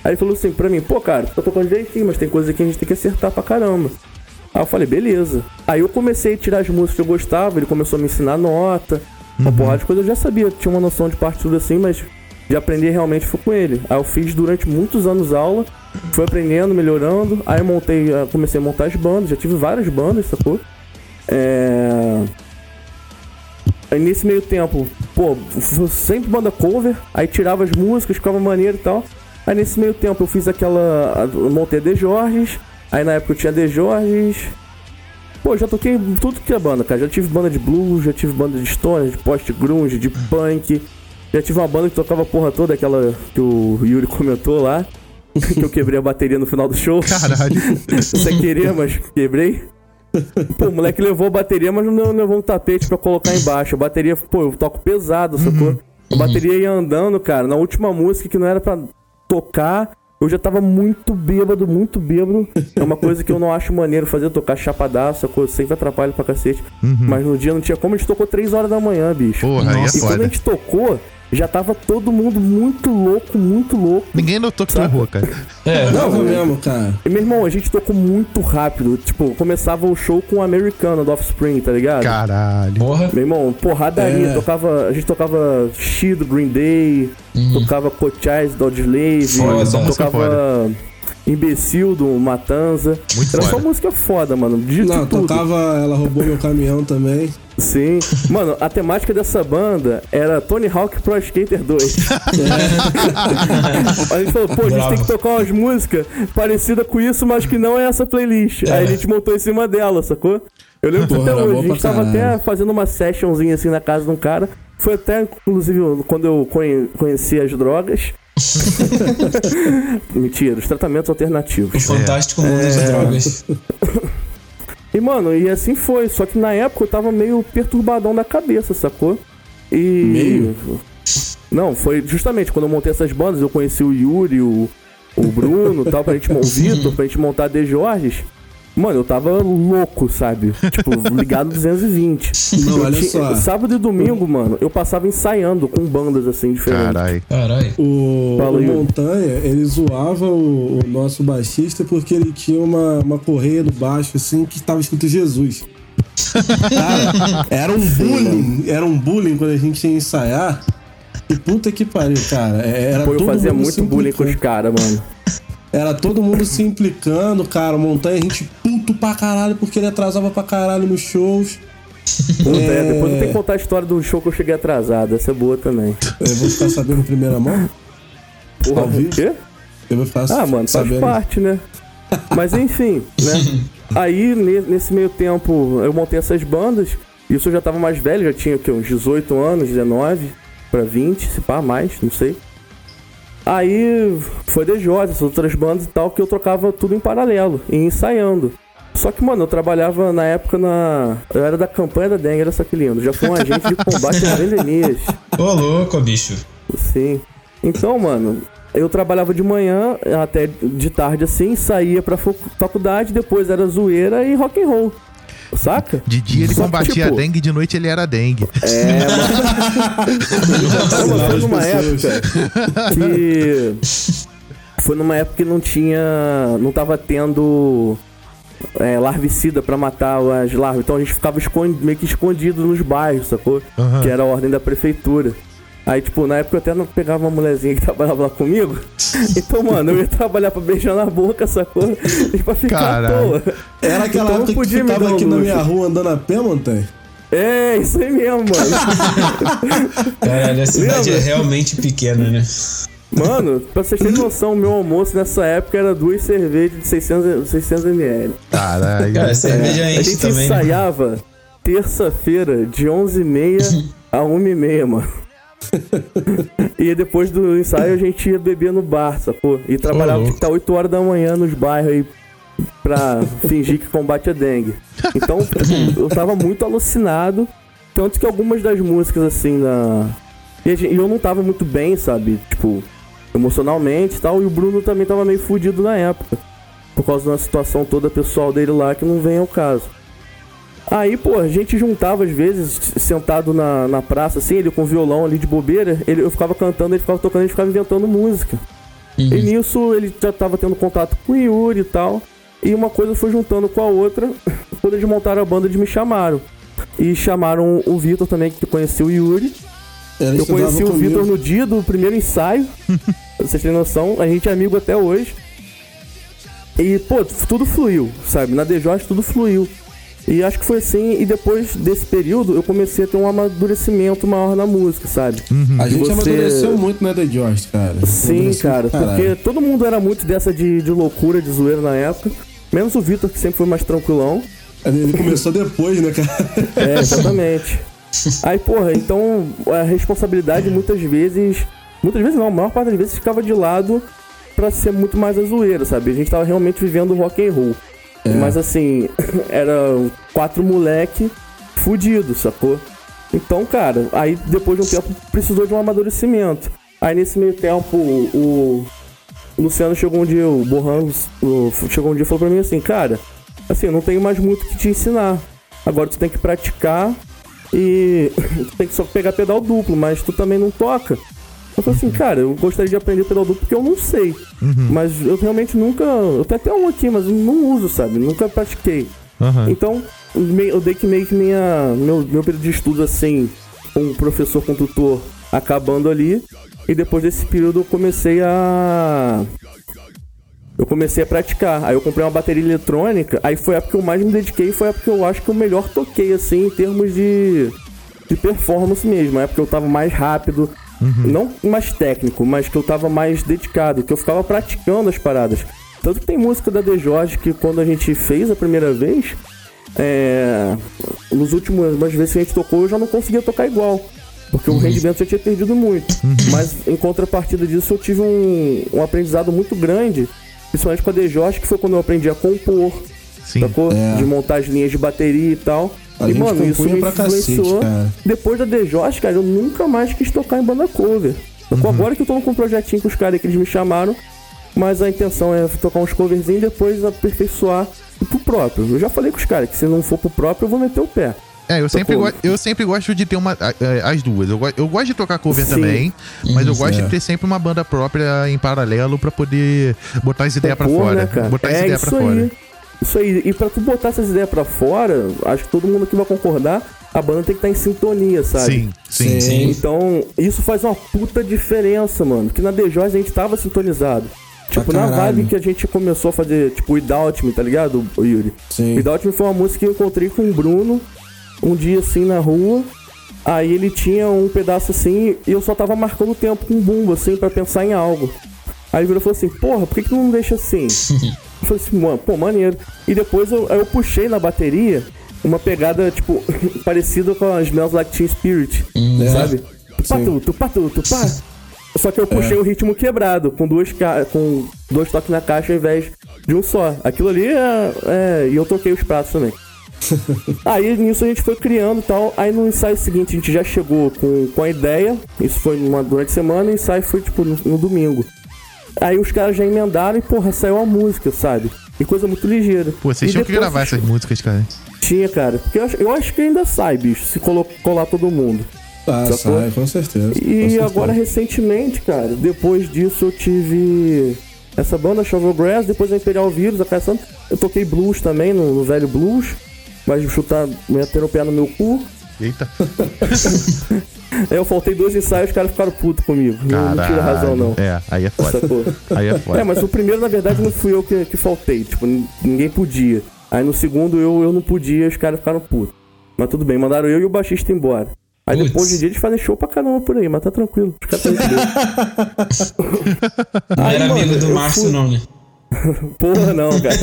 Aí ele falou assim pra mim, pô, cara, tô tocando direitinho, mas tem coisa que a gente tem que acertar pra caramba. Aí eu falei, beleza. Aí eu comecei a tirar as músicas que eu gostava, ele começou a me ensinar nota, uma porrada de coisa. Eu já sabia, tinha uma noção de partitura assim, mas de aprender realmente foi com ele. Aí eu fiz durante muitos anos aula, fui aprendendo, melhorando. Aí eu montei, eh, comecei a montar as bandas, já tive várias bandas, sacou? É... Aí nesse meio tempo, pô, sempre banda cover, aí tirava as músicas, ficava maneiro e tal. Aí nesse meio tempo eu fiz aquela. Montei a The Jorges, aí na época eu tinha The Jorges. Pô, já toquei tudo que é banda, cara. Já tive banda de blues, já tive banda de stoner, de post-grunge, de punk. Já tive uma banda que tocava a porra toda, aquela que o Yuri comentou lá. que eu quebrei a bateria no final do show. Caralho. Sem querer, mas quebrei. Pô, o moleque levou a bateria, mas não levou um tapete pra colocar embaixo. A bateria, pô, eu toco pesado, sacou? A bateria ia andando, cara. Na última música que não era pra tocar, eu já tava muito bêbado, muito bêbado. É uma coisa que eu não acho maneiro fazer, tocar chapadaço, sacou? Sempre atrapalha pra cacete. Mas no dia não tinha como, a gente tocou 3 horas da manhã, bicho. Porra, é e quando a gente tocou, já tava todo mundo muito louco, muito louco. Ninguém notou que tu Saca? errou, cara. É, Tava mesmo, cara. E, meu irmão, a gente tocou muito rápido. Tipo, começava o show com o americano do Offspring, tá ligado? Caralho. porra. Meu irmão, porradaria. É. Tocava, a gente tocava She do Green Day, tocava Cochise do Audioslave, tocava Imbecil do Matanza. Muito Era só foda. música foda, mano. De Não, tudo. tocava Ela Roubou Meu Caminhão também. Sim. Mano, a temática dessa banda era Tony Hawk Pro Skater 2. a gente falou, pô, a gente Bravo. tem que tocar umas músicas parecidas com isso, mas que não é essa playlist. É. Aí a gente montou em cima dela, sacou? Eu lembro que Porra, até hoje. A gente tava até fazendo uma sessionzinha assim na casa de um cara. Foi até, inclusive, quando eu conhe- conheci as drogas. Mentira, os tratamentos O alternativos. fantástico mundo das drogas. E, mano, e assim foi. Só que na época eu tava meio perturbadão da cabeça, sacou? E. Meio? Não, foi justamente quando eu montei essas bandas, eu conheci o Yuri, o, o Bruno tal, pra gente, o Vitor, pra gente montar a The Jorges. Mano, eu tava louco, sabe? Tipo, ligado 220. Não, Eu olha tinha- só. Sábado e domingo, mano, eu passava ensaiando com bandas assim diferentes. Caralho. Caralho. O, Fala o. Montanha, ele zoava o, o nosso baixista porque ele tinha uma, uma correia do baixo, assim, que estava escrito Jesus. Cara, era um bullying, era um bullying quando a gente ia ensaiar. E puta que pariu, cara. É, Era Pô, eu todo fazia mundo muito bullying com os caras, mano. Era todo mundo se implicando, cara. Montanha, a gente puto pra caralho porque ele atrasava pra caralho nos shows. É, É. depois eu tenho que contar a história do show que eu cheguei atrasado. Essa é boa também. Eu vou ficar sabendo em primeira mão? Porra, o quê? Eu vou ficar Ah, mano, faz sabendo. parte, né? Mas enfim, né? Aí, ne- nesse meio tempo, eu montei essas bandas. Isso eu já tava mais velho, já tinha o quê? uns 18 anos, 19 pra 20, se pá, mais, não sei. Aí foi DJ, essas outras bandas e tal, que eu trocava tudo em paralelo, e ensaiando. Só que, mano, eu trabalhava na época na. Eu era da campanha da dengue, era só que lindo. Já fui um agente de combate às endemias. Ô, louco, bicho. Sim. Então, mano, eu trabalhava de manhã até de tarde assim, saía pra facu- faculdade, depois era zoeira e rock and roll. Saca? De dia ele Só que, combatia tipo, a dengue, de noite ele era dengue. É, mano. foi numa pessoas. época que. Foi numa época que não tinha. Não tava tendo. É, larvicida pra matar as larvas. Então a gente ficava escon- meio que escondido nos bairros, sacou? Aham. Que era a ordem da prefeitura. Aí, tipo, na época eu até não pegava uma mulherzinha que trabalhava lá comigo. Então, mano, eu ia trabalhar pra beijar na boca, sacou? E pra ficar Caralho. à toa. Era aquela Então eu época que podia ficava dar um aqui na luxo. minha rua andando a pé, Montanha? É, isso aí mesmo, mano. Caralho, a cidade Lembra? é realmente pequena, né? Mano, pra vocês terem noção, o meu almoço nessa época era duas cervejas de 600, 600 ml. Caralho. Cara, cerveja a enche gente também, né? ensaiava terça-feira de 11h30 a 1h30, mano. E depois do ensaio a gente ia beber no bar, sacou? E trabalhava tipo, até 8 horas da manhã nos bairros aí pra fingir que combate a dengue. Então eu tava muito alucinado. Tanto que algumas das músicas, assim, na. E gente- eu não tava muito bem, sabe? Tipo, emocionalmente e tal. E o Bruno também tava meio fudido na época. Por causa da situação toda pessoal dele lá que não vem ao caso. Aí, pô, a gente juntava às vezes, sentado na, na praça, assim, ele com violão ali de bobeira, ele, eu ficava cantando, ele ficava tocando, a gente ficava inventando música. Uhum. E nisso ele já tava tendo contato com o Yuri e tal. E uma coisa foi juntando com a outra. Quando eles montaram a banda, eles me chamaram. E chamaram o Vitor também, que conhecia o Yuri. Ela Eu conheci o. Vitor no dia do primeiro ensaio. vocês terem noção, a gente é amigo até hoje. E, pô, tudo fluiu, sabe? Na DJ tudo fluiu. E acho que foi assim, e depois desse período eu comecei a ter um amadurecimento maior na música, sabe? A gente Você- amadureceu muito na The Joyce, cara. Sim, cara, porque todo mundo era muito dessa de, de loucura, de zoeira na época. Menos o Vitor, que sempre foi mais tranquilão. Ele começou depois, né, cara? É, exatamente. Aí, porra, então a responsabilidade muitas vezes. Muitas vezes não, a maior parte das vezes ficava de lado pra ser muito mais a zoeira, sabe? A gente tava realmente vivendo rock and roll. Mas assim, era quatro moleque fudido, sacou? Então, cara, aí depois de um tempo precisou de um amadurecimento. Aí nesse meio tempo, o, o Luciano chegou um dia, o Borran chegou um dia e falou pra mim assim, cara, assim, não tenho mais muito que te ensinar. Agora tu tem que praticar e tu tem que só pegar pedal duplo, mas tu também não toca. Eu falei assim, cara, eu gostaria de aprender pedal duplo porque eu não sei. Mas eu realmente nunca. Eu tenho até um aqui, mas eu não uso, sabe? Nunca pratiquei. Aham. Então, eu dei que meio que minha, meu, meu período de estudo assim, com o professor, com o tutor, acabando ali. E depois desse período eu comecei a. Eu comecei a praticar. Aí eu comprei uma bateria eletrônica. Aí foi a época que eu mais me dediquei. Foi a época que eu acho que eu melhor toquei, assim, em termos de, de performance mesmo. A época que eu tava mais rápido. Não mais técnico, mas que eu tava mais dedicado. Que eu ficava praticando as paradas. Tanto que tem música da The Jorge que quando a gente fez a primeira vez, é, nos últimos umas vezes que a gente tocou, eu já não conseguia tocar igual. Porque o rendimento já tinha perdido muito. Mas em contrapartida disso, eu tive um, um aprendizado muito grande, principalmente com a Jorge, que foi quando eu aprendi a compor, Sim. É. De montar as linhas de bateria e tal. A e, gente mano, isso compunha me pra cacete, influenciou. cara. Depois da Jorge, cara, eu nunca mais quis tocar em banda cover. Uhum. Agora que eu tô com um projetinho com os caras que eles me chamaram, mas a intenção é tocar uns coverzinhos e depois aperfeiçoar pro próprio. Eu já falei com os caras que se não for pro próprio, eu vou meter o pé. É, eu sempre, go- eu sempre gosto de ter uma, a- as duas. Eu, go- eu gosto de tocar cover Sim. também, mas eu gosto é. de ter sempre uma banda própria em paralelo pra poder botar as ideias pra Compor, fora. né, cara? botar as é ideias isso pra aí. Isso aí. E pra tu botar essas ideias pra fora, acho que todo mundo aqui vai concordar, a banda tem que estar em sintonia, sabe? Sim, sim. Sim. Então, isso faz uma puta diferença, mano. Porque na Joyce a gente tava sintonizado. Tipo, na caralho. vibe que a gente começou a fazer, tipo, Without Me, tá ligado, o Yuri? Sim. Without Me foi uma música que eu encontrei com o Bruno um dia assim na rua. Aí ele tinha um pedaço assim e eu só tava marcando o tempo com um bumbo, assim, pra pensar em algo. Aí ele virou e falou assim, porra, por que, que tu não deixa assim? eu falei assim, mano, pô, maneiro. E depois eu, eu puxei na bateria uma pegada, tipo, parecida com as Smells Like Teen Spirit, É. sabe? Tupá, Sim. tu, tupá, tu, tupá. Só que eu puxei o ritmo quebrado, com duas, com dois toques na caixa ao invés de um só. Aquilo ali é. é... E eu toquei os pratos também. Aí nisso a gente foi criando e tal. Aí no ensaio seguinte a gente já chegou com, com a ideia. Isso foi numa, durante a semana e o ensaio foi tipo no, no domingo. Aí os caras já emendaram e, porra, saiu a música, sabe? E coisa muito ligeira. Pô, vocês E tinham que gravar essas músicas, cara. Tinha, cara. Porque eu acho, eu acho que ainda sai, bicho, se colo- colar todo mundo. Ah, Sacou? sai, com certeza. com E certeza. agora, recentemente, cara, depois disso eu tive essa banda Shovel Grass, depois a Imperial Vírus, a Caia Santa. Eu toquei blues também, no, no velho blues, mas chutar, meter o pé no meu cu. Eita. Eu faltei dois ensaios, os caras ficaram putos comigo. Não, não tira razão, não. É, aí é foda. Sacou? Aí é foda. É, mas o primeiro, na verdade, não fui eu que, que faltei. Tipo, ninguém podia. Aí no segundo eu, eu não podia, os caras ficaram putos. Mas tudo bem, mandaram eu e o baixista embora. Aí Putz. depois de dia eles fazem show pra caramba por aí, mas tá tranquilo. Os caras tão de boa. Não Aí, era mano, amigo do Márcio, fui- não, né? Porra, não, cara.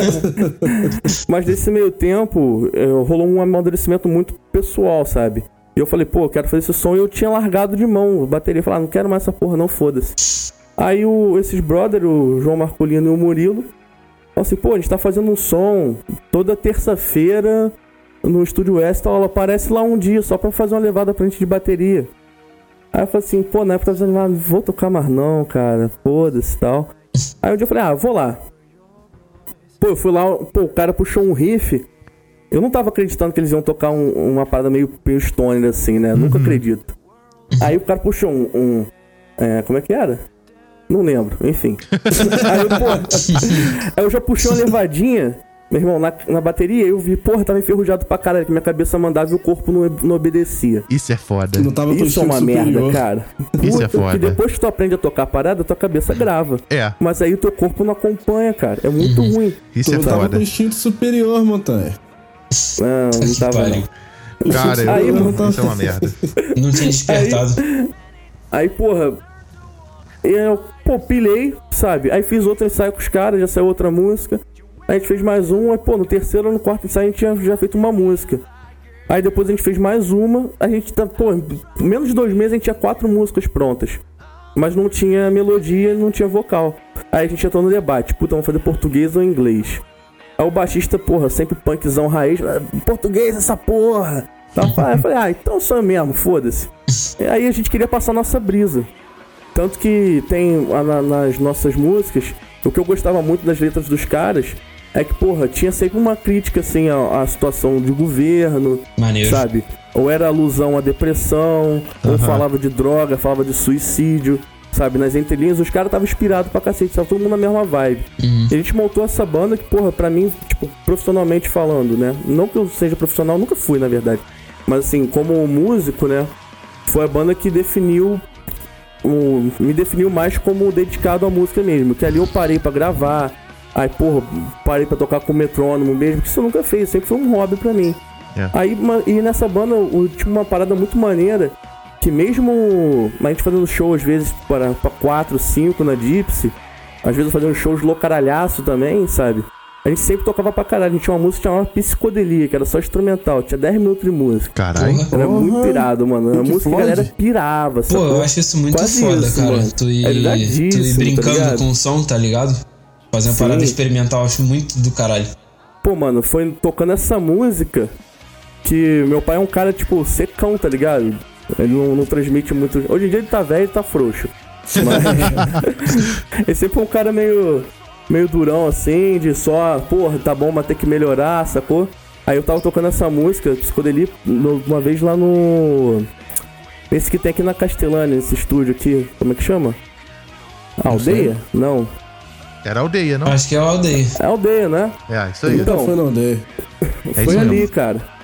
Mas nesse meio tempo, eh, rolou um amadurecimento muito pessoal, sabe? E eu falei, pô, eu quero fazer esse som e eu tinha largado de mão. a Bateria, falar, ah, não quero mais essa porra, não, foda-se. Aí o, esses brother, o João Marcolino e o Murilo, falaram assim, pô, a gente tá fazendo um som toda terça-feira no Estúdio West, ela aparece lá um dia só pra fazer uma levada pra gente de bateria. Aí eu falei assim, pô, na época eu tava dizendo, ah, vou tocar mais não, cara, foda-se e tal. Aí um dia eu falei, ah, vou lá. Pô, eu fui lá, pô, o cara puxou um riff. Eu não tava acreditando que eles iam tocar um- uma parada meio, stoner assim, né? Nunca acredito. Aí o cara puxou um. um- é, como é que era? Não lembro, enfim. Aí, eu, pô, aí eu já puxei uma levadinha, meu irmão, na, na bateria, eu vi, porra, tava enferrujado pra caralho, que minha cabeça mandava e o corpo não, não obedecia. Isso é foda. Não tava Isso é uma instinto merda, superior. cara. Isso é Puta, foda. Que depois que tu aprende a tocar a parada, tua cabeça grava. É, Mas aí o teu corpo não acompanha, cara. É muito ruim. isso Tu é não tava foda. com instinto superior, Montanha. Não, não tava não. Cara, eu- Aí, mano, isso é uma merda. Não tinha despertado. Aí, porra, eu, pô, pilhei, sabe? Aí fiz outro ensaio com os caras, já saiu outra música. Aí a gente fez mais um, aí, pô, no terceiro ou no quarto ensaio a gente tinha já feito uma música. Aí depois a gente fez mais uma, a gente tá, pô, menos de dois meses a gente tinha quatro músicas prontas. Mas não tinha melodia, não tinha vocal. Aí a gente entrou no debate, puta, vamos fazer português ou inglês? Aí o baixista, porra, sempre punkzão raiz, "Ah, português essa porra. Eu falei- eu falei, ah, então sou eu mesmo, foda-se. E aí a gente queria passar a nossa brisa. Tanto que tem na- nas nossas músicas, o que eu gostava muito das letras dos caras é que, porra, tinha sempre uma crítica, assim, à, à situação de governo, Maneiro. sabe? Ou era alusão à depressão, ou falava de droga, falava de suicídio, sabe? Nas entrelinhas, os caras estavam inspirados pra cacete, tava todo mundo na mesma vibe. Uhum. E a gente montou essa banda que, porra, pra mim, tipo, profissionalmente falando, né? Não que eu seja profissional, nunca fui, na verdade. Mas assim, como músico, né? Foi a banda que definiu. o- me definiu mais como dedicado à música mesmo. Que ali eu parei pra gravar. Aí, porra, parei pra tocar com o metrônomo mesmo, que isso eu nunca fiz, sempre foi um hobby pra mim. É. Aí, e nessa banda eu tinha uma parada muito maneira, que mesmo a gente fazendo show às vezes para, pra 4, 5 na Gypsy, às vezes fazendo shows loucaralhaço também, sabe? A gente sempre tocava pra caralho. A gente tinha uma música chamada Psicodelia, que era só instrumental, tinha 10 minutos de música. Caralho. Era muito pirado, mano. A música a Floyd? galera pirava, Pô, eu acho isso muito Quase foda, isso, cara. mano. Tu ir, É tu ir tá brincando ligado? com o som, tá ligado? Fazer uma Sim. parada experimental, eu acho muito do caralho. Pô, mano, foi tocando essa música que meu pai é um cara, tipo, secão, tá ligado? Ele não, não transmite muito. Hoje em dia ele tá velho e tá frouxo. Mas. ele sempre foi um cara meio. meio durão assim, de só, porra, tá bom, mas tem que melhorar, sacou? Aí eu tava tocando essa música, Psicodelia, uma vez lá no. Esse que tem aqui na Castelânia, esse estúdio aqui, como é que chama? Aldeia? Não. Era aldeia, não? Acho que é aldeia. É aldeia, né? É, isso aí. Então. foi não dei. É Foi ali, mesmo. cara.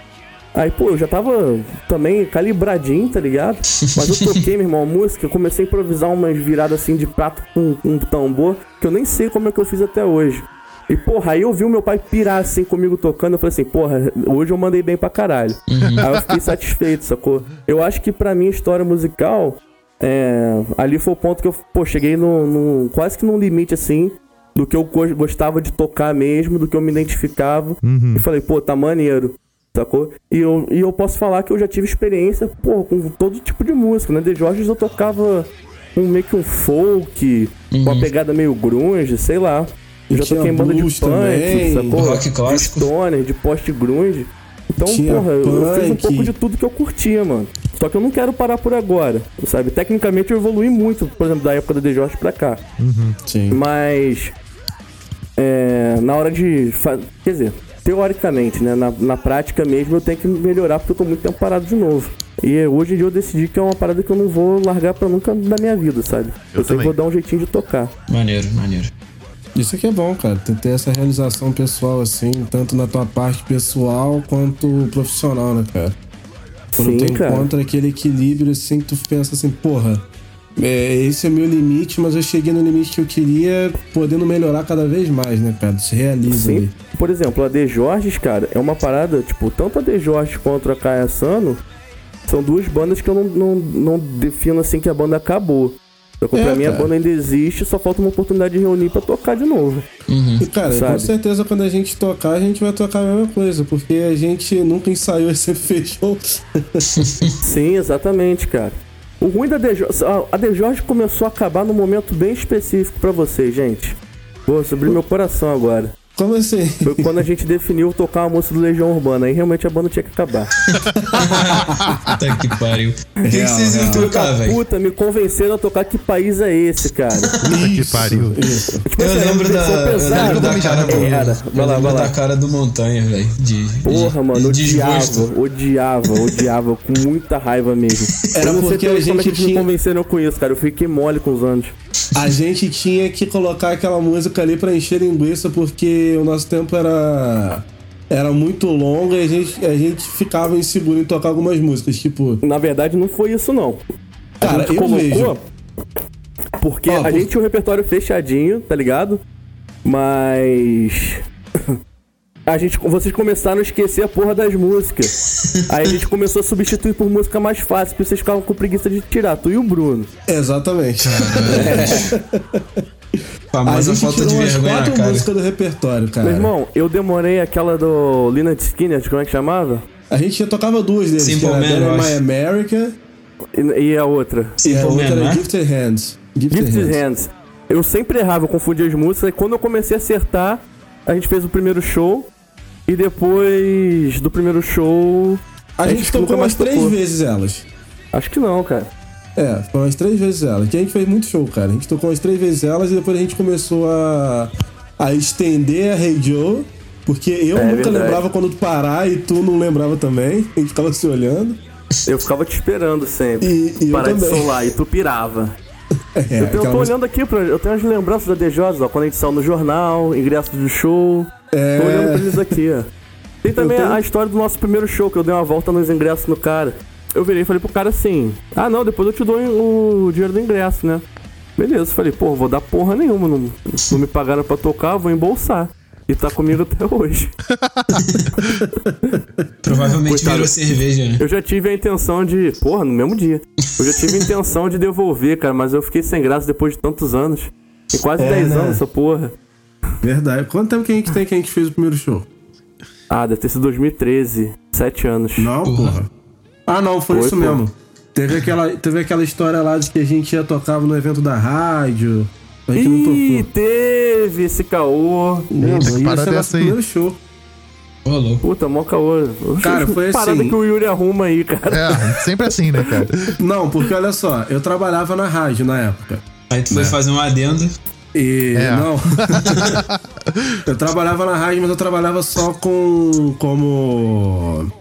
Aí, pô, eu já tava também calibradinho, tá ligado? Mas eu toquei, meu irmão, a música, eu comecei a improvisar umas viradas assim de prato com, um tambor, que eu nem sei como é que eu fiz até hoje. E, porra, aí eu vi o meu pai pirar assim comigo tocando, eu falei assim, porra, hoje eu mandei bem pra caralho. Aí eu fiquei satisfeito, sacou? Eu acho que pra mim, história musical, é, ali foi o ponto que eu, pô, cheguei no, no- quase que num limite assim, do que eu go- gostava de tocar mesmo, do que eu me identificava. E falei, pô, tá maneiro. Sacou? E eu, e eu posso falar que eu já tive experiência, pô, com todo tipo de música, né? De Jorge eu tocava um, meio que um folk, uma pegada meio grunge, sei lá. Eu já toquei em banda de punk, também, sacou? rock clássico. De stoner, de post-grunge. Então, Tinha porra, eu fiz um pouco de tudo que eu curtia, mano. Só que eu não quero parar por agora, sabe? Tecnicamente eu evolui muito, por exemplo, da época da The Jorge pra cá. Sim. Mas é, na hora de. Quer dizer, teoricamente, né? Na, na prática mesmo eu tenho que melhorar porque eu tô muito tempo parado de novo. E hoje em dia eu decidi que é uma parada que eu não vou largar pra nunca da minha vida, sabe? Eu sempre também. vou dar um jeitinho de tocar. Maneiro, maneiro. Isso aqui é bom, cara. Tu ter essa realização pessoal, assim, tanto na tua parte pessoal quanto profissional, né, cara? Quando Sim, tu cara. encontra aquele equilíbrio, assim, que tu pensa assim, porra, é, esse é meu limite, mas eu cheguei no limite que eu queria, podendo melhorar cada vez mais, né, cara? Se realiza Sim. ali. Por exemplo, a The Jorges, cara, é uma parada, tipo, tanto a The Jorges quanto a Kaia Sano são duas bandas que eu não, não, não defino assim que a banda acabou. Só que É, pra mim a banda ainda existe, só falta uma oportunidade de reunir pra tocar de novo. E, cara, com Sabe? certeza quando a gente tocar, a gente vai tocar a mesma coisa, porque a gente nunca ensaiou e sempre fechou. Sim, exatamente, cara. O ruim da Jorge, a Jorge começou a acabar num momento bem específico pra vocês, gente. Pô, subiu meu coração agora. Como assim? Foi quando a gente definiu tocar a música do Legião Urbana. Aí realmente a banda tinha que acabar. Puta que pariu. O que, que Real, vocês iam tocar, velho? Puta, me convenceram a tocar que país é esse, cara. Puta que pariu. Isso. Tipo Eu assim, lembro da, versão eu pesada. lembro da cara do. Eu Vai lá, lembro vai lá. da cara do Montanha, velho. De, Porra, de, mano, de odiava, odiava, odiava, com muita raiva mesmo. Era eu não sei porque a hoje como é que gente eles me tinha- convenceram com isso, cara. Eu fiquei mole com os anos. A gente tinha que colocar aquela música ali pra encher linguiça, porque o nosso tempo era. Era muito longo e a gente, a gente ficava inseguro em tocar algumas músicas. Tipo, Na verdade, não foi isso, não. A Cara, eu vejo. Porque Ó, a por- gente tinha um repertório fechadinho, tá ligado? Mas. A gente, vocês começaram a esquecer a porra das músicas. Aí a gente começou a substituir por música mais fácil, porque vocês ficavam com preguiça de tirar, tu e o Bruno. exatamente. A Famosa gente falta de vergonha na quatro cara. músicas do repertório, cara. Meu irmão, eu demorei aquela do Lynyrd Skinner, como é que chamava? A gente já tocava duas deles, Simple que era Man, My. America E, e a outra? e a Simple outra Man, era né? Gifted Hands. Gifted, Gifted Hands. Hands. Eu sempre errava, eu confundia as músicas. E quando eu comecei a acertar, a gente fez o primeiro show. E depois do primeiro show. A gente nunca tocou mais umas três tocou. vezes elas. Acho que não, cara. É, foi umas três vezes elas. Que a gente fez muito show, cara. A gente tocou umas três vezes elas e depois a gente começou a, a estender a Hey Joe. Porque eu É nunca verdade. lembrava quando tu parar e tu não lembrava também. A gente ficava se olhando. Eu ficava te esperando sempre. E, e parar de solar, e tu pirava. É, eu, tenho- eu tô música- olhando aqui, pra, eu tenho as lembranças da DJs, ó, quando a gente saiu no jornal, ingresso do show. É. Tô olhando pra eles aqui, ó. Tem também tenho- a história do nosso primeiro show, que eu dei uma volta nos ingressos no cara. Eu virei e falei pro cara assim: Ah, não, depois eu te dou o dinheiro do ingresso, né? Beleza, falei, pô, vou dar porra nenhuma, não, não me pagaram pra tocar, vou embolsar. E tá comigo até hoje. Provavelmente Coitado. virou cerveja, né? Eu já tive a intenção de. Porra, no mesmo dia. Eu já tive a intenção de devolver, cara, mas eu fiquei sem graça depois de tantos anos. Tem quase É, 10 né? anos essa porra. Verdade. Quanto tempo que a gente tem que a gente fez o primeiro show? Ah, deve ter sido 2013. 7 anos. Não, porra. Ah, não, foi, Foi, isso pô. mesmo. Teve aquela, teve aquela história lá de que a gente ia tocar no evento da rádio. Não Ih, teve esse caô. Que Ia parada ser é nosso aí? primeiro show. Ô, louco. Puta, mó caô. Cara, foi Parada assim. que o Yuri arruma aí, cara. É, sempre assim, né, cara? Não, porque olha só, eu trabalhava na rádio na época. Aí tu foi fazer um adendo. E É. não. eu trabalhava na rádio, mas eu trabalhava só com como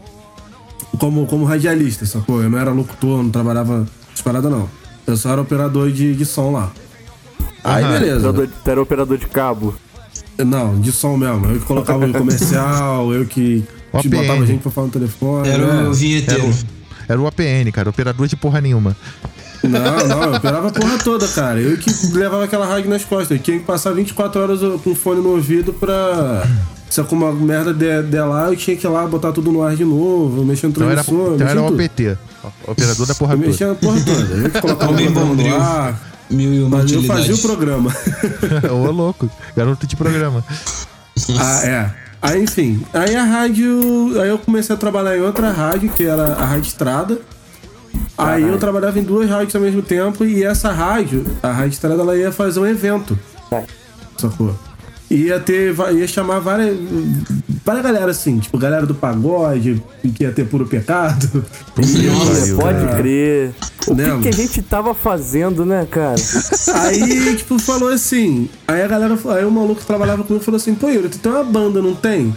como como radialista, sacou? Eu não era locutor, não trabalhava essas paradas não. Eu só era operador de, de som lá. Aí beleza. Operador, tu era operador de cabo. Não, de som mesmo. Eu que colocava o comercial, eu que OPN. botava gente pra falar no telefone. Era né? o vinheteiro. Era o APN, cara, operador de porra nenhuma. Não, não, eu operava a porra toda, cara. Eu que levava aquela rádio nas costas. Eu tinha que passar 24 horas com fone no ouvido pra. Se alguma merda der, der lá, eu tinha que ir lá botar tudo no ar de novo, mexer no Então era, transmissor, então era em o tudo. OPT. Operador da porra Eu toda. mexia na porra toda. Eu que colocava o bombril. no ar, Mil e uma mas eu fazia o programa. Ô, louco. Garoto de programa. ah, é. Aí, enfim. Aí a rádio. Aí eu comecei a trabalhar em outra rádio, que era a Rádio Estrada. Aí eu trabalhava em duas rádios ao mesmo tempo e essa rádio, a Rádio Estrada, ela ia fazer um evento. Vai. Sacou? Ia ter. ia chamar várias. Várias galera assim, tipo, galera do pagode, que ia ter puro pecado. pariu. Pode crer. O que, Lembra? que a gente tava fazendo, né, cara? Aí, tipo, falou assim. Aí a galera. Aí o maluco que trabalhava comigo falou assim: Pô, Yuri, tu tem uma banda, não tem?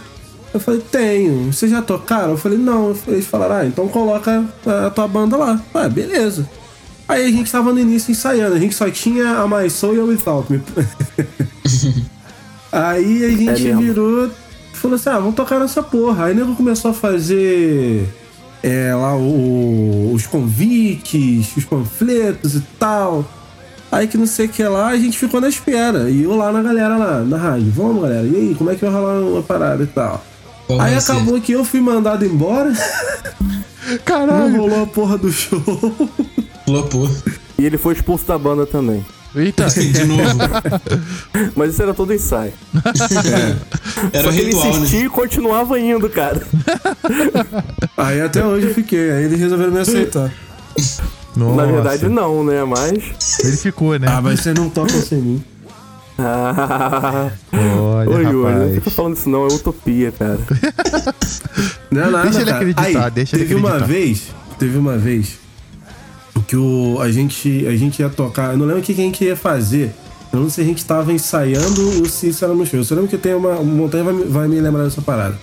Eu falei, tenho. Vocês já tocaram? Eu falei, não. Eles falaram, ah, então coloca a, a tua banda lá. Ah, beleza. Aí a gente tava no início ensaiando, a gente só tinha a My Soul e a Without Me. Aí a gente É virou. Falou assim: ah, vamos tocar nessa porra. Aí o nego começou a fazer. é, lá o- os convites, os panfletos e tal. Aí que não sei o que lá, a gente ficou na espera. E eu lá na galera lá, na rádio. Vamos, galera. E aí, como é que vai rolar uma parada e tal? Qual aí ser? acabou que eu fui mandado embora. Não Caralho. rolou a porra do show. Flopou. E ele foi expulso da banda também. Eita. De novo. Mas isso era todo ensaio. Era Só que ele ritual, né? insistia e continuava indo, cara. Aí até hoje eu fiquei. Aí eles resolveram me aceitar. Nossa. Na verdade, não, né? Mas. Ele ficou, né? Ah, mas vocês não tocam sem mim. Ah, Olha, Oi, Yuri, não rapaz. fica falando isso, não. É utopia, cara. Não é nada, Deixa ele cara. acreditar, Aí, deixa ele teve uma acreditar. vez, teve uma vez que o, a, gente, a gente ia tocar, eu não lembro o que, que a gente ia fazer. Eu não sei se a gente tava ensaiando ou se isso era no show. Eu só lembro que tem uma. O Montanha vai, me- vai me lembrar dessa parada.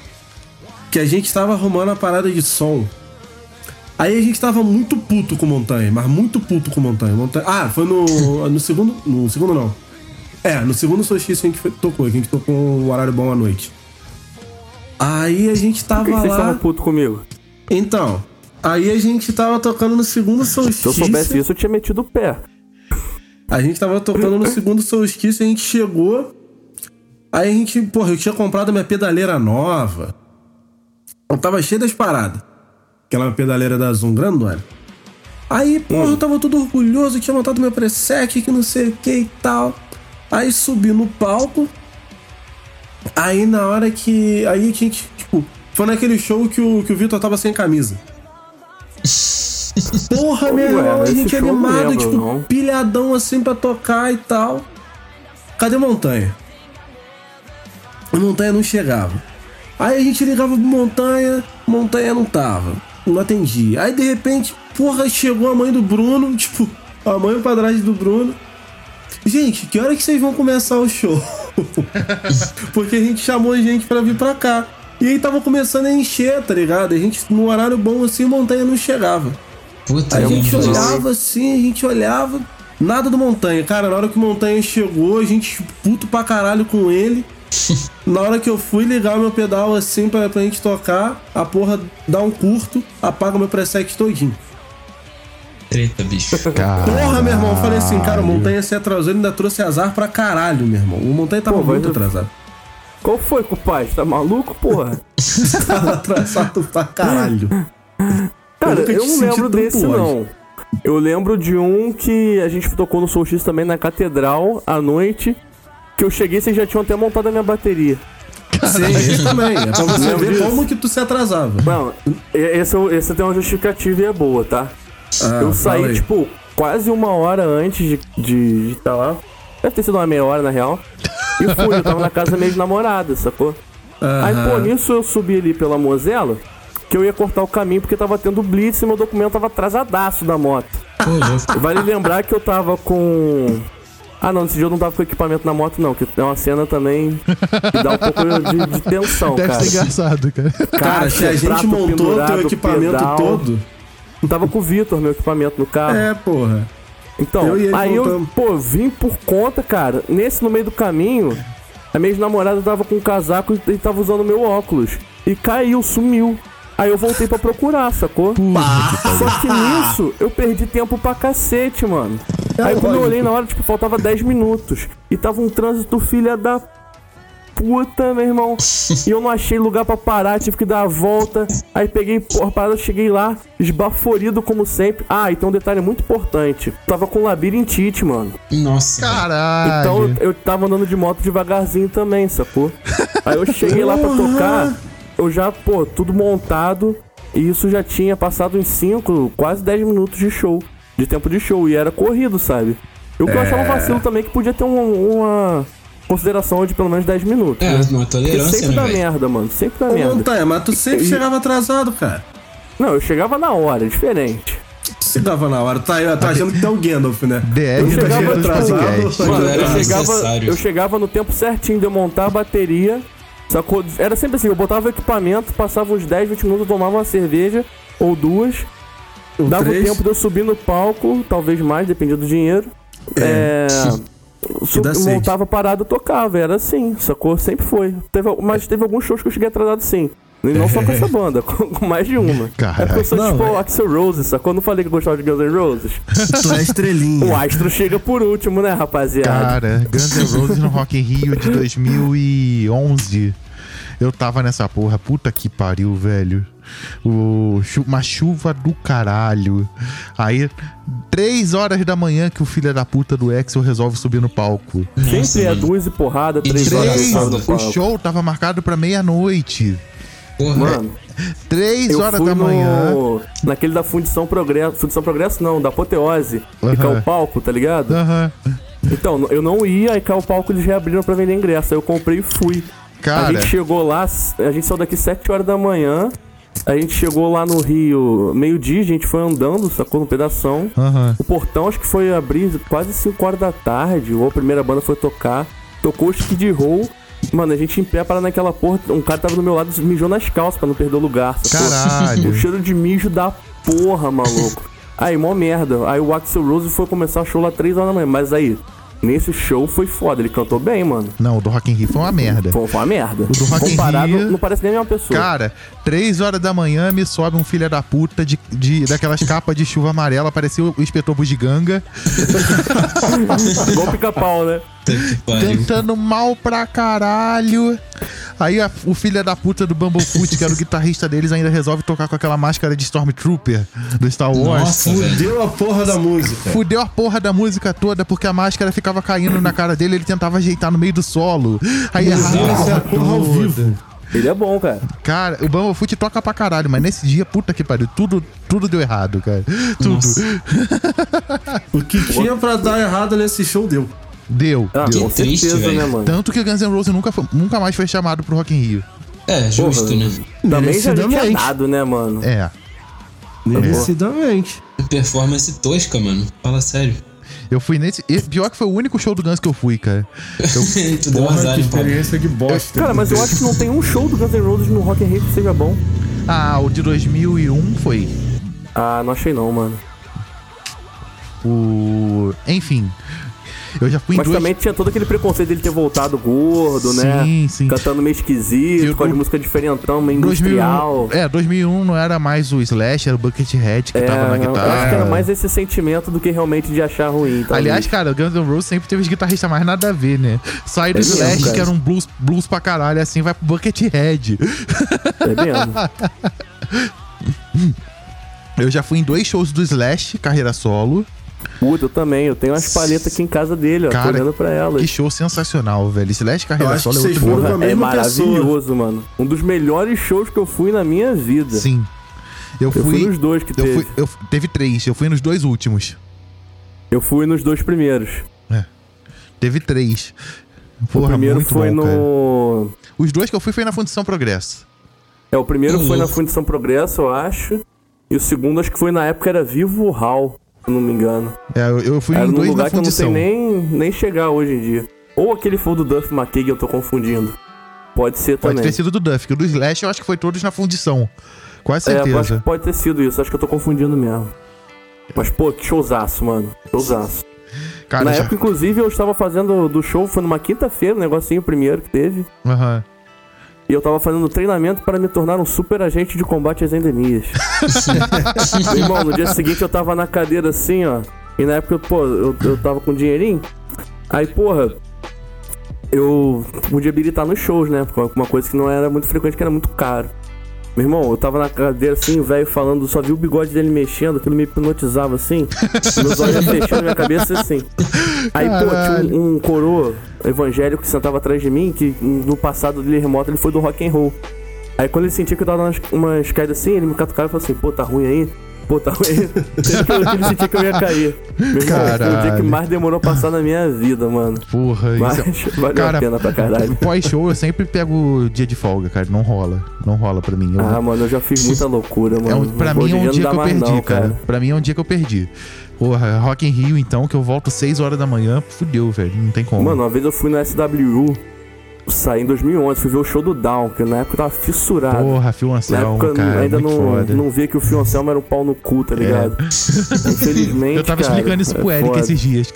Que a gente tava arrumando a parada de som. Aí a gente tava muito puto com Montanha, mas muito puto com Montanha. Montanha ah, foi no, no segundo. No segundo não. É, no segundo solstício a gente foi- tocou, a gente tocou um horário bom à noite. Aí a gente Por tava que que lá. estavam puto comigo? Então, aí a gente tava tocando no segundo Se eu solstício. soubesse isso, eu tinha metido o pé. A gente tava tocando no segundo solstício, a gente chegou. Aí a gente, porra, eu tinha comprado minha pedaleira nova. Eu tava cheio das paradas. Aquela pedaleira da Zoom grandona. Aí, porra, eu tava todo orgulhoso, tinha montado meu preset, que não sei o que e tal. Aí subi no palco. Aí na hora que. Aí a gente, tipo, foi naquele show que o, que o Vitor tava sem camisa. Porra, meu irmão, a gente não animado, lembro, tipo, não. pilhadão assim pra tocar e tal. Cadê Montanha? A Montanha não chegava. Aí a gente ligava pro Montanha, Montanha não tava. Não atendia. Aí de repente, porra, chegou a mãe do Bruno, tipo, a mãe e o padrasto do Bruno. Gente, que hora que vocês vão começar o show? Porque a gente chamou gente pra vir pra cá. E aí tava começando a encher, tá ligado? A gente, no horário bom assim, Montanha não chegava. Puta a que gente pariu. olhava assim, a gente olhava, nada do Montanha. Cara, na hora que o Montanha chegou, a gente puto pra caralho com ele. Na hora que eu fui ligar o meu pedal assim pra, pra gente tocar, a porra dá um curto, apaga meu preset todinho. Treta, bicho. Porra, meu irmão, eu falei assim, cara, o Montanha se atrasou, ele ainda trouxe azar pra caralho, meu irmão. O Montanha tava Pô, muito eu- atrasado. Qual foi, compadre? Tá maluco, porra? tava atrasado pra caralho. Cara, eu, te não lembro desse, ódio. não. Eu lembro de um que a gente tocou no Solstice também na Catedral à noite. Que eu cheguei e vocês já tinham até montado a minha bateria. Sim, isso também. É pra você ver disso. como que tu se atrasava. Não, e- esse, é tem uma justificativa e é boa, tá? Ah, eu saí, aí. tipo, quase uma hora antes de estar de, de tá lá. Deve ter sido uma meia hora, na real. E fui, eu tava na casa da minha namorada, sacou? Aí, pô, nisso eu subi ali pela Mozela, que eu ia cortar o caminho porque tava tendo blitz e meu documento tava atrasadaço da moto. Vale lembrar que eu tava com. Ah, não, nesse dia eu não tava com equipamento na moto, não, que é uma cena também que dá um pouco de, de tensão, Deve cara. ser engraçado, cara. Cara, se a gente montou o teu equipamento pedal. todo. Não tava com o Vitor, meu equipamento no carro. É, porra. Então, Eu aí eu, voltamos. pô, vim por conta, cara. Nesse, no meio do caminho, a minha namorada tava com um casaco e tava usando meu óculos. E caiu, sumiu. Aí eu voltei pra procurar, sacou? Só que nisso, eu perdi tempo pra cacete, mano. Aí quando eu olhei na hora, tipo, faltava 10 minutos. E tava um trânsito filha da puta, meu irmão. E eu não achei lugar pra parar, tive que dar a volta. Aí peguei, porra, parada, cheguei lá, esbaforido como sempre. Ah, e tem um detalhe muito importante. Tava com labirintite, mano. Nossa. Caralho. Então eu, eu tava andando de moto devagarzinho também, sacou? Aí eu cheguei lá pra tocar, eu já, pô, tudo montado. E isso já tinha passado em 5, quase 10 minutos de show. De tempo de show. E era corrido, sabe? E o que eu achava um vacilo também é que podia ter um- uma consideração de pelo menos 10 minutos. É, né? uma Porque tolerância, sempre né, dá velho? merda, mano. Sempre dá Ô, merda. Montanha, mas tu sempre E- chegava atrasado, cara. Não, eu chegava na hora, é diferente. Chegava na hora. Tá, tá achando que tem o Gandalf, né? DR Eu do chegava atrasado. Mano, era eu, chegava, necessário. eu chegava no tempo certinho de eu montar a bateria. Sacou? Era sempre assim, eu botava o equipamento, passava uns 10, 20 minutos, eu tomava uma cerveja ou duas. O Dava três. o tempo de eu subir no palco, talvez mais, dependia do dinheiro. É. sede. montava parada, eu tocava, era assim, sacou? Sempre foi. Teve, mas teve alguns shows que eu cheguei atrasado sim. E não só com essa banda, com, mais de uma. Caralho. É porque eu sou Não, tipo é- o Axel Rose, sacou? Eu não falei que eu gostava de Guns N' Roses. Tu é estrelinha. O Astro chega por último, né, rapaziada? Cara, Guns N' Roses no Rock in Rio de 2011. Eu tava nessa porra, puta que pariu, velho. O, uma chuva do caralho. Aí, três horas da manhã que o filho da puta do Axel resolve subir no palco. Sempre é duas e porrada, E três horas. três, no o show tava marcado pra meia-noite. Porra. Mano, Três eu horas fui da manhã. no... naquele da Fundição Progresso. Fundição Progresso não, da Apoteose. Aham. Ficar o palco, tá ligado? Aham. Então, eu não ia, aí caiu o palco eles reabriram pra vender ingresso. Aí eu comprei e fui. A Cara, gente chegou lá, a gente saiu daqui 7 horas da manhã. A gente chegou lá no Rio meio-dia, a gente foi andando, sacou? No pedação. aham. O portão acho que foi abrir quase 5 horas da tarde, ou a primeira banda foi tocar. Tocou o Skid Row. Mano, a gente em pé para naquela porra. Um cara tava do meu lado mijou nas calças pra não perder o lugar. sacou? Caralho. O cheiro de mijo da porra, maluco. Aí, mó merda. Aí o Axel Rose foi começar o show lá 3 horas da manhã. Mas aí, nesse show foi foda. Ele cantou bem, mano. Não, o do Rock in Rio foi uma merda. Foi, foi uma merda. do Rock in Comparado, Rio- não parece nem a mesma pessoa. Cara, três horas da manhã me sobe um filho da puta de, de, daquelas capas de chuva amarela, parecia o inspetor bugiganga, Igual pica-pau, né? Cantando mal pra caralho. Aí a- o filho da puta do Bumblefoot, que era o guitarrista deles, ainda resolve tocar com aquela máscara de Stormtrooper do Star Wars. Nossa, velho. Fudeu a porra da música. Fudeu a porra da música toda porque a máscara ficava caindo na cara dele, ele tentava ajeitar no meio do solo. Aí errava é a porra ao vivo. Ele é bom, cara. Cara, o Bumblefoot toca pra caralho, mas nesse dia, puta que pariu, tudo, tudo deu errado, cara. Tudo. O que tinha pra dar errado nesse show deu. Deu. Ah, deu. com triste, certeza, velho. né, mano? Tanto que Guns N' Roses nunca, foi- nunca mais foi chamado pro Rock in Rio. É, justo, Porra. né? Também já, Merecidamente. dado, né, mano? É. Merecidamente. Performance tosca, mano. Fala sério. Eu fui nesse. Pior que foi o único show do Guns que eu fui, cara. tu deu azar, que experiência de bosta. Cara, mas eu acho que não tem um show do Guns N' Roses no Rock in Rio que seja bom. Ah, o de 2001 foi. Ah, não achei não, mano. O. Enfim. Eu já fui em Mas duas. também tinha todo aquele preconceito dele ter voltado gordo, né? Sim, sim. Cantando meio esquisito, Eu- com as músicas diferentão, meio 2001, industrial. é, 2001 não era mais o Slash, era o Buckethead que É, tava na não, eu guitarra. acho que era mais esse sentimento do que realmente de achar ruim. talvez. Aliás, cara, o Guns N' Roses sempre teve os guitarristas mais nada a ver, né? Sai do É mesmo, Slash, cara. que era um blues, blues pra caralho, assim, vai pro Buckethead. É mesmo. Eu já fui em dois shows do Slash, carreira solo. Puta, eu também. Eu tenho umas palhetas aqui em casa dele, ó. Cara, tô olhando pra elas. Que show sensacional, velho. Eu carreira acho solo que é outro foram nível. com a É maravilhoso, mano. Um dos melhores shows que eu fui na minha vida. Sim. Eu Eu fui. fui nos dois que eu teve. fui, eu, teve três, eu fui nos dois últimos. Eu fui nos dois primeiros. Teve três. Porra, o primeiro muito foi bom, cara. no. Os dois que eu fui foi na Fundição Progresso. É, o primeiro foi na. Fundição Progresso, eu acho. E o segundo, acho que foi na época era Vivo Hall, se não me engano. É, eu, eu fui Era em dois lugar na que eu não sei nem, nem chegar hoje em dia. Ou aquele foi do Duff McKagan, eu tô confundindo. Pode ser Pode também. ter sido do Duff, que o do Slash eu acho que foi todos na Fundição. Quase É, certeza. que pode ter sido isso, acho que eu tô confundindo mesmo. Mas, pô, que showzaço, mano. Showzaço. Cara, Na já... época, inclusive, eu estava fazendo do show, foi numa quinta-feira, o negocinho primeiro que teve. Aham. E eu tava fazendo treinamento para me tornar um super agente de combate às endemias. Meu irmão, no dia seguinte eu tava na cadeira assim, ó. E na época, pô, eu, eu tava com dinheirinho. Aí, porra, eu podia habilitar nos shows, né? Uma coisa que não era muito frequente, que era muito caro. Meu irmão, eu tava na cadeira assim, o velho falando, só vi o bigode dele mexendo, aquilo me hipnotizava assim. meus olhos fechando, minha cabeça assim. Aí, pô, Caralho. tinha um, um coroa evangélico que sentava atrás de mim, que no passado dele remoto ele foi do rock and roll. Aí quando ele sentia que eu tava dando umas, caídas assim, ele me catucava e falou assim, pô, tá ruim aí? Pô, tá ruim aí? ele sentia que eu ia cair. Meu irmão, foi o dia Caralho. que mais demorou a passar na minha vida, mano. Porra, Mas isso é- valeu Cara, a pena pra caralho. Pós-show eu sempre pego dia de folga, cara. Não rola. Não rola pra mim. Eu- Ah, mano, eu já fiz muita loucura, mano. é um, pra mim é um dia que eu perdi, não, cara. Pra mim é um dia que eu perdi. Porra, Rock in Rio, então, que eu volto 6 horas da manhã, fudeu, velho. Não tem como. Mano, uma vez eu fui no SWU. Saí em 2011, fui ver o show do Down, que na época eu tava fissurado. Porra, Phil na Anselmo, época eu cara, ainda muito não, foda. não via que o Fio Anselmo era um pau no cu, tá ligado? Infelizmente. Eu tava cara, explicando isso pro é Eric foda. esses dias.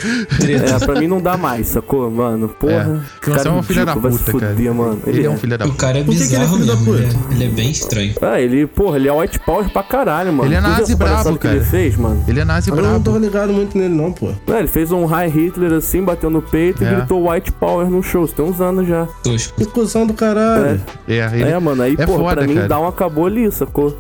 É, pra mim não dá mais, sacou, mano? Porra. É. Fio Anselmo é um filho da puta, cara. fuder, mano. Ele é um filho da O puta. cara é Por que ele é bizarro filho da mesmo. Ele puta? é, ele é bem estranho. Ah, ele, porra, ele é white power pra caralho, mano. Ele é nazi brabo, que ele cara. fez, mano? Ele é nazi Eu não tô brabo. ligado muito nele, não, pô. Não, ele fez um high Hitler assim, bateu no peito É. e gritou white power no show. Tem uns anos já. Tosco. Que cuzão do caralho. É, ele, É, mano, aí, é pô, foda, pra mim, cara. Down acabou ali, sacou?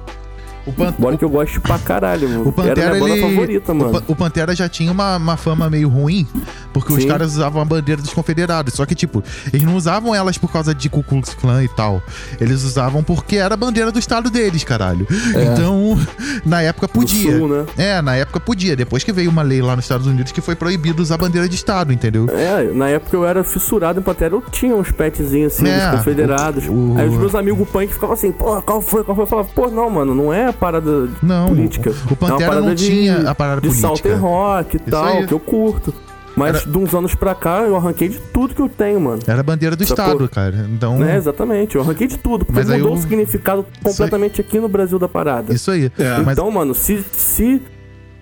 O, Pan- Bora que eu gosto pra caralho, mano. O Pantera, Era ele... favorita, mano. O Pantera já tinha uma, uma fama meio ruim, porque os Sim. caras usavam a bandeira dos confederados. Só que, tipo, eles não usavam elas por causa de Ku Klux Klan e tal. Eles usavam porque era a bandeira do estado deles, caralho. Então, na época podia. Sul, né? É, na época podia. Depois que veio uma lei lá nos Estados Unidos que foi proibido usar bandeira de estado, entendeu? É, na época eu era fissurado em Pantera, eu tinha uns petzinhos assim, É, dos confederados. o- Aí os meus amigos punk ficavam assim, porra, qual foi, qual foi? Eu falava, pô, não, mano, não é parada Não, política. o- o Pantera é não de, tinha a parada de política. Southern rock e Isso tal, aí. que eu curto. Mas Era- de uns anos pra cá eu arranquei de tudo que eu tenho, mano. Era a bandeira do Sacou? estado, cara. Então, É, exatamente, eu arranquei de tudo, porque Mas aí mudou eu- o significado completamente aqui no Brasil da parada. isso aí. É. Mas Então, mano, se, se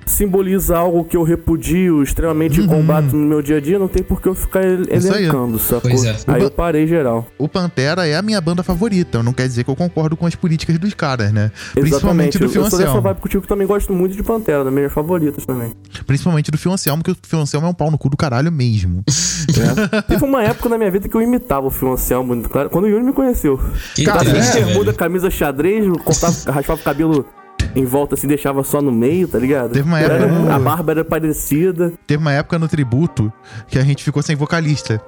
simboliza algo que eu repudio, extremamente Uhum. combato no meu dia a dia, não tem por que eu ficar ele- Isso aí. elencando, sacou? Pois é. Aí eu parei geral. o Pantera é a minha banda favorita. Não quer dizer que eu concordo com as políticas dos caras, né? Principalmente Exatamente. do eu, Fio eu sou dessa Anselmo. vibe contigo que também gosto muito de Pantera, das minhas favoritas também. Principalmente do Fio Anselmo, que o Fio Anselmo é um pau no cu do caralho mesmo. né? Teve uma época na minha vida que eu imitava o Fio Anselmo, muito claro, quando o Yuri me conheceu. Que Cara, triste, bermuda, camisa xadrez, cortava, raspava o cabelo em volta assim, deixava só no meio, tá ligado? Teve uma Era- época no- A barba era parecida. Teve uma época no tributo que a gente ficou sem vocalista.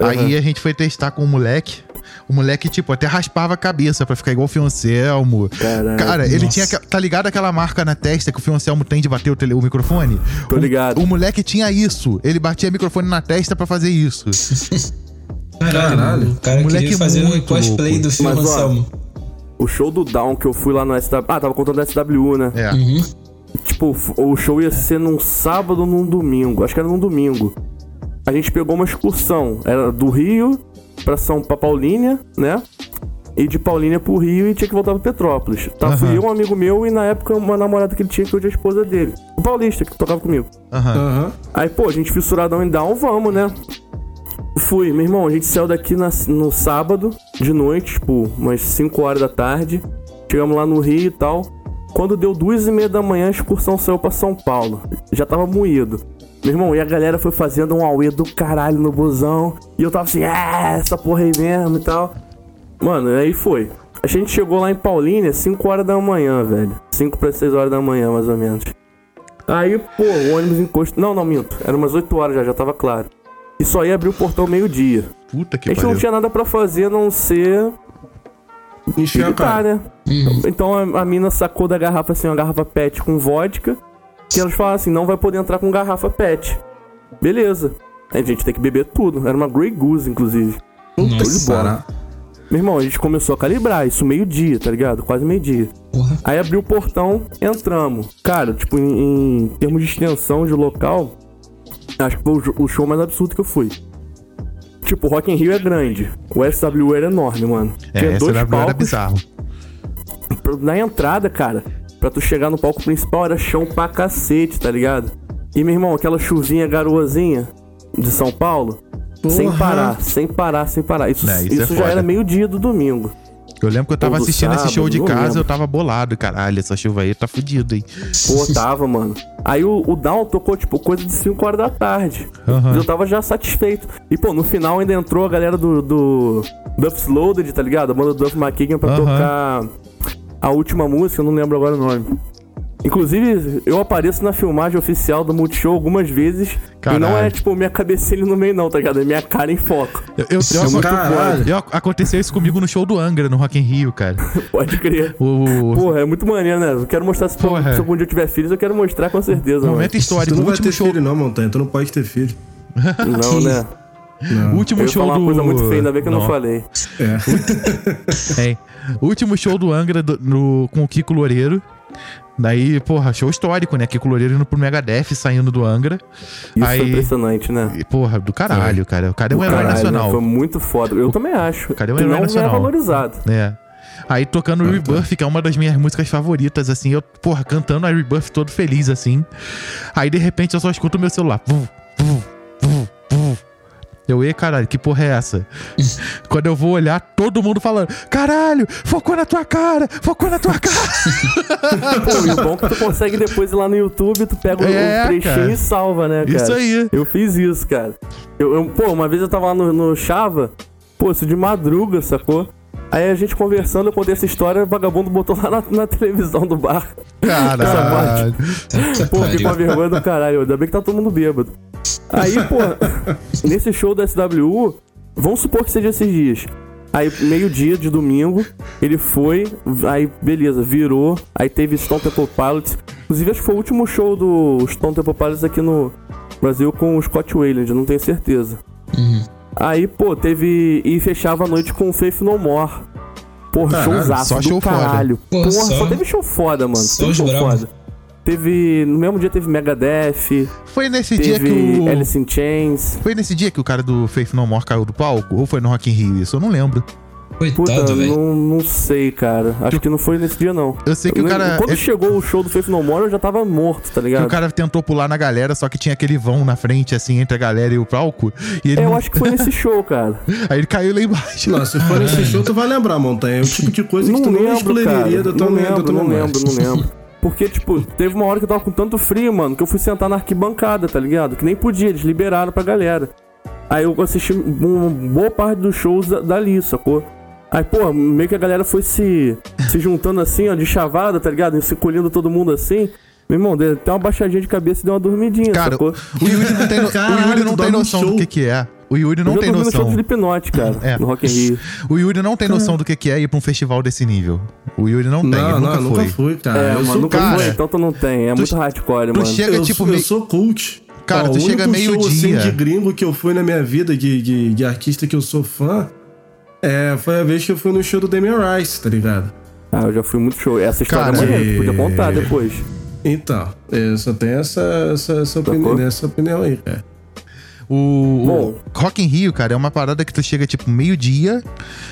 Aí a gente foi testar com o moleque. O moleque, tipo, até raspava a cabeça pra ficar igual o Fio Anselmo. Caralho. Cara, ele Nossa. tinha. Tá ligado aquela marca na testa que o Fio Anselmo tem de bater o, tele- o microfone? Tô O- ligado. O, moleque tinha isso. Ele batia o microfone na testa pra fazer isso. Caralho, Caralho. o cara Moleque queria fazer um muito cosplay louco. do Anselmo. O show do Down que eu fui lá no SW. Ah, tava contando do SWU, né? É. Uhum. Tipo, o show ia ser num sábado ou num domingo. Acho que era num domingo. A gente pegou uma excursão. Era do Rio pra São pra Paulínia, né? E de Paulínia pro Rio e tinha que voltar pra Petrópolis. Tá, fui Aham. eu, um amigo meu e na época uma namorada que ele tinha que hoje é a esposa dele. O paulista que tocava comigo. Aham. Aham. Aí, pô, a gente fissuradão em down, vamos, né? Fui, meu irmão, a gente saiu daqui na- no sábado, de noite, tipo, umas 5 horas da tarde. Chegamos lá no Rio e tal. Quando deu duas e meia da manhã, a excursão saiu pra São Paulo. Já tava moído. Meu irmão, e a galera foi fazendo um auê do caralho no busão. E eu tava assim, ah, essa porra aí mesmo e tal. Mano, aí foi. A gente chegou lá em Paulínia 5 horas da manhã, velho. 5 pra 6 horas da manhã, mais ou menos. Aí, pô, o ônibus encostou. Não, não, minto. Era umas 8 horas já, já tava claro. E só ia abrir o portão meio-dia. Puta que A gente pariu. não tinha nada pra fazer a não ser Encher a cara. né? Então a, a mina sacou da garrafa assim, uma garrafa pet com vodka. Que elas falaram assim: não vai poder entrar com garrafa pet. Beleza. Aí a gente tem que beber tudo. Era uma Grey Goose, inclusive. Puta pariu. Meu irmão, a gente começou a calibrar isso meio-dia, tá ligado? Quase meio-dia. Porra. Aí abriu o portão, entramos. Cara, tipo, em, em termos de extensão de local, acho que foi o, show mais absurdo que eu fui. Tipo, o Rock in Rio é grande. O SW era enorme, mano. É, Tinha esse dois era, era palcos. bizarro. Na entrada, cara, pra tu chegar no palco principal era chão pra cacete, tá ligado? E, meu irmão, aquela chuvinha garoazinha de São Paulo, sem Porra. parar, sem parar, sem parar. Isso, É, isso isso, é já foda. era meio-dia do domingo. Eu lembro que eu tava Ou do assistindo esse show de sábado, casa, lembro. eu tava bolado, caralho. Essa chuva aí tá fudido, hein? Pô, tava, mano. Aí o, o Down tocou, tipo, coisa de 5 horas da tarde. Aham. Eu tava já satisfeito. E, pô, no final ainda entrou a galera do, do Duff's Loaded, tá ligado? A banda do Duff McKagan pra Aham. tocar a última música, eu não lembro agora o nome. Inclusive, eu apareço na filmagem oficial do Multishow algumas vezes. E não Caralho. é, tipo, minha cabecinha no meio, não, tá ligado? É minha cara em foco. Eu, eu, eu- Caralho. eu- aconteceu isso comigo no show do Angra, no Rock in Rio, cara. Pode crer. O, Porra, é muito maneiro, né? Eu quero mostrar se, Porra. se algum dia eu tiver filhos, eu quero mostrar com certeza, momento Tu histórico, não o vai ter show. filho, não, Montanha. Tu não pode ter filho. Não, né? Não. O último Eu ia show falar do. uma coisa muito feia, ainda bem que eu não, Não. falei. É. É. Último show do Angra do- no- com o Kiko Loureiro. Daí, porra, show histórico, né? Kiko Loureiro indo pro Megadeth, saindo do Angra. Isso Aí- foi impressionante, né? E, porra, do caralho, cara. O cara é um Do herói caralho, nacional. né? Foi muito foda. Eu também acho. cara é um herói não nacional. é valorizado. É. Aí tocando Rebirth, que é uma das minhas músicas favoritas, assim, eu, porra, cantando a Rebirth todo feliz, assim. Aí de repente eu só escuto o meu celular. Vum, vum. Eu, e caralho, que porra é essa? Quando eu vou olhar, todo mundo falando: caralho, focou na tua cara, focou na tua cara. Pô, e o bom é que tu consegue depois ir lá no YouTube, tu pega o É, trechinho cara. e salva, né, cara? Isso aí. Eu fiz isso, cara. Eu, eu- pô, uma vez eu tava lá no, no Chava, pô, isso de madruga, sacou? Aí a gente conversando, eu contei essa história, o vagabundo botou lá na, na televisão do bar. Caralho. Pô, fiquei com a vergonha do caralho. Ainda bem que tá todo mundo bêbado. Aí, pô, nesse show da SWU, vamos supor que seja esses dias. Aí, meio-dia de domingo, ele foi, aí, beleza, virou. Aí teve Stone Temple Pilots. Inclusive, acho que foi o último show do Stone Temple Pilots aqui no Brasil com o Scott Wayland, não tenho certeza. Aí, pô, teve. E fechava a noite com o Faith No More. Porra, Caralho, showzaço só do show foda. caralho. Porra, Porra, só- só teve show foda, mano. só Teve show brabo. foda. Teve. No mesmo dia teve Megadeth, Foi nesse dia que teve o. Alice in Chains. Foi nesse dia que o cara do Faith No More caiu do palco? Ou foi no Rock in Rio isso? Eu não lembro. Puta, Coitado, velho. não, não sei, cara. Acho que não foi nesse dia, não. Eu sei que o nem- cara- Quando ele- chegou o show do Faith No More, eu já tava morto, tá Que ligado? o cara tentou pular na galera, só que tinha aquele vão na frente, assim, entre a galera e o palco. E ele É, eu não- acho que foi nesse show, cara. Aí ele caiu lá embaixo. Não, se for nesse show, tu vai lembrar, Montanha. É o tipo de coisa que Não tu não lembro, excluiria cara. da tua Não lembro, não lembro, não lembro. Porque, tipo, teve uma hora que eu tava com tanto frio, mano, que eu fui sentar na arquibancada, tá ligado? Que nem podia, eles liberaram pra galera. Aí eu assisti uma boa parte dos shows da- dali, sacou? Aí, pô, meio que a galera foi se, se juntando assim, ó, de chavada, tá ligado? Se colhendo todo mundo assim. Meu irmão, deu até uma baixadinha de cabeça e deu uma dormidinha, Cara, sacou? o Yuri não tem, no- o Caralho, Yuri não tu tem noção do show. que, que é. O Yuri não tem dormi no show do noção. Cara, É. no Rock in Rio. O Yuri não tem noção do que, que é ir pra um festival desse nível. O Yuri não tem, Não, ele não, nunca nunca foi. fui, cara. É, eu mano, sou nunca cara, foi, então tu não tem. É muito hardcore, tu mano. chega- eu, tipo, sou, eu meio- sou cult. Cara, Ó, tu o chega único show, assim, meio-dia. de gringo que eu fui na minha vida, de, de, de artista que eu sou fã, é, foi a vez que eu fui no show do Damian Rice, tá ligado? Ah, eu já fui muito show. Essa história Cara, é maneira, tu e- podia contar depois. Então, eu só tenho essa, essa, essa, opinião, essa opinião aí, cara. O, o Rock in Rio, cara, é uma parada que tu chega tipo meio-dia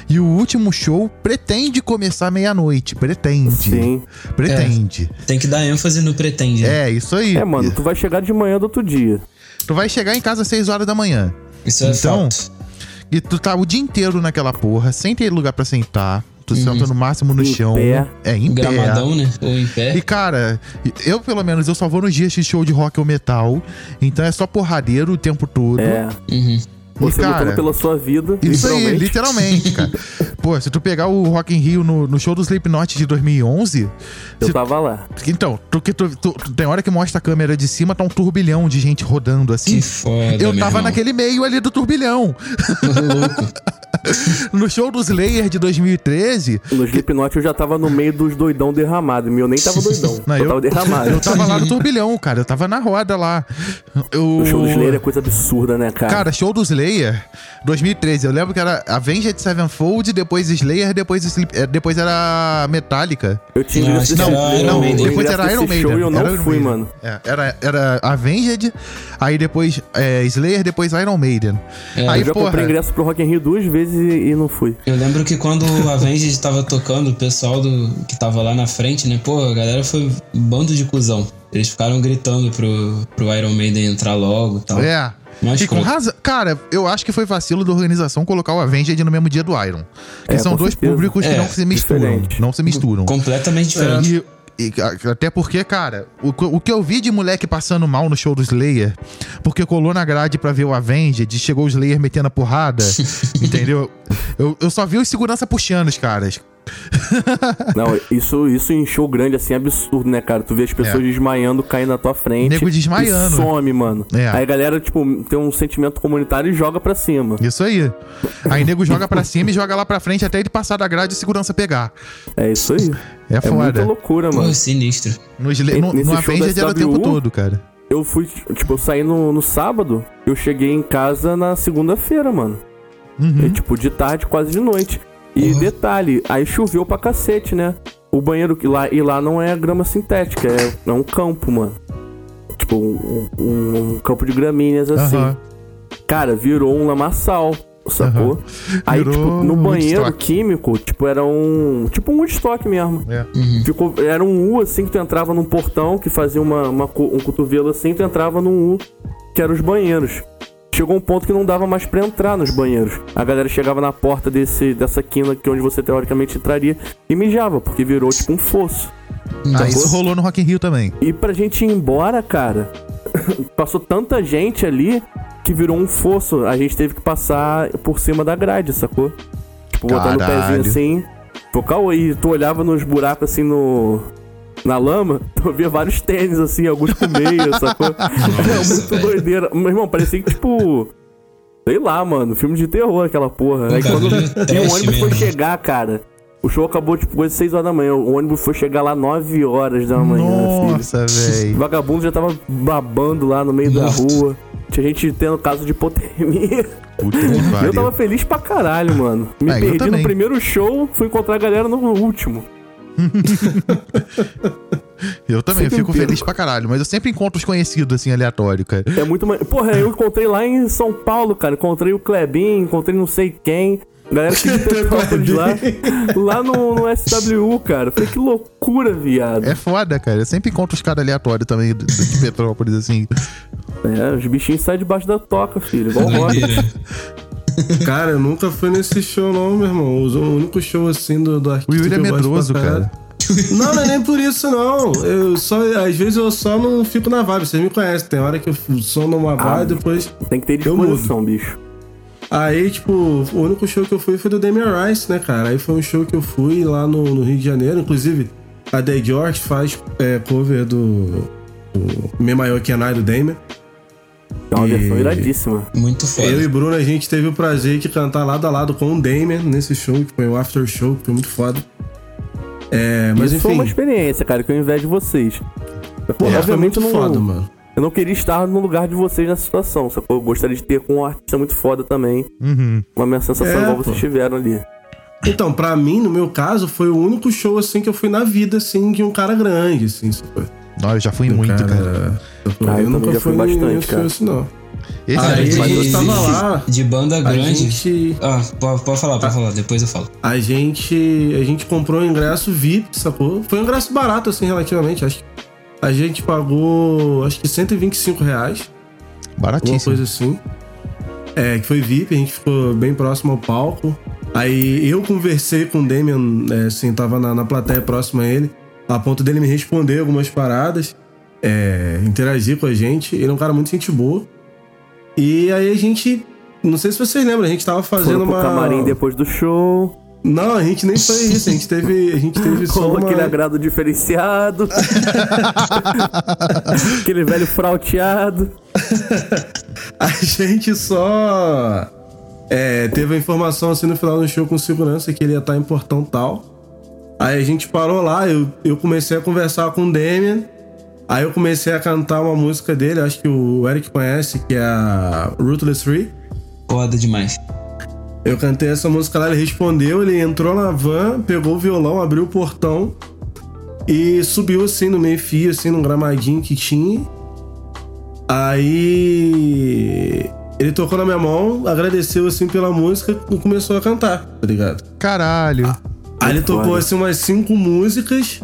e o último show pretende começar meia-noite. Pretende. Sim. Pretende. Tem que dar ênfase no pretende. né? É. isso aí. É, mano, tu vai chegar de manhã do outro dia. Tu vai chegar em casa às 6 horas da manhã. Isso é Então, fato. E tu tá o dia inteiro naquela porra, sem ter lugar pra sentar. Tu senta no máximo no Em chão. pé. É, em pé. Gramadão, né? Ou em pé. E cara, eu pelo menos eu só vou nos dias de show de rock ou metal. Então é só porradeiro o tempo todo. É. Uhum. Você cara, lutando pela sua vida. Isso aí, literalmente. literalmente, cara. Pô, se tu pegar o Rock in Rio no, no show do Slipknot de 2011, Eu se- tava lá. então, tu, tu, tu- tu- tem hora que mostra a câmera de cima, tá um turbilhão de gente rodando assim. Que foda, Eu meu tava irmão. naquele meio ali do turbilhão. Louco. No show do Slayer de 2013, No Slipknot eu já tava no meio dos doidão derramado. E eu nem tava doidão. Não, eu, eu- tava derramado. eu tava lá no turbilhão, cara. Eu tava na roda lá. Eu... O show do Slayer é coisa absurda, né, cara? Cara, show do Slayer, 2013. Eu lembro que era Avenged Sevenfold, depois Slayer, depois, eh, depois era Metallica. eu tinha Não, Iron não, Maiden. eu depois era Iron Maiden. show eu não Era Iron fui, Maiden. mano. É, era, era Avenged, aí depois é, Slayer, depois Iron Maiden. É, aí, Eu já porra, comprei ingresso pro Rock in Rio duas vezes e, e não fui. Eu lembro que quando o Avenged tava tocando, o pessoal do, que tava lá na frente, né? Pô, a galera foi um bando de cuzão. Eles ficaram gritando pro, pro Iron Maiden entrar logo e tal. É. Mas e com razão. Cara, eu acho que foi vacilo da organização colocar o Avenged no mesmo dia do Iron. Que É, são dois certeza. públicos que É, não se misturam. diferente. Não se misturam. Completamente diferente. E, e até porque, cara, o, que- o que eu vi de moleque passando mal no show do Slayer, porque colou na grade pra ver o Avenged, e chegou o Slayer metendo a porrada, entendeu? Eu, eu só vi os segurança puxando os caras. Não, isso, isso em show grande, assim, é absurdo, né, cara? Tu vê as pessoas desmaiando, caindo na tua frente. É. Nego desmaiando. E some, mano. É. Aí a galera, tipo, tem um sentimento comunitário e joga pra cima. Isso aí. Aí nego joga pra cima e joga lá pra frente até ele passar da grade e segurança pegar. É isso aí. É É muita foda. loucura, Pô, mano. sinistro. No, Sla- no, no da era o tempo todo, cara. eu fui, tipo, eu saí no, no sábado, eu cheguei em casa na segunda-feira, mano. Uhum. É, tipo, de tarde, quase de noite. E Uhum. detalhe, aí choveu pra cacete, né? O banheiro que lá, e lá não é grama sintética, é, é um campo, mano. Tipo, um, um- um campo de gramíneas assim. Aham. Cara, virou um lamaçal, sacou? Aí, Virou tipo, no um banheiro Woodstock. químico, tipo, era um. Tipo um Woodstock mesmo. É. Ficou, era um U assim que tu entrava num portão que fazia uma, uma um cotovelo assim, tu entrava num U, que era os banheiros. Chegou um ponto que não dava mais pra entrar nos banheiros. A galera chegava na porta desse, dessa quina que é onde você teoricamente entraria e mijava, porque virou tipo um fosso. Ah, isso rolou no Rock in Rio também. E pra gente ir embora, cara, passou tanta gente ali que virou um fosso. A gente teve que passar por cima da grade, sacou? Tipo, botando o pezinho assim. Pô, e tu olhava nos buracos assim no. Na lama, tu via vários tênis, assim, alguns com meia, sacou? Era muito velho. doideira. Meu irmão, parecia que, tipo. Sei lá, mano, filme de terror aquela porra. Aí quando e o ônibus foi mesmo. chegar, cara. O show acabou, tipo, de 6 horas da manhã. O ônibus foi chegar lá 9 horas da manhã, filho. Nossa, O velho. vagabundo já tava babando lá no meio da rua. Tinha gente tendo caso de hipotermia. Puta que Eu tava pariu. feliz pra caralho, mano. Me É, eu perdi no primeiro show, fui encontrar a galera no último. Eu também Sempre fico feliz pra caralho, mas eu sempre encontro os conhecidos, assim, aleatório, cara. É muito mais. Porra, eu encontrei lá em São Paulo, cara. Encontrei o Klebin, encontrei não sei quem. Galera que de Petrópolis lá. Lá no, no SWU, cara. Falei, que loucura, viado. É foda, cara. Eu sempre encontro os caras aleatórios também do- de Petrópolis, assim. É, os bichinhos saem debaixo da toca, filho. Igual. Cara, eu nunca fui nesse show, não, meu irmão. O único show assim do, do O artista. Yuri é medroso, cara. Não, não é nem por isso, não. Eu só, às vezes eu só não fico na vibe. Vocês me conhecem. Tem hora que eu sou numa vibe, depois. Tem que ter disposição, bicho. Aí, tipo, o único show que eu fui foi do Damian Rice, né, cara? Aí foi um show que eu fui lá no, no Rio de Janeiro. Inclusive, a The George faz é, cover do, do Me Maior Que I do Damian. É uma E- versão iradíssima. Muito foda. Eu e Bruno, a gente teve o prazer de cantar lado a lado com o Damian nesse show, que foi um after show, que foi muito foda. É, mas Isso foi uma enfim, experiência, cara, que eu invejo vocês. Pô, é, foi obviamente não, foda, mano. eu não queria estar no lugar de vocês nessa situação, sacou? Eu gostaria de ter com um artista muito foda também. Uhum. Uma minha sensação É, igual pô. vocês tiveram ali. Então, pra mim, no meu caso, foi o único show, assim, que eu fui na vida, assim, de um cara grande, assim. sacou? Não, eu já fui muito, cara. Eu, Ah, eu já fui em bastante, cara. assim, não. Esse Aí, é a gente tava lá, De banda a grande. gente, Ah, pode, pode falar, pode falar, depois eu falo. a gente, a gente comprou um ingresso VIP, sacou? Foi um ingresso barato, assim, relativamente. Acho que a gente pagou, acho que 125 reais. Alguma baratíssimo. coisa assim. É, que foi VIP, a gente ficou bem próximo ao palco. Aí eu conversei com o Damian, é, assim, tava na, na plateia próxima a ele, a ponto dele me responder algumas paradas, é, interagir com a gente. Ele é um cara muito gente boa. E aí a gente. Não sei se vocês lembram, a gente tava fazendo Foram pro uma. camarim depois do show, Não, a gente nem foi isso, a gente teve. A gente teve só rolou uma... aquele agrado diferenciado. aquele velho frauteado. A gente só é, teve a informação assim no final do show com segurança que ele ia estar em portão tal. Aí a gente parou lá, eu, eu comecei a conversar com o Damian. Aí eu comecei a cantar uma música dele, acho que o Eric conhece, que é a Ruthless Free. Foda demais. Eu cantei essa música lá, ele respondeu, ele entrou na van, pegou o violão, abriu o portão e subiu assim no meio fio, assim, num gramadinho que tinha. Aí ele tocou na minha mão, agradeceu assim pela música e começou a cantar, tá ligado? Caralho. Aí ele tocou foda. assim umas cinco músicas,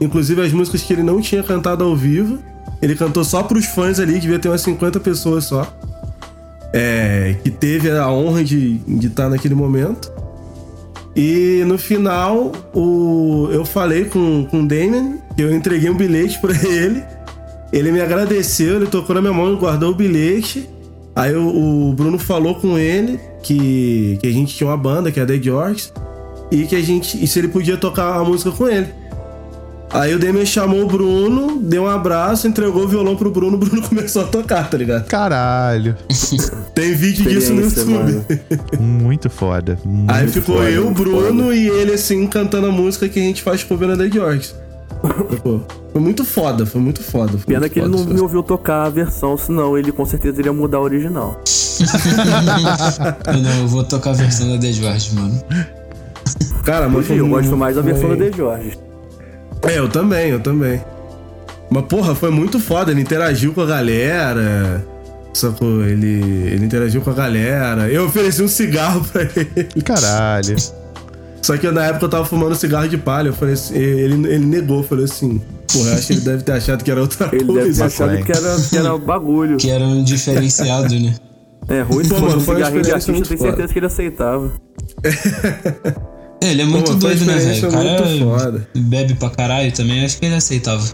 inclusive as músicas que ele não tinha cantado ao vivo. Ele cantou só pros fãs ali, devia ter umas 50 pessoas só. É, que teve a honra de estar naquele momento. E no final, o, eu falei com, com o Damien, que eu entreguei um bilhete pra ele. Ele me agradeceu, ele tocou na minha mão guardou o bilhete. Aí o, o Bruno falou com ele que, que a gente tinha uma banda, que é a The George, e que a gente. E se ele podia tocar a música com ele. Aí o Damien chamou o Bruno, deu um abraço, entregou o violão pro Bruno, o Bruno começou a tocar, tá ligado? Caralho. Tem vídeo disso no YouTube. Muito foda. Muito Aí ficou foda. eu, o Bruno e ele assim cantando a música que a gente faz cover na The George. Pô, Foi muito foda, foi muito foda. foi Pena muito que ele foda, não foi. me ouviu tocar a versão, senão ele com certeza iria mudar a original. Eu não, eu vou tocar a versão da George, mano. Cara, mas eu gosto mais da versão da The Jorge. É, eu também, eu também. Mas, porra, foi muito foda. Ele interagiu com a galera. Sacou? Ele, ele interagiu com a galera. Eu ofereci um cigarro pra ele. Caralho. Só que na época eu tava fumando cigarro de palha. Eu falei assim, ele, ele negou. Eu falei assim, porra, eu acho que ele deve ter achado que era outra Ele coisa. deve ter achado que era, que era bagulho. Que era um diferenciado, né? É ruim Pô, fosse mano, um foi cigarrinho de artista, muito tenho foda. certeza que ele aceitava. É, ele é muito Pô, doido, né, velho? O cara muito foda. bebe pra caralho também, acho que ele aceitava.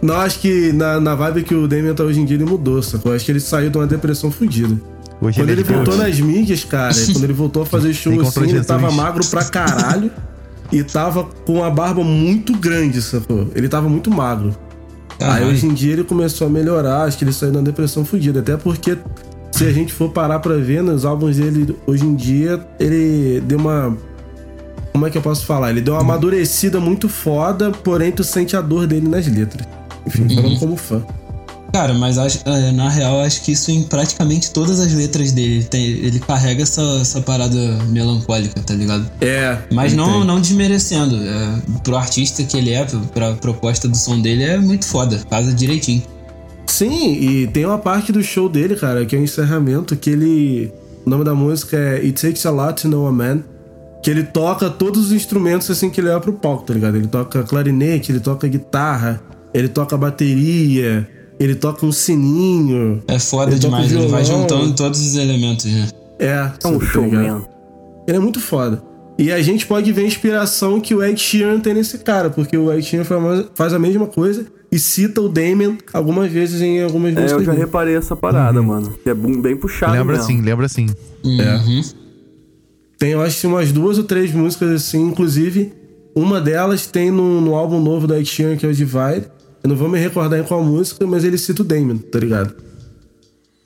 Não, acho que na, na vibe que o Damian tá hoje em dia, ele mudou, sacou? Acho que ele saiu de uma depressão fodida. Hoje Quando ele ele é voltou nas mídias, cara, quando ele voltou a fazer show assim, ele tava magro pra caralho e tava com a barba muito grande, sacou? Ele tava muito magro. Aí Caralho. hoje em dia ele começou a melhorar, acho que ele saiu de uma depressão fodida. Até porque, se a gente for parar pra ver nos álbuns dele hoje em dia, ele deu uma. Como é que eu posso falar? Ele deu uma amadurecida muito foda, porém tu sente a dor dele nas letras. Enfim, Uhum. falando como fã. Cara, mas acho- é, na real, acho que isso em praticamente todas as letras dele. Tem, ele carrega essa, essa parada melancólica, tá ligado? É. Mas não, tem. não desmerecendo. É, pro artista que ele é, pra proposta do som dele, é muito foda. Casa direitinho. Sim, e tem uma parte do show dele, cara, que é o encerramento, que ele. O nome da música é It Takes a Lot to Know a Man. Que ele toca todos os instrumentos assim que ele leva pro palco, tá ligado? Ele toca clarinete, ele toca guitarra, ele toca bateria, ele toca um sininho. É foda Ele demais. Ele vai juntando todos os elementos, né? É, É um tá showman. ligado? Ele é muito foda. E a gente pode ver a inspiração que o Ed Sheeran tem nesse cara, porque o Ed Sheeran faz- a mesma coisa e cita o Damien algumas vezes em algumas É, eu músicas. já reparei essa parada, mano. Que é bem puxado Lembra mesmo. assim, lembra assim. Uhum. Tem, eu acho que umas duas ou três músicas assim, inclusive uma delas tem no, no álbum novo da Sheeran, que é o Divide. Eu não vou me recordar em qual música, mas ele cita o Damien, tá ligado?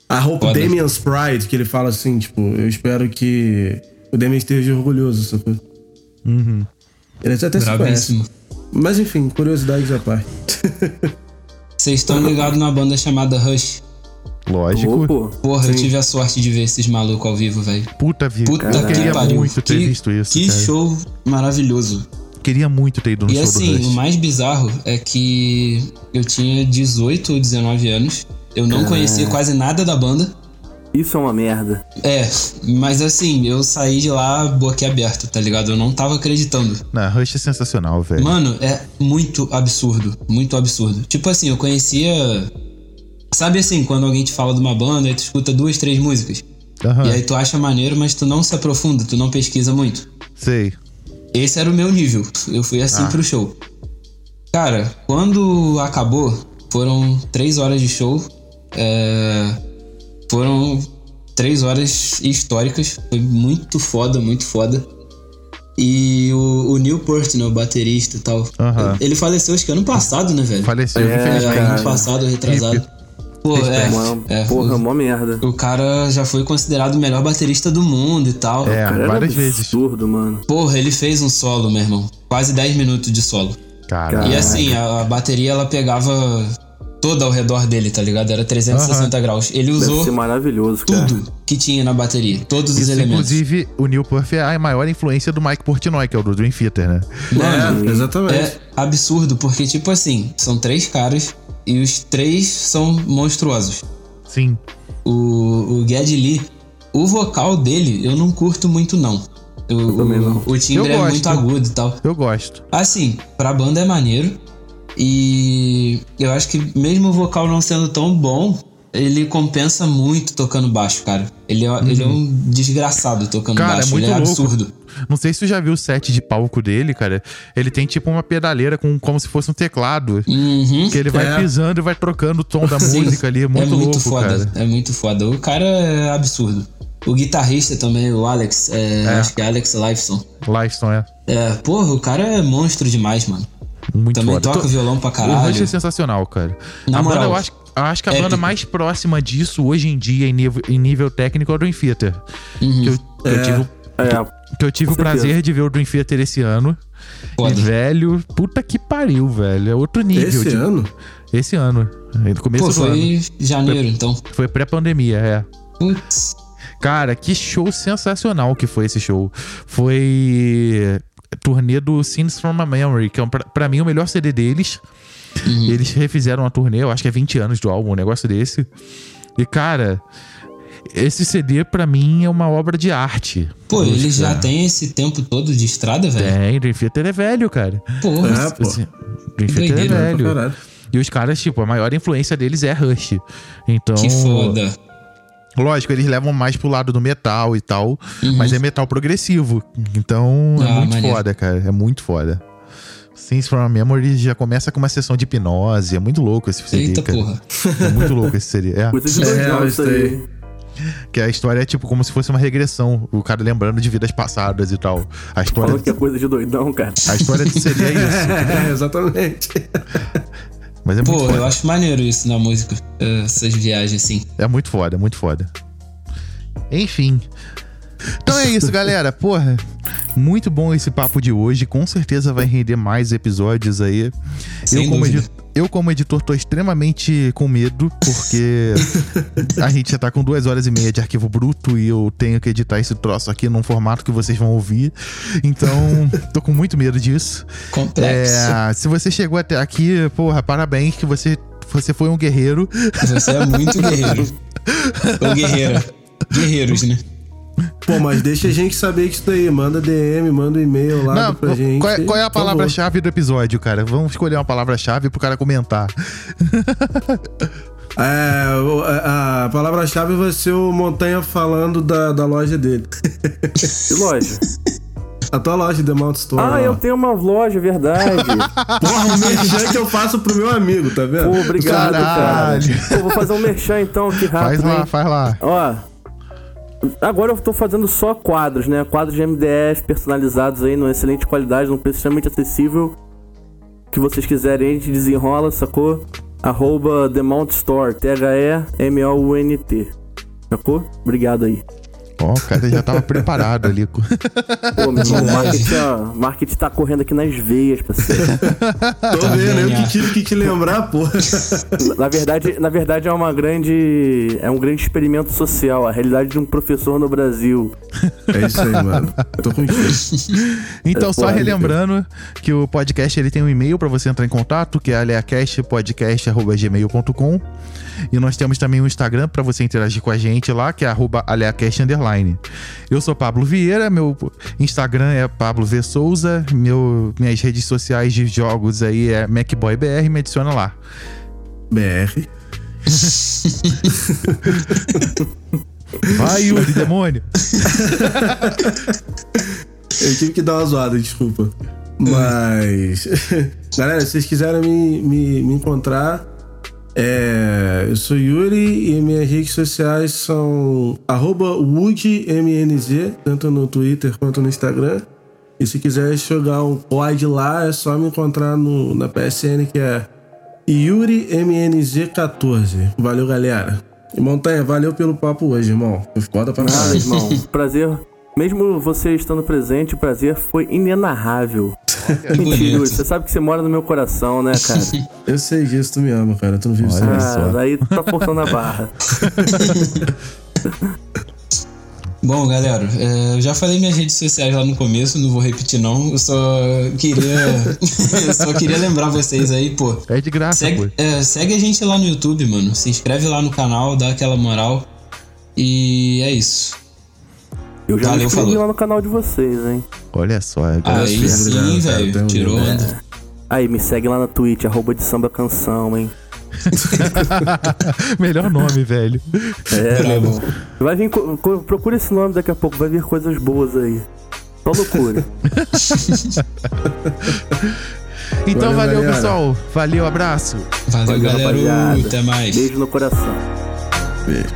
A roupa Foda. Damien's Pride, que ele fala assim, tipo, eu espero que o Damien esteja orgulhoso, sacou? Uhum. Ele até se conhece. Mas enfim, curiosidades à parte. Vocês estão ligados numa banda chamada Rush? Lógico. Porra, eu tive a sorte de ver esses malucos ao vivo, velho. Puta vida. Puta eu que queria pariu. muito ter que, visto isso. Que cara. show maravilhoso. Queria muito ter ido no E show assim, do o Rush. mais bizarro é que eu tinha 18 ou 19 anos. Eu não conhecia quase nada da banda. Isso é uma merda. É, mas assim, eu saí de lá boquiaberto, tá ligado? Eu não tava acreditando. Não, Rush é sensacional, velho. Mano, é muito absurdo. Muito absurdo. Tipo assim, eu conhecia. Sabe assim, quando alguém te fala de uma banda e tu escuta duas, três músicas. Aham, E aí tu acha maneiro, mas tu não se aprofunda, tu não pesquisa muito. sei. Esse era o meu nível. Eu fui assim Ah. pro show. Cara, quando acabou, foram três horas de show. é, Foram três horas históricas. Foi muito foda, muito foda. E o, o Neil Peart, né, o baterista e tal. Aham. Ele faleceu acho que ano passado, né, velho? Faleceu, É, infelizmente. ano passado, retrasado. Pô, é, Uma, é, porra, o, mó merda. o cara já foi considerado o melhor baterista do mundo e tal. É, várias vezes. absurdo, mano. Porra, ele fez um solo, meu irmão. Quase 10 minutos de solo. Cara, E assim, a, a bateria ela pegava toda ao redor dele, tá ligado? Era 360 graus. Ele Deve usou ser maravilhoso, cara. tudo que tinha na bateria, todos os isso, elementos. inclusive, o Neil Puff é a maior influência do Mike Portnoy, que é o do Dream Theater, né? Mano, é, exatamente. é absurdo, porque tipo assim, são três caras e os três são monstruosos. Sim. O, o Geddy Lee, o vocal dele eu não curto muito não. O, também não. o, o timbre Eu é gosto. muito agudo e tal. Eu gosto. Assim, pra banda é maneiro. E eu acho que mesmo o vocal não sendo tão bom, ele compensa muito tocando baixo, cara. Ele é, ele é um desgraçado tocando Cara, é baixo. muito ele é louco. Não sei se tu já viu o set de palco dele, cara. Ele tem tipo uma pedaleira com como se fosse um teclado. Uhum. Que ele vai É. pisando e vai trocando o tom da Sim, música ali. É muito, é muito louco, foda. cara. É muito foda. O cara é absurdo. O guitarrista também, o Alex, é, É. acho que é Alex Lifeson. Lifestone é É, porra, o cara é monstro demais, mano. muito Também foda. toca To- violão pra O Rush caralho. é sensacional, cara. Na a banda, moral, eu acho, eu acho que a banda épico. mais próxima disso hoje em dia, em nível, em nível técnico, é o Dream Theater. Uhum. Que eu, eu É. tive, o- É, que eu tive o prazer de ver o Dream Theater esse ano. Foda. E, velho, puta que pariu, velho. É outro nível. Esse de- ano? Esse ano. No começo Pô, do ano. foi janeiro, então. Foi pré-pandemia, é. Putz. Cara, que show sensacional que foi esse show. Foi turnê do Scenes from a Memory, que é um, pra, pra mim o melhor CD deles. Uhum. Eles refizeram a turnê, eu acho que é 20 anos do álbum, um negócio desse. E cara, esse CD pra mim é uma obra de arte. Pô, ele já É. tem esse tempo todo de estrada, velho? Tem, Dream Theater é velho, cara. Porra. É, pô. Assim, Dream Theater é velho. E os caras, tipo, a maior influência deles é Rush. Então. Que foda. Lógico, eles levam mais pro lado do metal e tal, Uhum. mas é metal progressivo. Então é Ah, muito maneiro. foda, cara. É muito foda. Things from a Memory já começa com uma sessão de hipnose. É muito louco esse CD, Eita cara. porra. É muito louco esse CD. É. De É, isso isso aí. Que a história é tipo como se fosse uma regressão. O cara lembrando de vidas passadas e tal. A história, Falando que é coisa de doidão, cara. a história do CD é isso. É, exatamente. Mas é muito Pô, foda. eu acho maneiro isso na música. Essas viagens assim. É muito foda, é muito foda. Enfim. Então é isso, galera. Porra, muito bom esse papo de hoje. Com certeza vai render mais episódios aí. Sem eu, como dúvida. edi- eu, como editor, tô extremamente com medo, porque a gente já tá com duas horas e meia de arquivo bruto e eu tenho que editar esse troço aqui num formato que vocês vão ouvir. Então, tô com muito medo disso. Complexo. É, se você chegou até aqui, porra, parabéns que você, você foi um guerreiro. Você é muito guerreiro. Ou guerreira. Guerreiros, né? Pô, mas deixa a gente saber isso daí. Manda DM, manda um e-mail lá Não, pra gente. qual, é, qual é a favor. palavra-chave do episódio, cara? Vamos escolher uma palavra-chave pro cara comentar. É, o- a, palavra-chave vai ser o Montanha falando da, da loja dele. Que loja? A tua loja, The Mount Store. Ah, lá. eu tenho uma loja, verdade. Porra, o merchan que eu faço pro meu amigo, tá vendo? Pô, obrigado, Caralho. cara. Pô, vou fazer um merchan então aqui Faz rápido, lá, hein? faz lá. Ó, agora eu tô fazendo só quadros, né? Quadros de MDF personalizados aí, numa excelente qualidade, num preço extremamente acessível. Que vocês quiserem, a gente desenrola, sacou? Arroba The Mount Store, T-H-E-M-O-U-N-T. Sacou? Obrigado aí. Ó, o cara já tava preparado ali. Pô, meu irmão, o marketing, ó, marketing tá correndo aqui nas veias, parceiro. Tô vendo, eu que é. tive que te lembrar, porra. Na verdade, na verdade é uma grande. É um grande experimento social, a realidade de um professor no Brasil. É isso aí, mano. Tô contigo. Então, É só relembrando que o podcast ele tem um e-mail pra você entrar em contato, que é aleacastpodcast.gmail.com e nós temos também um Instagram pra você interagir com a gente lá, que é arroba aleacast underline. Eu sou Pablo Vieira, meu Instagram é Pablo V Souza, meu, minhas redes sociais de jogos aí é MacBoyBR, me adiciona lá. BR. Vai, Yuri, demônio! Eu tive que dar uma zoada, desculpa. Mas. Galera, se vocês quiserem me, me, me encontrar, é, eu sou Yuri e minhas redes sociais são arroba WoodMNZ, tanto no Twitter quanto no Instagram. E se quiser jogar um pod lá, é só me encontrar no, na PSN que é YuriMNZ14. Valeu, galera. E Montanha, valeu pelo papo hoje, irmão. Foi foda pra Nada, irmão. Prazer. Mesmo você estando presente, o prazer foi inenarrável. Mentira, você sabe que você mora no meu coração, né, cara? Eu sei disso, tu me ama, cara. Tu não vive sem isso. só. Ah, daí tu tá forçando a barra. Bom, galera, é, eu já falei minhas redes sociais lá no começo, não vou repetir não. Eu só queria. eu só queria lembrar vocês aí, pô. É de graça, pô. Segue, é, segue a gente lá no YouTube, mano. Se inscreve lá no canal, dá aquela moral. E é isso. Eu já Valeu, me inscrevi falou. lá no canal de vocês, hein? Olha só, é Aí sim, velho. Tirou onda. Aí, me segue lá na Twitch, arroba de samba canção, hein? Melhor nome, velho. É, Bravo. irmão. Vai vir, procura esse nome daqui a pouco, vai vir coisas boas aí. Só loucura. Então Valeu, valeu, galera. pessoal. Valeu, abraço. Valeu, Valeu, galera. Até mais. Beijo no coração. Beijo.